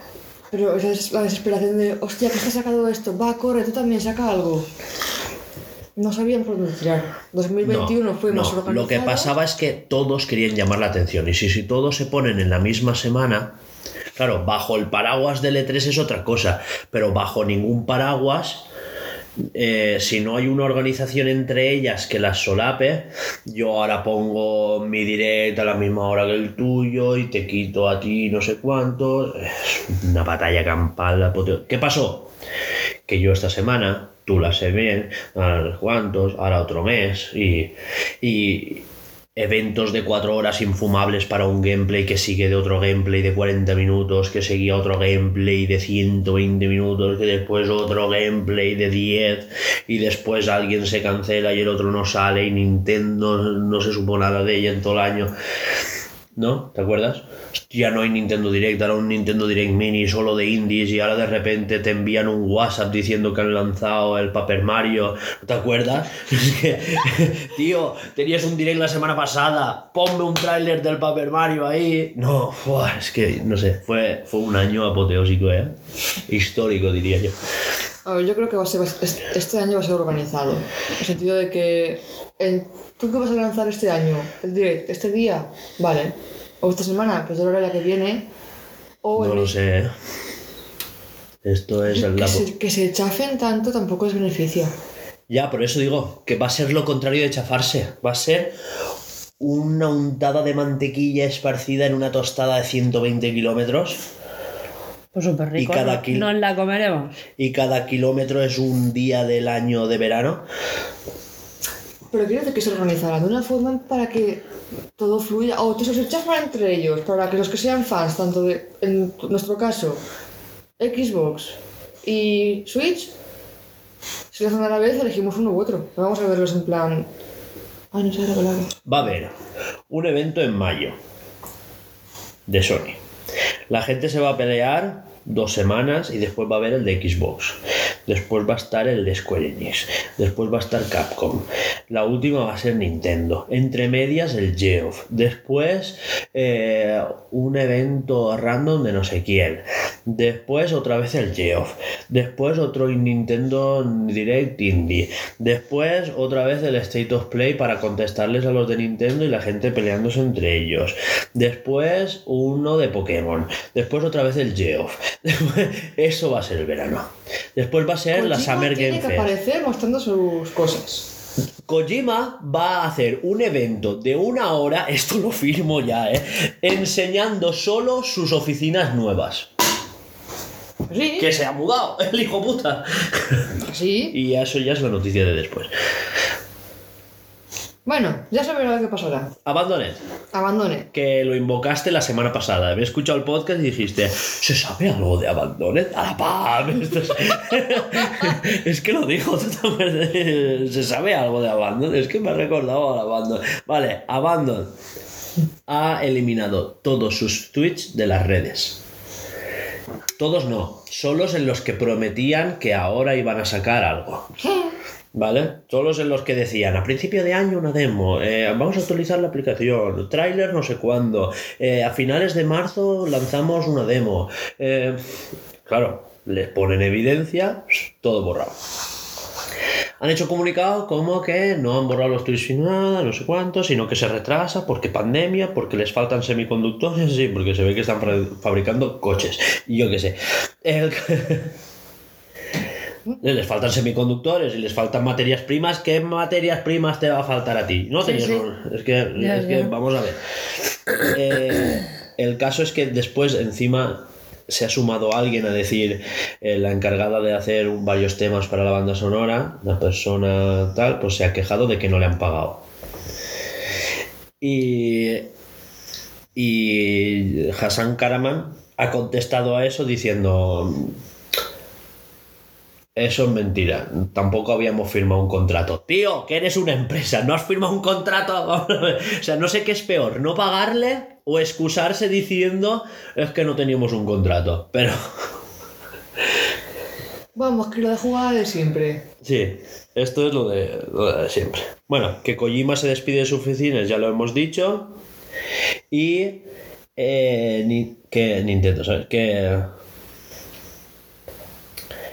Pero esa es la desesperación de, hostia, que está sacado esto. Va, corre, tú también saca algo. No sabían por dónde tirar. 2021 fue más no. Lo que pasaba es que todos querían llamar la atención. Y si, si todos se ponen en la misma semana, claro, bajo el paraguas del E3 es otra cosa, pero bajo ningún paraguas, eh, si no hay una organización entre ellas que las solape, yo ahora pongo mi direct a la misma hora que el tuyo y te quito a ti no sé cuántos. Es una batalla campal. ¿Qué pasó? que yo esta semana, tú la sé bien, sé cuántos, ahora otro mes, y, y eventos de cuatro horas infumables para un gameplay que sigue de otro gameplay de 40 minutos, que seguía otro gameplay de 120 minutos, que después otro gameplay de 10, y después alguien se cancela y el otro no sale, y Nintendo no se supo nada de ella en todo el año. ¿No? ¿Te acuerdas? Ya no hay Nintendo Direct, ahora un Nintendo Direct Mini solo de indies y ahora de repente te envían un WhatsApp diciendo que han lanzado el Paper Mario. ¿No te acuerdas? Tío, tenías un Direct la semana pasada, ponme un tráiler del Paper Mario ahí. No, es que, no sé, fue, fue un año apoteósico, ¿eh? Histórico, diría yo. A ver, yo creo que va a ser, es- este año va a ser organizado. En el sentido de que. el- ¿Tú qué vas a lanzar este año? ¿El direct? ¿Este día? Vale. O esta semana, pues de la hora que viene. O No el- lo sé, ¿eh? Esto es el que, se, que se chafen tanto tampoco es beneficio. Ya, por eso digo que va a ser lo contrario de chafarse. Va a ser una untada de mantequilla esparcida en una tostada de 120 kilómetros Pues súper rico. Y cada ¿no? kil- Nos la comeremos. y cada kilómetro es un día del año de verano. Pero quiero decir que se organizará de una forma para que todo fluya. O que se chafan entre ellos, para que los que sean fans, tanto de, en nuestro caso, Xbox y Switch, si lo hacen a la vez, elegimos uno u otro. No vamos a verlos en plan. Ay, no sé la palabra. Va a haber un evento en mayo de Sony. La gente se va a pelear dos semanas y después va a haber el de Xbox. Después va a estar el de Square Enix. Después va a estar Capcom. La última va a ser Nintendo. Entre medias el Geoff. Después eh, un evento random de no sé quién. Después otra vez el Geoff. Después otro Nintendo Direct Indie. Después otra vez el State of Play para contestarles a los de Nintendo y la gente peleándose entre ellos. Después uno de Pokémon. Después otra vez el Geoff. Eso va a ser el verano. Después va a ser la Kojima Summer tiene Game que Fest. aparecer mostrando sus cosas. Kojima va a hacer un evento de una hora, esto lo firmo ya, ¿eh? enseñando solo sus oficinas nuevas. Sí, Que se ha mudado, el hijo puta. sí. Y eso ya es la noticia de después. Bueno, ya sabemos lo que pasará. Abandoned. Abandone. que lo invocaste la semana pasada. Había escuchado el podcast y dijiste, ¿se sabe algo de Abandoned? ¡A la pam! Es... es que lo dijo totalmente. ¿Se sabe algo de Abandon? Es que me ha recordado al Abandon. Vale, Abandon ha eliminado todos sus tweets de las redes. Todos no, solos en los que prometían que ahora iban a sacar algo. ¿Vale? Solos en los que decían, a principio de año una demo, eh, vamos a actualizar la aplicación, tráiler no sé cuándo, eh, a finales de marzo lanzamos una demo. Eh, claro, les ponen evidencia, todo borrado. Han hecho comunicado como que no han borrado los tweets ni nada, no sé cuánto, sino que se retrasa porque pandemia, porque les faltan semiconductores, sí, porque se ve que están fa- fabricando coches. Y yo qué sé. les faltan semiconductores y les faltan materias primas. ¿Qué materias primas te va a faltar a ti? No Sí, tenías sí. un- Es que, Ya, es que vamos a ver. Eh, el caso es que después, encima, se ha sumado alguien a decir eh, la encargada de hacer un- varios temas para la banda sonora, la persona tal, pues se ha quejado de que no le han pagado. Y, y Hassan Karaman ha contestado a eso diciendo eso es mentira. Tampoco habíamos firmado un contrato. Tío, que eres una empresa, no has firmado un contrato. O sea, no sé qué es peor, no pagarle o excusarse diciendo es que no teníamos un contrato. Pero Vamos, que lo de jugada de siempre. sí, esto es lo de, lo de siempre. Bueno, que Kojima se despide de sus oficinas, ya lo hemos dicho. Y eh, ni- que Nintendo, ¿sabes? Que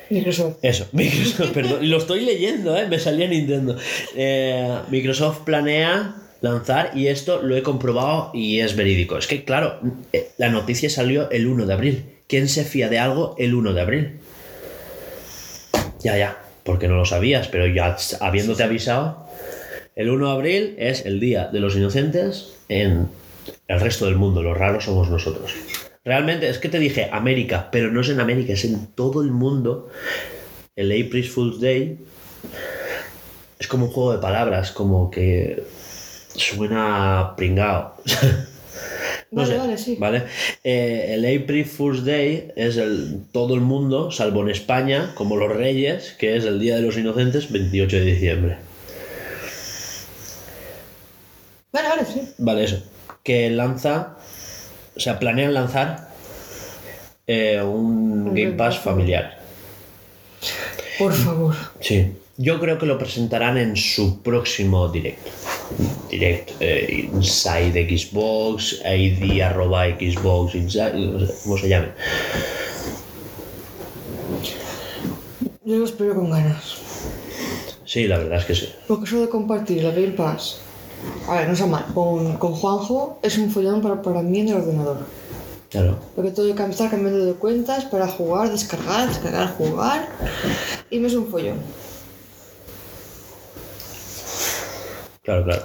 Microsoft. Eso, Microsoft, perdón, lo estoy leyendo, ¿eh? me salía Nintendo. Eh, Microsoft planea lanzar, y esto lo he comprobado y es verídico. Es que, claro, eh, la noticia salió el 1 de abril. ¿Quién se fía de algo el 1 de abril? Ya, ya, porque no lo sabías, pero ya habiéndote avisado, el 1 de abril es el Día de los Inocentes en el resto del mundo. Los raros somos nosotros. Realmente es que te dije América, pero no es en América, es en todo el mundo. El April Fool's Day es como un juego de palabras, como que suena pringao. No Vale, sé, vale, sí. ¿vale? Eh, el April Fool's Day es el, todo el mundo, salvo en España, como los Reyes, que es el Día de los Inocentes, 28 de diciembre. Vale, vale, sí. Vale, eso. Que lanza, o sea, planean lanzar eh, un Game Pass familiar. Por favor. Sí. Yo creo que lo presentarán en su próximo directo. Direct eh, Inside Xbox, ID arroba Xbox, Inside, no sé cómo se llame. Yo lo espero con ganas. Sí, la verdad es que sí. Porque eso de compartir la Game Pass. A ver, no sea mal. Con, con Juanjo es un follón para, para mí en el ordenador. Claro. Porque tengo que estar cambiando de cuentas para jugar, descargar, descargar, jugar. Y me es un follón. Claro, claro.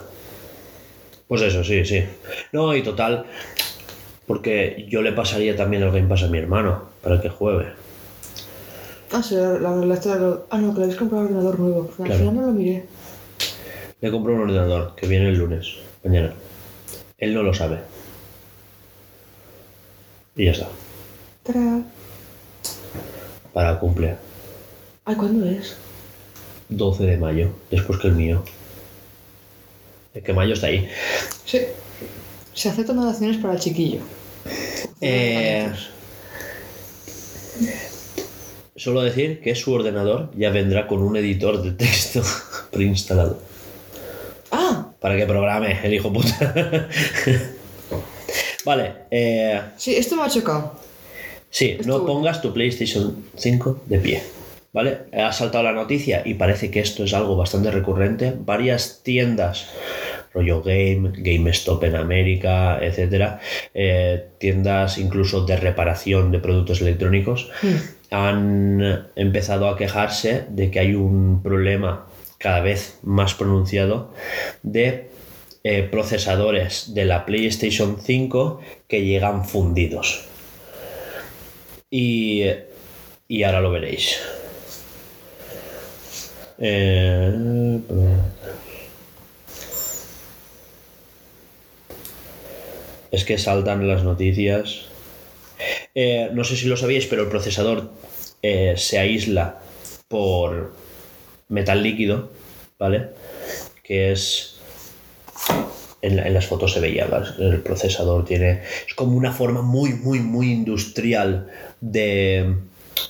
Pues eso, sí, sí. No, y total, porque yo le pasaría también el Game Pass a mi hermano para que juegue. Ah, sí, la, la, la de- Ah, no, que le habéis comprado un ordenador nuevo. Al Claro. final no lo miré. Le compro un ordenador que viene el lunes, mañana. Él no lo sabe. Y ya está. ¡Tará! Para el cumple. Ay, ¿cuándo es? 12 de mayo, después que el mío. Es que mayo está ahí. Sí. Se aceptan donaciones para el chiquillo. Eh, solo decir que su ordenador ya vendrá con un editor de texto preinstalado. Para que programe el hijo puta. vale, eh, sí, esto me ha chocado. sí, no pongas tu PlayStation 5 de pie. ¿Vale? Ha saltado la noticia y parece que esto es algo bastante recurrente. Varias tiendas, rollo Game, GameStop en América, etcétera, eh, tiendas incluso de reparación de productos electrónicos, han empezado a quejarse de que hay un problema cada vez más pronunciado de eh, procesadores de la PlayStation 5 que llegan fundidos. Y, y ahora lo veréis. Eh, es que saltan las noticias. Eh, no sé si lo sabíais, pero el procesador se aísla por metal líquido, ¿vale? Que es... En, la- en las fotos se veía, ¿vale? el procesador tiene... Es como una forma muy, muy, muy industrial de,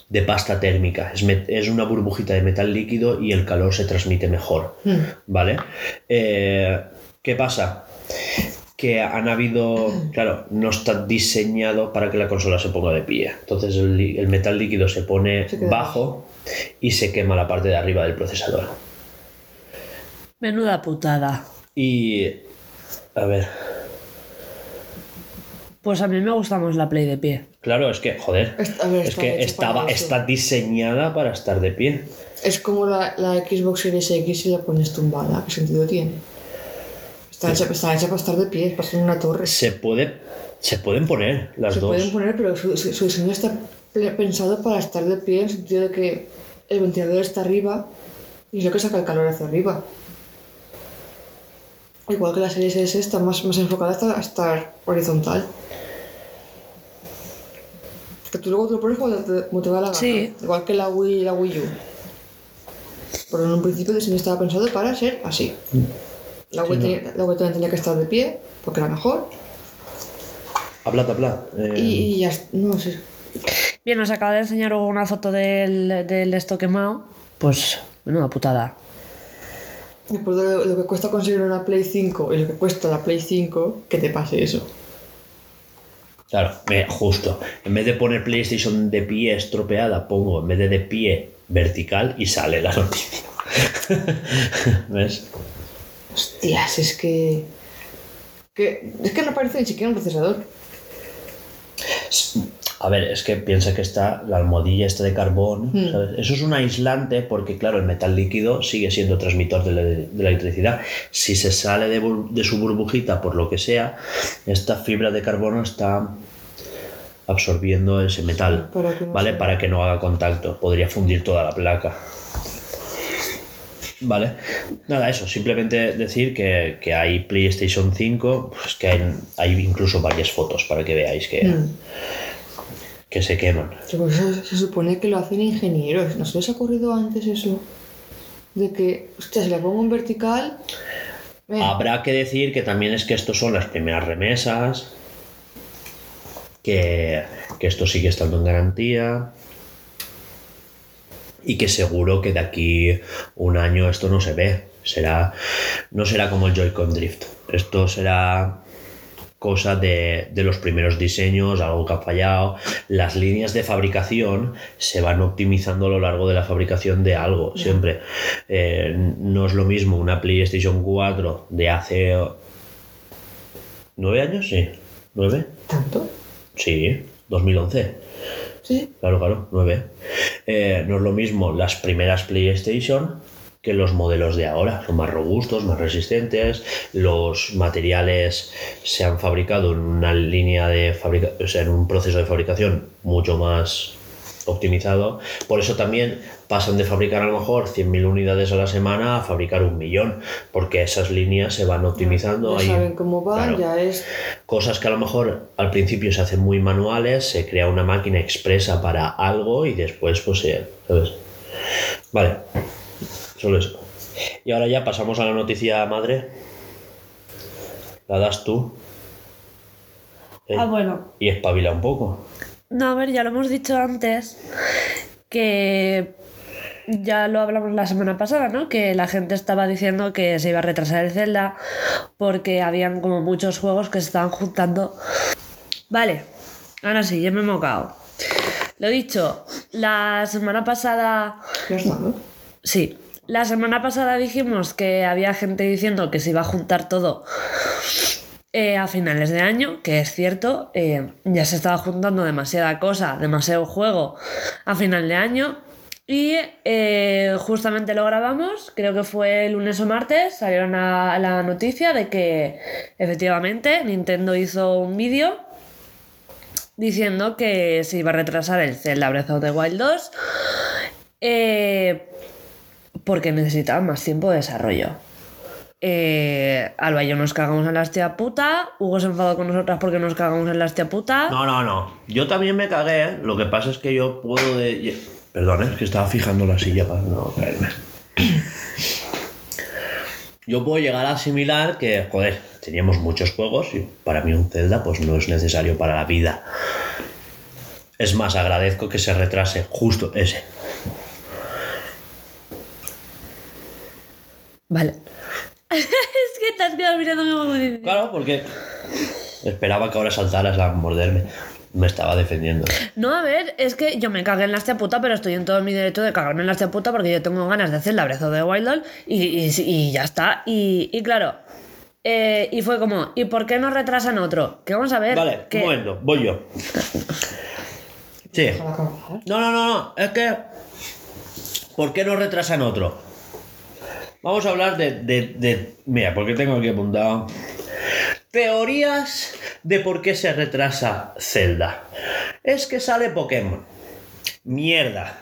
de pasta térmica. Es, una burbujita de metal líquido y el calor se transmite mejor, ¿vale? Eh, ¿Qué pasa? que han habido, claro, no está diseñado para que la consola se ponga de pie. Entonces el, metal líquido se pone Se bajo y se quema la parte de arriba del procesador. Menuda putada. Y, a ver, Pues a mí me gusta más la Play de pie. claro, es que, joder, ver, es que estaba, está diseñada para estar de pie. Es como la, la Xbox Series X si la pones tumbada. ¿Qué sentido tiene? Está, hecha, está hecha para estar de pie, para estar en una torre. Se puede, se pueden poner las Se dos. pueden poner, pero su, su- su diseño está pensado para estar de pie en el sentido de que el ventilador está arriba y es lo que saca el calor hacia arriba. Igual que la serie S está más, más enfocada hasta a estar horizontal. Que tú luego te lo pones como te, como te va la gana. Sí. Igual que la Wii y la Wii U. Pero en un principio el diseño estaba pensado para ser así. La Wii, tenía- la Wii también tenía que estar de pie, porque era mejor. Habla, habla. eh, Y, y ya, no sé. Bien, os acabo de enseñar una foto del, del esto quemado. Pues, menuda putada. Después de lo, lo que cuesta conseguir una Play 5 y lo que cuesta la Play 5, que te pase eso. Claro, justo. En vez de poner PlayStation de pie estropeada, pongo en vez de de pie vertical y sale la noticia. ¿Ves? Hostias, es que... que es que no parece ni siquiera un procesador. A ver, es que piensa que está la almohadilla esta de carbón. ¿sabes? Eso es un aislante porque, claro, el metal líquido sigue siendo transmisor de la, de la electricidad. Si se sale de, su burbujita por lo que sea, esta fibra de carbono está absorbiendo ese metal, Para no ¿vale? se- Para que no haga contacto. Podría fundir toda la placa. Vale, nada, eso, simplemente decir que, que hay PlayStation 5, pues que hay, hay incluso varias fotos para que veáis que, Mm. Que se queman. Pero eso se supone que lo hacen ingenieros. ¿No se les ha ocurrido antes eso? De que, hostia, si la pongo en vertical... eh, Habrá que decir que también es que estos son las primeras remesas, que, que esto sigue estando en garantía y que seguro que de aquí un año esto no se ve. Será, no será como el Joy-Con Drift. Esto será cosa de, de los primeros diseños, algo que ha fallado. Las líneas de fabricación se van optimizando a lo largo de la fabricación de algo, siempre. Eh, no es lo mismo una PlayStation 4 de hace... ¿Nueve años? Sí. ¿Nueve? ¿Tanto? Sí, 2011. Sí. Claro, claro, 9. Eh, no es lo mismo las primeras PlayStation que los modelos de ahora. Son más robustos, más resistentes. Los materiales se han fabricado en una línea de fabricación, o sea, en un proceso de fabricación mucho más optimizado. Por eso también pasan de fabricar a lo mejor 100.000 unidades a la semana a fabricar un millón, porque esas líneas se van optimizando. Ya saben cómo va, claro, ya es... Cosas que a lo mejor al principio se hacen muy manuales, se crea una máquina expresa para algo y después pues se... ¿sabes? Vale, solo eso. Y ahora ya pasamos a la noticia madre. La das tú. ¿eh? Ah, bueno. Y espabila un poco. No, a ver, ya lo hemos dicho antes, que ya lo hablamos la semana pasada, ¿no? Que la gente estaba diciendo que se iba a retrasar el Zelda porque habían como muchos juegos que se estaban juntando. Vale, ahora sí, ya me he mocado. Lo dicho, la semana pasada Ya está, ¿no? Sí, la semana pasada dijimos que había gente diciendo que se iba a juntar todo eh, a finales de año, que es cierto, eh, ya se estaba juntando demasiada cosa, demasiado juego a final de año. Y eh, justamente lo grabamos, creo que fue el lunes o martes, salieron a la noticia de que efectivamente Nintendo hizo un vídeo diciendo que se iba a retrasar el Zelda Breath of the Wild 2 eh, porque necesitaba más tiempo de desarrollo. eh, Alba y yo nos cagamos en la hostia puta. Hugo se enfadó con nosotras porque nos cagamos en la hostia puta. No, no, no. Yo también me cagué. ¿eh? Lo que pasa es que yo puedo de... Perdón, ¿eh? es que estaba fijando la silla para no caerme. Yo puedo llegar a asimilar que, joder, teníamos muchos juegos y para mí un Zelda pues no es necesario para la vida. Es más, agradezco que se retrase justo ese. Vale. es que te has quedado mirándome como diciendo- Claro, porque esperaba que ahora saltaras a morderme. Me estaba defendiendo. No, a ver, es que yo me cagué en la hostia puta, pero estoy en todo mi derecho de cagarme en la hostia puta porque yo tengo ganas de hacer la Breath of the Wild y, y, y ya está. Y, y claro, eh, y fue como, ¿y por qué no retrasan otro? Que vamos a ver. Vale, que... un momento, voy yo. Sí. No, no, no, no. Es que. ¿Por qué no retrasan otro? Vamos a hablar de. de, de- mira, porque tengo aquí apuntado. Teorías de por qué se retrasa Zelda. Es que sale Pokémon. Mierda.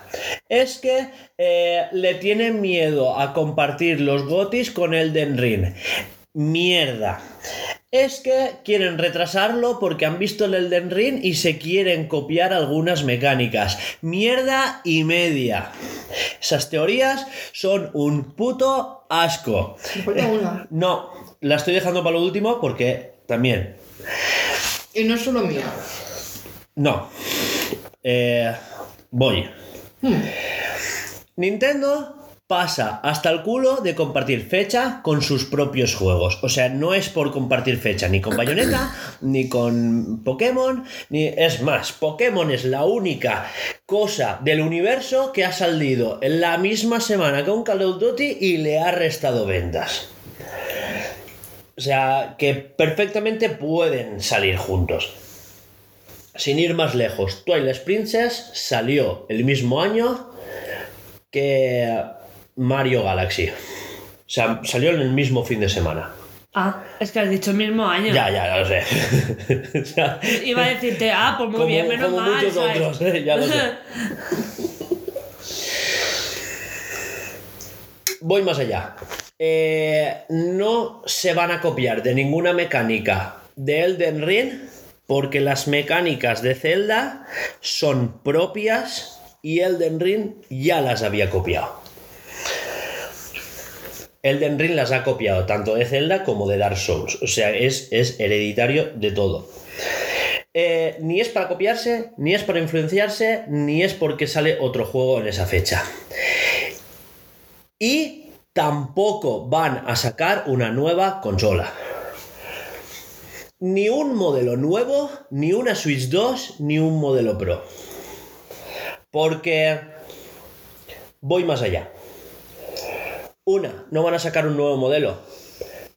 Es que eh, le tienen miedo a compartir los gotis con Elden Ring. Mierda. Es que quieren retrasarlo porque han visto el Elden Ring y se quieren copiar algunas mecánicas. Mierda y media. Esas teorías son un puto asco. No, la estoy dejando para lo último porque también. Y no es solo mía. No. Eh, voy. Hmm. Nintendo pasa hasta el culo de compartir fecha con sus propios juegos. O sea, no es por compartir fecha ni con Bayonetta, ni con Pokémon, ni... Es más, Pokémon es la única cosa del universo que ha salido en la misma semana que un Call of Duty y le ha restado ventas. O sea, que perfectamente pueden salir juntos. Sin ir más lejos, Twilight Princess salió el mismo año que Mario Galaxy. O sea, salió en el mismo fin de semana. Ah, es que has dicho el mismo año. Ya, ya, ya lo sé. O sea, Iba a decirte, ah, pues muy como, bien, menos como mal. muchos ¿sabes? otros, ¿eh? ya lo sé. Voy más allá. Eh, no se van a copiar de ninguna mecánica de Elden Ring porque las mecánicas de Zelda son propias y Elden Ring ya las había copiado. Elden Ring las ha copiado tanto de Zelda como de Dark Souls. O sea, es, es hereditario de todo. Eh, ni es para copiarse, ni es para influenciarse, ni es porque sale otro juego en esa fecha. Y tampoco van a sacar una nueva consola. Ni un modelo nuevo, ni una Switch 2, ni un modelo Pro. Porque voy más allá. Una, no van a sacar un nuevo modelo.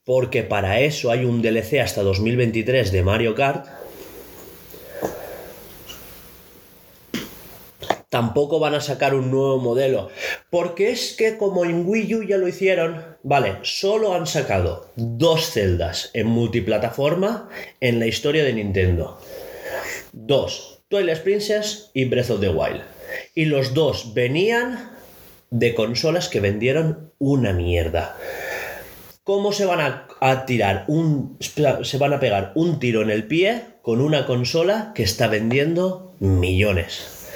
Porque para eso hay un DLC hasta 2023 de Mario Kart. Tampoco van a sacar un nuevo modelo. Porque es que como en Wii U ya lo hicieron, vale, solo han sacado dos celdas en multiplataforma en la historia de Nintendo. Dos, Twilight Princess y Breath of the Wild. Y los dos venían de consolas que vendieron una mierda. ¿Cómo se van a, a tirar un. se van a pegar un tiro en el pie con una consola que está vendiendo millones?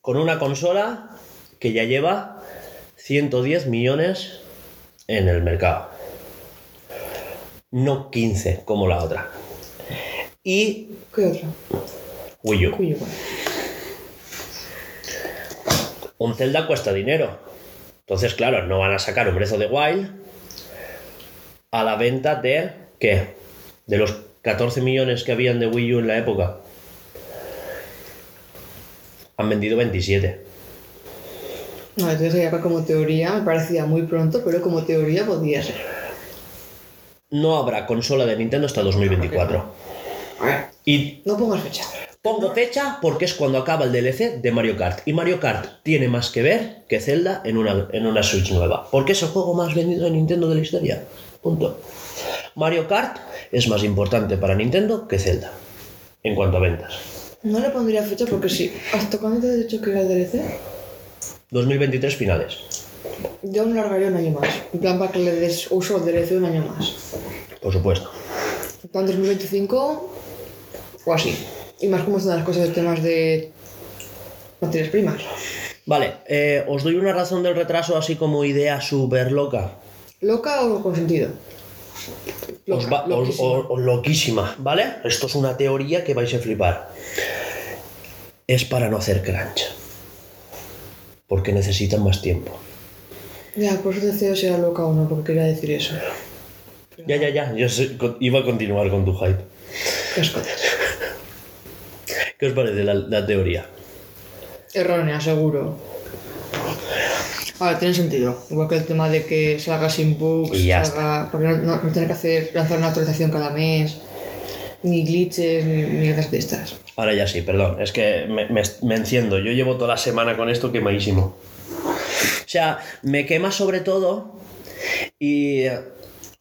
Con una consola que ya lleva 110 millones en el mercado. No 15 como la otra. Y ¿Qué otra? Wii U. Un Zelda cuesta dinero. Entonces, claro, no van a sacar un Breath of the Wild a la venta de. ¿Qué? De los 14 millones que habían de Wii U en la época. Han vendido 27. No, entonces ya como teoría me parecía muy pronto, pero como teoría podía ser. No habrá consola de Nintendo hasta 2024. A ver, Y no pongas fecha. Pongo fecha porque es cuando acaba el DLC de Mario Kart. Y Mario Kart tiene más que ver que Zelda en una, en una Switch nueva. Porque es el juego más vendido de Nintendo de la historia. Punto. Mario Kart es más importante para Nintendo que Zelda. En cuanto a ventas. No le pondría fecha porque sí. ¿Hasta cuándo te he dicho que era el DLC? 2023 finales. Yo me largaría un año más. En plan, para que le des uso derecho un año más. Por supuesto. En plan, 2025 o así. Y más como están las cosas de temas de materias primas. Vale, eh, os doy una razón del retraso así como idea súper loca. ¿Loca o con sentido? Os Loca, va- os- loquísima. os- os- loquísima, ¿vale? Esto es una teoría que vais a flipar. Es para no hacer crunch. Porque necesitan más tiempo. Ya, por eso decía si era loca o no, porque quería decir eso. Ya, ya, ya. Yo iba a continuar con tu hype. Qué ascotes. ¿Qué os parece la, la teoría? Errónea, seguro. A ver, tiene sentido. Igual que el tema de que salga sin bugs, Y ya salga. Porque no, no, no tener que hacer, lanzar una actualización cada mes, ni glitches, ni mierdas de estas. Ahora ya sí, perdón. Es que me, me- me enciendo. Yo llevo toda la semana con esto quemadísimo. O sea, me quema sobre todo. Y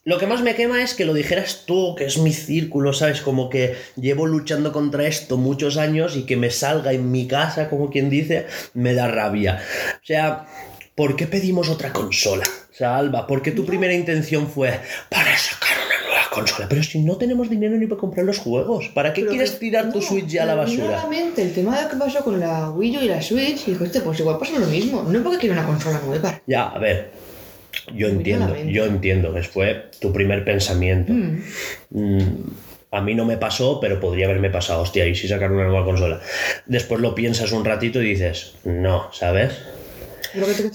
lo que más me quema es que lo dijeras tú, que es mi círculo, ¿sabes? Como que llevo luchando contra esto muchos años y que me salga en mi casa, como quien dice, me da rabia. O sea, ¿por qué pedimos otra consola? O sea, Alba, ¿por qué tu primera intención fue para sacar una nueva consola? Pero si no tenemos dinero ni para comprar los juegos, ¿para qué Pero quieres que- tirar tu Switch ya a la basura? la mente el tema de que pasó con la Wii U y la Switch, y dijo, este, pues igual pasa lo mismo. No es porque quiero una consola nueva. Ya, a ver, yo entiendo, yo entiendo que fue tu primer pensamiento. Mm, a mí no me pasó, pero podría haberme pasado, hostia, y si sacar una nueva consola. Después lo piensas un ratito y dices, no, ¿sabes?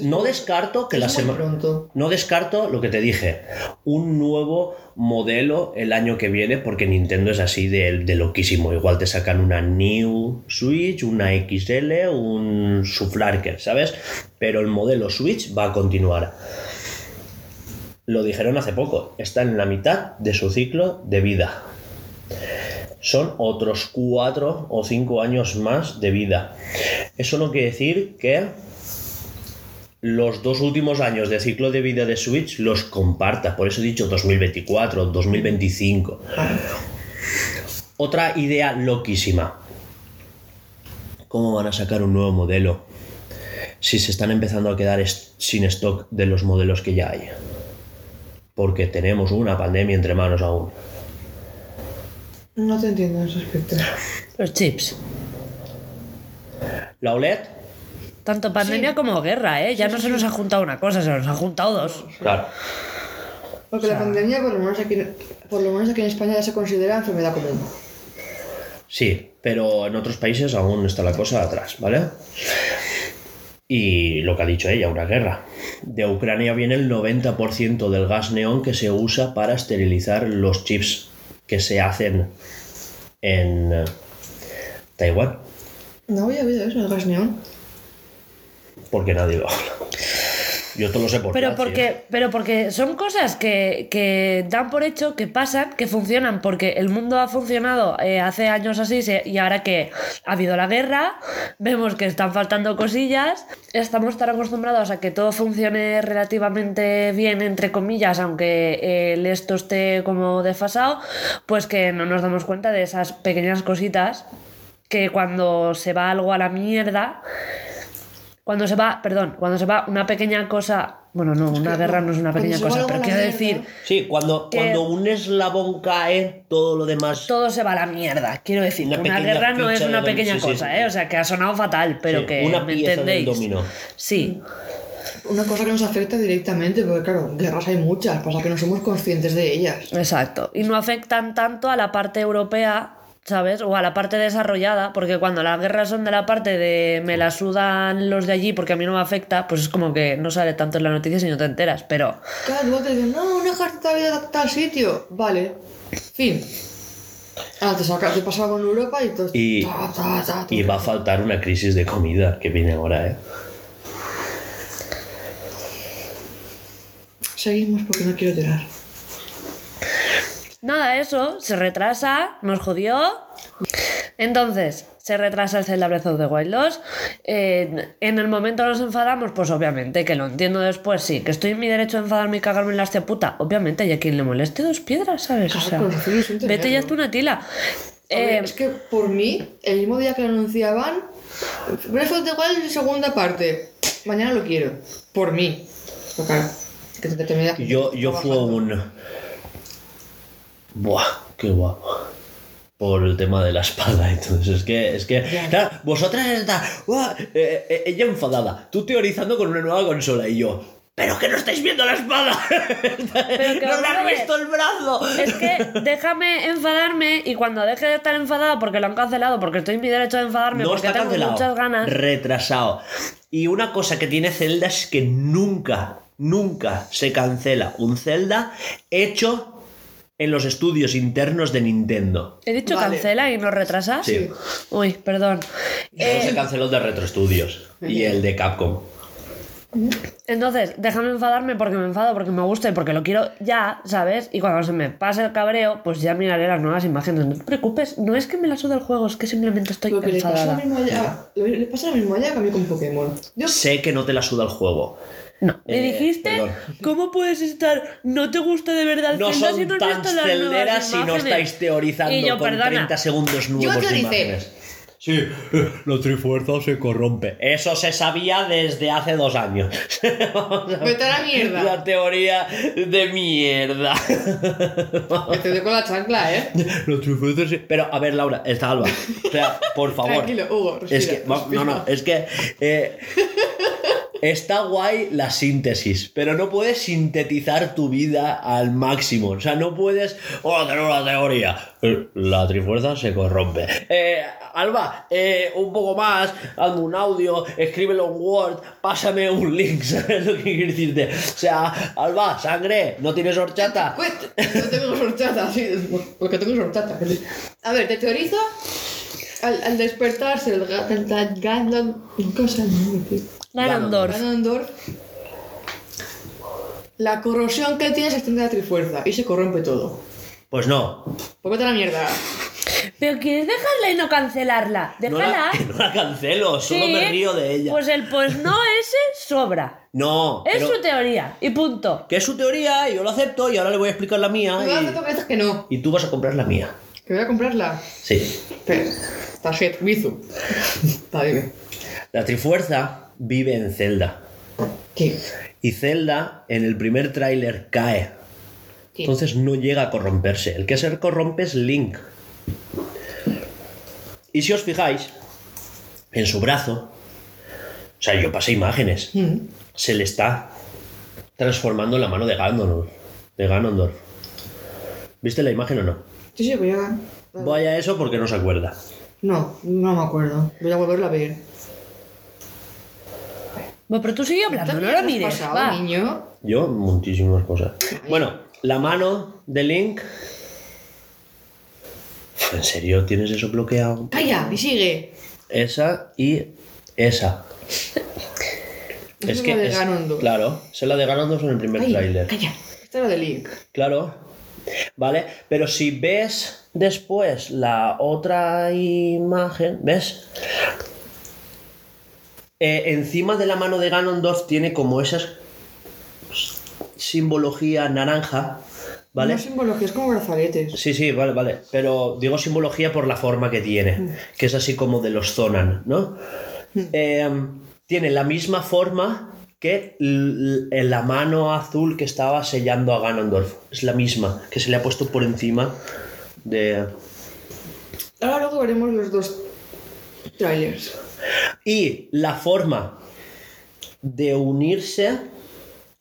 No descarto que la semana... No descarto lo que te dije, un nuevo modelo el año que viene, porque Nintendo es así de, de loquísimo. Igual te sacan una New Switch, una XL, un Suflarker, ¿sabes? Pero el modelo Switch va a continuar. Lo dijeron hace poco, está en la mitad de su ciclo de vida. Son otros cuatro o cinco años más de vida. Eso no quiere decir que los dos últimos años de ciclo de vida de Switch los comparta. Por eso he dicho 2024, 2025. Otra idea loquísima. ¿Cómo van a sacar un nuevo modelo si se están empezando a quedar sin stock de los modelos que ya hay? Porque tenemos una pandemia entre manos aún. No te entiendo en ese aspecto. Los chips. La OLED, Tanto pandemia como guerra, ¿eh? Ya no se nos ha juntado una cosa, se nos han juntado dos. claro. Porque la pandemia, por lo, menos aquí, por lo menos aquí en España, ya se considera enfermedad común. Sí, pero en otros países aún está la cosa atrás, ¿vale? Y lo que ha dicho ella, una guerra. De Ucrania viene el 90% del gas neón que se usa para esterilizar los chips que se hacen en eh, Taiwán, No había oído eso, el gas neón. porque nadie lo habla. Yo esto lo sé por Pero porque, pero porque son cosas que, que dan por hecho, que pasan, que funcionan, porque el mundo ha funcionado eh, hace años así se- y ahora que ha habido la guerra, vemos que están faltando cosillas, estamos tan acostumbrados a que todo funcione relativamente bien, entre comillas, aunque eh, el esto esté como desfasado, pues que no nos damos cuenta de esas pequeñas cositas que cuando se va algo a la mierda, cuando se va, perdón, cuando se va una pequeña cosa, bueno, no, una guerra no es una pequeña cosa, pero quiero mierda, decir, Sí, cuando, que- cuando un eslabón cae, todo lo demás... todo se va a la mierda. Quiero decir, Una una guerra no es una pequeña sí, sí, cosa, sí. ¿eh? O sea, que ha sonado fatal, pero Sí, que una me pieza del entendéis. dominó. Sí, Una cosa que nos afecta directamente, porque claro, guerras hay muchas, pasa que no somos conscientes de ellas. exacto. Y no afectan tanto a la parte europea. ¿Sabes? O a la parte desarrollada, porque cuando las guerras son de la parte de me la sudan los de allí porque a mí no me afecta, pues es como que no sale tanto en las noticias y no te enteras. Pero Claro, te dicen, no, un ejército ha ido a tal sitio. Vale, fin. Ahora te, saca, te pasaba con Europa y todo. Y- ta, ta, ta, Y todo. va a faltar una crisis de comida que viene ahora, ¿eh? Seguimos porque no quiero llorar. Nada, eso, se retrasa, nos jodió. Entonces, se retrasa el Zelda Breath of the Wild 2. Eh, en el momento nos enfadamos, pues obviamente, que lo entiendo después, sí. Que estoy en mi derecho de enfadarme y cagarme en la hostia puta. Obviamente, y a quien le moleste dos piedras, ¿sabes? O sea, sí, vete ya tú una tila. Eh, es que por mí, el mismo día que lo anunciaban, Breath of the Wild segunda parte. Mañana lo quiero. Por mí. Que te terminas. Yo, yo fui un. Buah, qué guapo. Por el tema de la espada, entonces es que, es que, claro, vosotras está, "Buah, eh, eh, ella enfadada, tú teorizando con una nueva consola y yo, pero que no estáis viendo la espada, Pero que no me has visto el brazo. Es que déjame enfadarme y cuando deje de estar enfadada porque lo han cancelado, porque estoy en mi derecho de enfadarme, No porque está tengo cancelado, muchas ganas. retrasado. Y una cosa que tiene Zelda es que nunca, nunca se cancela un Zelda hecho en los estudios internos de Nintendo. He dicho Vale. cancela y no retrasas. Sí. Uy, perdón. Eh, se canceló el de Retro Studios y el de Capcom. entonces, déjame enfadarme porque me enfado, porque me gusta y porque lo quiero ya, ¿sabes? Y cuando se me pase el cabreo, pues ya miraré las nuevas imágenes. No te preocupes, no es que me la sude el juego, es que simplemente estoy Lo que le pasa, enfadada. lo mismo allá, lo- le pasa lo mismo allá que a mí con Pokémon. Yo Sé que no te la suda el juego. No, me Eh, dijiste, perdón. ¿cómo puedes estar? ¿No te gusta de verdad No Zelda son si no has tan visto las nuevas celderas si no imágenes? estáis teorizando Y yo, con perdona, 30 segundos nuevos de teoricé. imágenes. Sí, la trifuerza se corrompe. Eso se sabía desde hace dos años. Vamos a ver. Vete a la mierda. La teoría de mierda. que te doy con la chancla, ¿eh? La trifuerza se... Pero, a ver, Laura, está Alba. O sea, por favor. Tranquilo, Hugo, respira, Es que, va- no, no, es que... eh, Está guay la síntesis, pero no puedes sintetizar tu vida al máximo. O sea, no puedes. Oh, tengo una teoría. Eh, La trifuerza se corrompe. Eh, Alba, eh, un poco más, hazme un audio, escríbelo en Word, pásame un link, ¿sabes lo que quiero decirte? O sea, Alba, sangre, ¿no tienes horchata? Pues, no tengo sorchata, sí, porque tengo sorchata. A ver, te teorizo al, despertarse el ga- el ga- Ganondorf. Ganondorf. La corrosión que tiene se extiende a la trifuerza y se corrompe todo. Pues no. Pues vete a la mierda. Pero quieres dejarla y no cancelarla. No Déjala. la, no la cancelo, solo Sí, me río de ella. Pues el pues no ese sobra. no, Es pero- su teoría. Y punto. que es su teoría, y yo lo acepto y ahora le voy a explicar la mía. Y- vas a tocar estas que no. Y tú vas a comprar la mía. Que voy a comprarla. Sí. Pero, está shit, Mizu. Está bien. La Trifuerza vive en Zelda. ¿Qué? Y Zelda en el primer tráiler cae. ¿Qué? Entonces no llega a corromperse. El que se corrompe es Link. Y si os fijáis, en su brazo, o sea, yo pasé imágenes, Mm. se le está transformando en la mano de Ganondorf. De Ganondorf. ¿Viste la imagen o no? Sí, sí, voy a... Vaya a eso porque no se acuerda. No, no me acuerdo. Voy a volverla a ver. Bueno, pero tú sigue hablando, no ¿Qué lo mires. pasado, va. niño? Yo, muchísimas cosas. Bueno, la mano de Link. ¿En serio tienes eso bloqueado? ¡Calla! Y sigue. Esa y esa. Es la de Ganondorf. Claro, es la de Ganondorf en el primer Calla, tráiler. calla. Esta es la de Link. Claro. Vale, pero si ves después la otra imagen, ¿ves? Eh, encima de la mano de Ganondorf tiene como esa simbología naranja, ¿vale? No simbología, es como brazaletes. Sí, sí, vale, vale. Pero digo simbología por la forma que tiene, que es así como de los Zonan, ¿no? Eh, tiene la misma forma que la mano azul que estaba sellando a Ganondorf. Es la misma, que se le ha puesto por encima de... Ahora luego veremos los dos trailers. Y la forma de unirse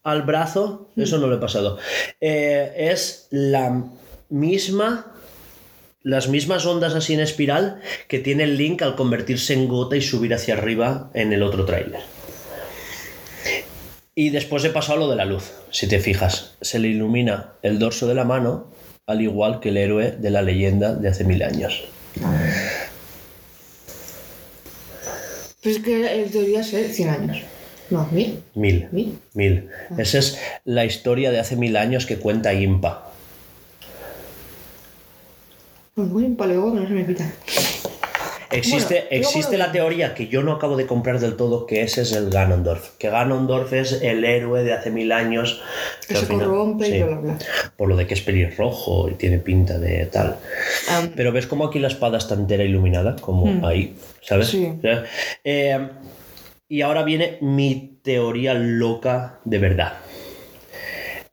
al brazo, eso no lo he pasado, eh, es la misma, las mismas ondas así en espiral que tiene el Link al convertirse en gota y subir hacia arriba en el otro tráiler. Y después he pasado lo de la luz, si te fijas, se le ilumina el dorso de la mano, al igual que el héroe de la leyenda de hace mil años. Pues es que en teoría ser 100 años. No, mil. Mil. ¿Mil? Mil. Esa es la historia de hace mil años que cuenta Impa. Pues voy un paleo que no se me quita. Existe, Bueno, existe la teoría que yo no acabo de comprar del todo, que ese es el Ganondorf. Que Ganondorf es el héroe de hace mil años. Que se corrompe y sí, bla, bla, bla. Por lo de que es pelirrojo y tiene pinta de tal. Am, Pero ves como aquí la espada está entera iluminada, como ahí, ¿sabes? Sí. Eh, Y ahora viene mi teoría loca de verdad.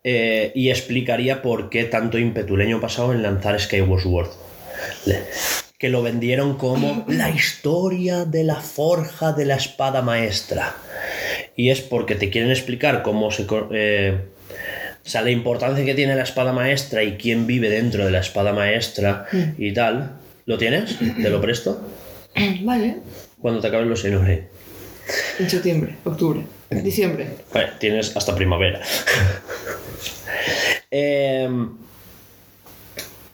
Eh, y explicaría por qué tanto año pasado en lanzar Skyward Sword. Que lo vendieron como la historia de la forja de la espada maestra. Y es porque te quieren explicar cómo se... co- eh, o sea, la importancia que tiene la espada maestra y quién vive dentro de la espada maestra y tal. ¿Lo tienes? ¿Te lo presto? Vale. Cuando te acabes los Xenoblade. En septiembre, octubre, diciembre. Vale, tienes hasta primavera. Em,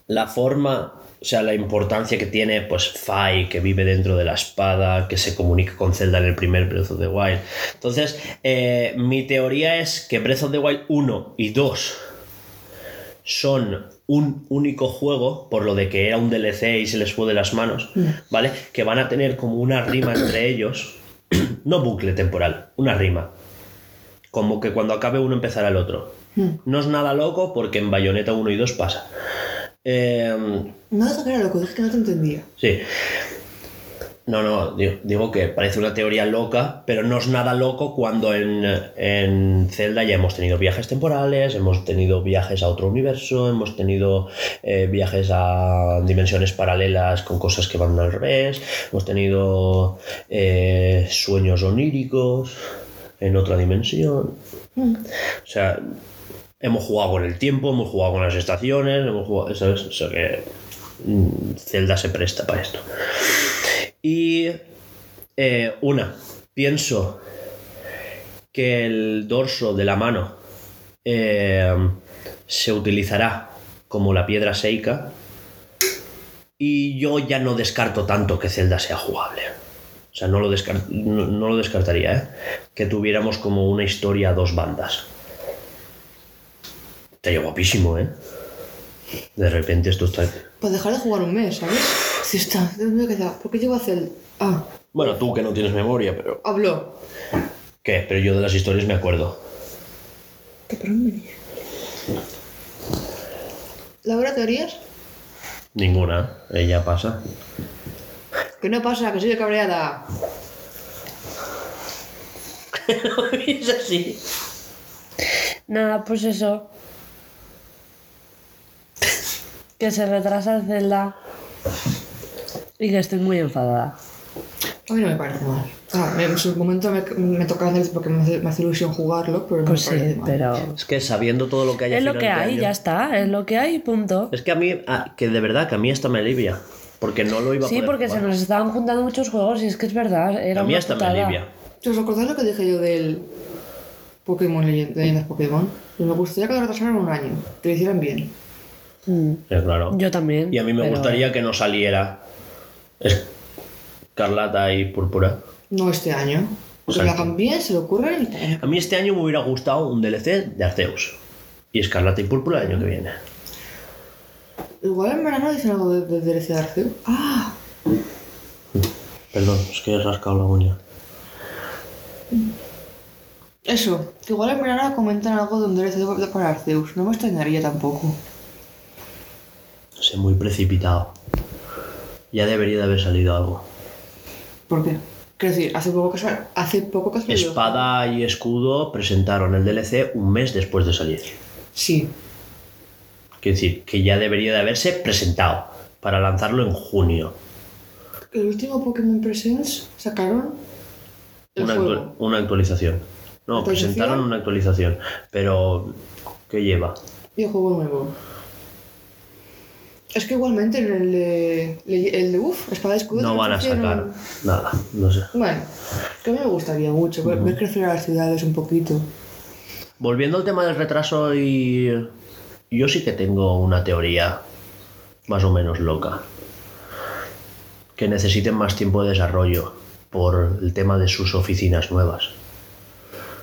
la forma, o sea, la importancia que tiene, pues, Fai, que vive dentro de la espada, que se comunica con Zelda en el primer Breath of the Wild. Entonces, eh, mi teoría es que Breath of the Wild 1 y 2 son un único juego, por lo de que era un DLC y se les fue de las manos, ¿vale? Que van a tener como una rima entre ellos, no bucle temporal, una rima. Como que cuando acabe uno empezará el otro. No es nada loco porque en Bayonetta 1 y 2 pasa. Em, No deja que era loco, dije que no te entendía. Sí. No, no, digo, digo que parece una teoría loca, pero no es nada loco cuando en, en Zelda ya hemos tenido viajes temporales, hemos tenido viajes a otro universo, hemos tenido eh, viajes a dimensiones paralelas con cosas que van al revés, hemos tenido eh, sueños oníricos en otra dimensión. O sea, hemos jugado con el tiempo, hemos jugado con las estaciones, hemos jugado, ¿sabes? O que mm, Zelda se presta para esto. Y eh, una, pienso que el dorso de la mano eh, se utilizará como la piedra seica y yo ya no descarto tanto que Zelda sea jugable. O sea, no lo, no lo descartaría, ¿eh? Que tuviéramos como una historia a dos bandas. Estaría guapísimo, ¿eh? De repente esto está... Pues dejar de jugar un mes, ¿sabes? Si está, Dios mío, ¿qué da? ¿Por qué llego a hacer? Ah, Bueno, tú que no tienes memoria, pero... habló. ¿Qué? Pero yo de las historias me acuerdo. ¿Qué pero me dice? ¿Laura teorías? Ninguna. Ella pasa. Que no pasa, que soy de cabreada. es así. Nada, pues eso. Que se retrasa el Zelda. Y que estoy muy enfadada. A mí no me parece mal. Ah, en su momento me, me toca hacer porque me hace, me hace ilusión jugarlo, pero no Pues me parece sí, mal. pero. Es que sabiendo todo lo que hay a Es lo final que de hay, año- ya está. Es lo que hay, punto. Es que a mí, ah, que de verdad, que a mí hasta me alivia. Porque no lo iba a Sí, poder porque se nos estaban juntando muchos juegos y es que es verdad. Era A mí hasta me alivia. ¿Os acordáis lo que dije yo del Pokémon Leyendas Pokémon? Pues me gustaría que lo retrasaran un año, que lo hicieran bien. Mm, claro. Yo también. Y a mí me pero- gustaría que no saliera Escarlata y Púrpura. No este año. Porque hagan bien, se lo ocurren y A mí este año me hubiera gustado un DLC de Arceus. Y Escarlata y Púrpura el año que viene. Igual en verano dicen algo de, de DLC de Arceus. ¡Ah! Perdón, es que he rascado la uña. Eso, que igual en verano comentan algo de un DLC de- para Arceus. No me extrañaría tampoco. Sé, muy precipitado. Ya debería de haber salido algo. ¿Por qué? Quiero decir, hace poco que, sal- hace poco que salió. Espada y escudo presentaron el DLC un mes después de salir. Sí. Quiero decir, que ya debería de haberse presentado para lanzarlo en junio. El último Pokémon Presents sacaron el Una, juego. actu- una actualización. No, ¿Actualización? presentaron una actualización. Pero, ¿qué lleva? Y el juego nuevo. Es que igualmente en el de, el de Uf, Espada y Escudo. No van a sacar nada, no sé. Bueno, que a mí me gustaría mucho ver, ver crecer a las ciudades un poquito. Volviendo al tema del retraso y... Yo sí que tengo una teoría más o menos loca. Que necesiten más tiempo de desarrollo por el tema de sus oficinas nuevas.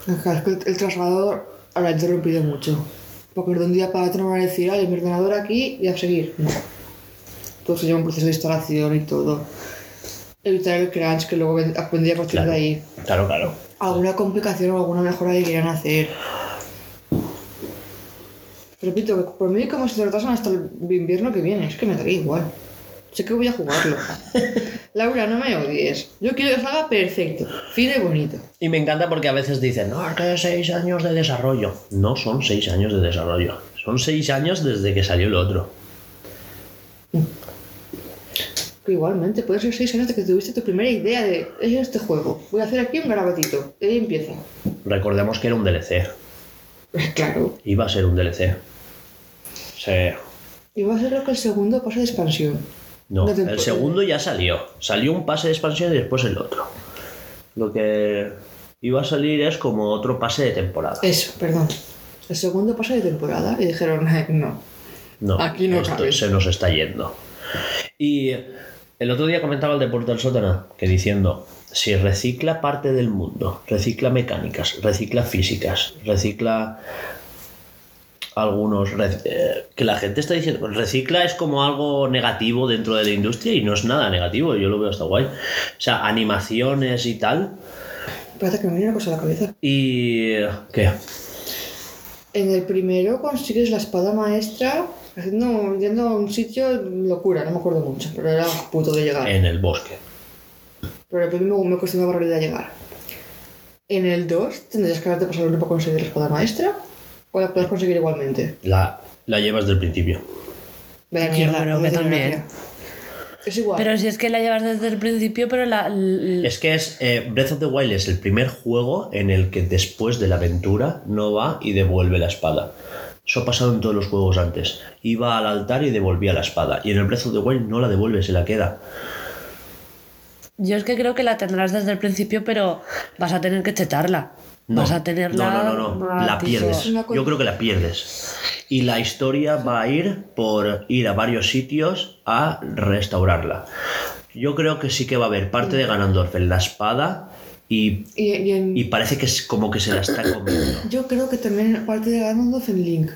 Ajá, Es que el, el trasladador habrá interrumpido mucho. Porque de un día para otro no van a decir, ay, mi ordenador aquí y a seguir. No. Todo se lleva un proceso de instalación y todo. Evitar el crunch que luego vendría a partir Claro. de ahí. Claro, claro. Alguna complicación o alguna mejora que quieran hacer. Repito, por mí como se retrasan hasta el invierno que viene, es que me daría igual. Sé que voy a jugarlo. Laura, no me odies. Yo quiero que salga perfecto, fino y bonito. Y me encanta porque a veces dicen, no, es que seis años de desarrollo. No son seis años de desarrollo. Son seis años desde que salió el otro. Que igualmente, puede ser seis años de que tuviste tu primera idea de es este juego. Voy a hacer aquí un garabatito. Y ahí empieza. Recordemos que era un DLC. Claro. Iba a ser un DLC. Sí. Va a ser lo que el segundo pase de expansión. No, el segundo ya salió. Salió un pase de expansión y después el otro. Lo que iba a salir es como otro pase de temporada. Eso, perdón. El segundo pase de temporada. Y dijeron, "Eh, no. No, Aquí no esto cabe. se nos está yendo. Y el otro día comentaba el de Portal Sótana, que diciendo, si recicla parte del mundo, recicla mecánicas, recicla físicas, recicla algunos... eh, que la gente está diciendo, recicla es como algo negativo dentro de la industria y no es nada negativo, yo lo veo hasta guay. O sea, animaciones y tal. Espérate que me viene una cosa a la cabeza. Y... ¿Qué? En el primero consigues la espada maestra haciendo, yendo a un sitio locura, no me acuerdo mucho, pero era puto de llegar. En el bosque. Pero el primero me costó una barbaridad llegar. En el 2 tendrías que haberte pasado el para conseguir la espada maestra o la puedes conseguir igualmente. La, la llevas del principio. Vaya Yo mierda, creo no que también. gracia. Es igual. Pero si es que la llevas desde el principio, pero la. l- Es que es eh, Breath of the Wild es el primer juego en el que después de la aventura no va y devuelve la espada. Eso ha pasado en todos los juegos antes. Iba al altar y devolvía la espada. Y en el Breath of the Wild no la devuelve, se la queda. Yo es que creo que la tendrás desde el principio, pero vas a tener que chetarla. No, vas a tenerla. no, no, no, no. La pierdes. Yo creo que la pierdes. Y la historia va a ir por ir a varios sitios a restaurarla. Yo creo que sí que va a haber parte de Ganondorf en la espada y, y, y en- y parece que es como que se la está comiendo. yo creo que también parte de Ganondorf en Link.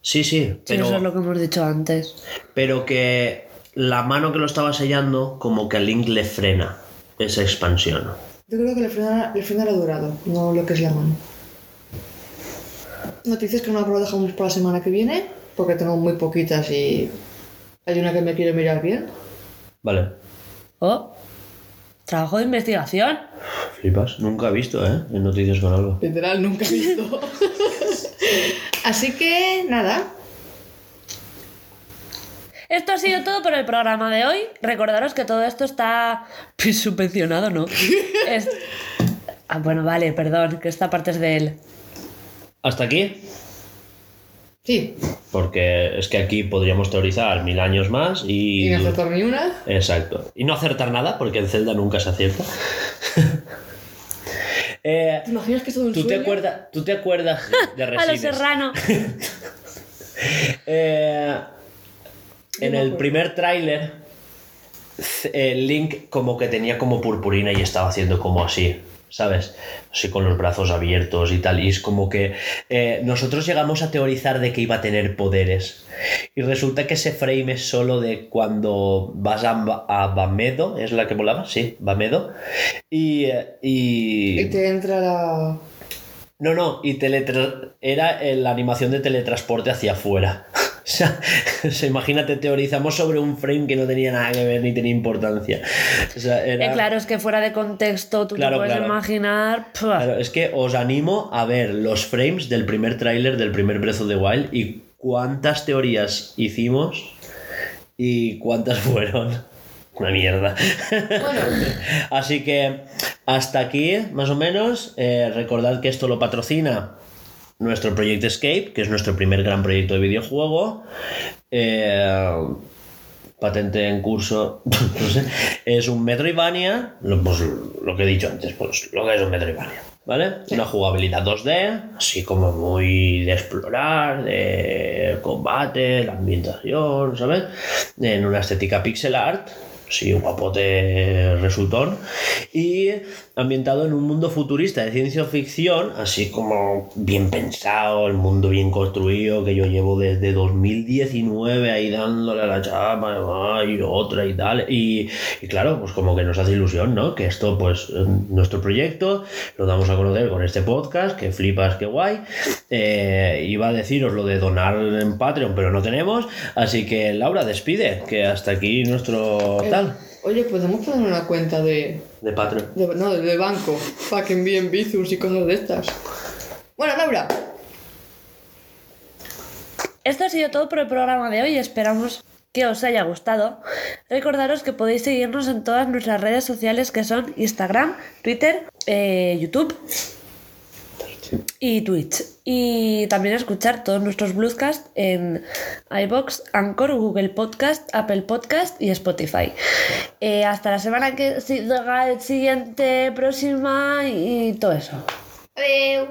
Sí, sí, Sí, pero... eso es lo que hemos dicho antes. pero que la mano que lo estaba sellando como que a Link le frena esa expansión. Yo creo que le frena, le frena lo dorado, no lo que es la mano. Noticias que no lo dejamos para la semana que viene, porque tengo muy poquitas y hay una que me quiero mirar bien. Vale. Oh, trabajo de investigación. Flipas. Nunca he visto, ¿eh? En Noticias con algo. Literal, nunca he visto. Así que nada, Esto ha sido todo por el programa de hoy. Recordaros que todo esto está pues, subvencionado, ¿no? Es- Ah, bueno, vale, perdón, que esta parte es de él. Hasta aquí. sí, Porque es que aquí podríamos teorizar mil años más y... y no acertar ni una. Exacto. Y no acertar nada, porque en Zelda nunca se acierta. Eh, ¿Te imaginas que es todo un ¿tú, te sueño? acuerdas, ¿Tú te acuerdas de A los Resines? serrano. Eh, en el primer tráiler, Link como que tenía como purpurina y estaba haciendo como así, ¿sabes? Así con los brazos abiertos y tal. Y es como que eh, nosotros llegamos a teorizar de que iba a tener poderes. Y resulta que ese frame es solo de cuando vas a, a Bamedo, ¿es la que volaba? Sí, Bamedo. Y... eh, y... Y te entra la. No, no, y teletra- era eh, la animación de teletransporte hacia afuera. O sea, o sea, imagínate, teorizamos sobre un frame que no tenía nada que ver ni tenía importancia. O sea, era- Eh, claro, es que fuera de contexto tú Claro, te puedes claro. imaginar. Claro, es que os animo a ver los frames del primer tráiler del primer Breath of the Wild y cuántas teorías hicimos y cuántas fueron. Una mierda. Bueno, Así que hasta aquí, más o menos. Eh, recordad que esto lo patrocina nuestro Project Escape, que es nuestro primer gran proyecto de videojuego. Eh, patente en curso, no sé, es un Metroidvania, lo, pues, lo que he dicho antes, pues lo que es un Metroidvania, ¿vale? Una jugabilidad 2D, así como muy de explorar, de combate, la ambientación, ¿sabes? En una estética pixel art, sí, guapote resultón. Y ambientado en un mundo futurista de ciencia ficción, así como bien pensado, el mundo bien construido, que yo llevo desde 2019 ahí dándole a la chapa, y otra y tal. Y, y claro, pues como que nos hace ilusión, ¿no? Que esto, pues, nuestro proyecto, lo damos a conocer con este podcast, que flipas, que guay. Eh, iba a deciros lo de donar en Patreon, pero no tenemos. Así que Laura, despide, que hasta aquí nuestro tal Oye, podemos poner una cuenta de, de Patreon. de- no, de banco para que envíen bizus y cosas de estas. Bueno, Laura, Esto ha sido todo por el programa de hoy. Esperamos que os haya gustado. Recordaros que podéis seguirnos en todas nuestras redes sociales que son Instagram, Twitter, eh, YouTube y Twitch. Y también escuchar todos nuestros Bluescast en iBox, Anchor, Google Podcast, Apple Podcast y Spotify. Eh, hasta la semana que si- siguiente, próxima y todo eso. adiós.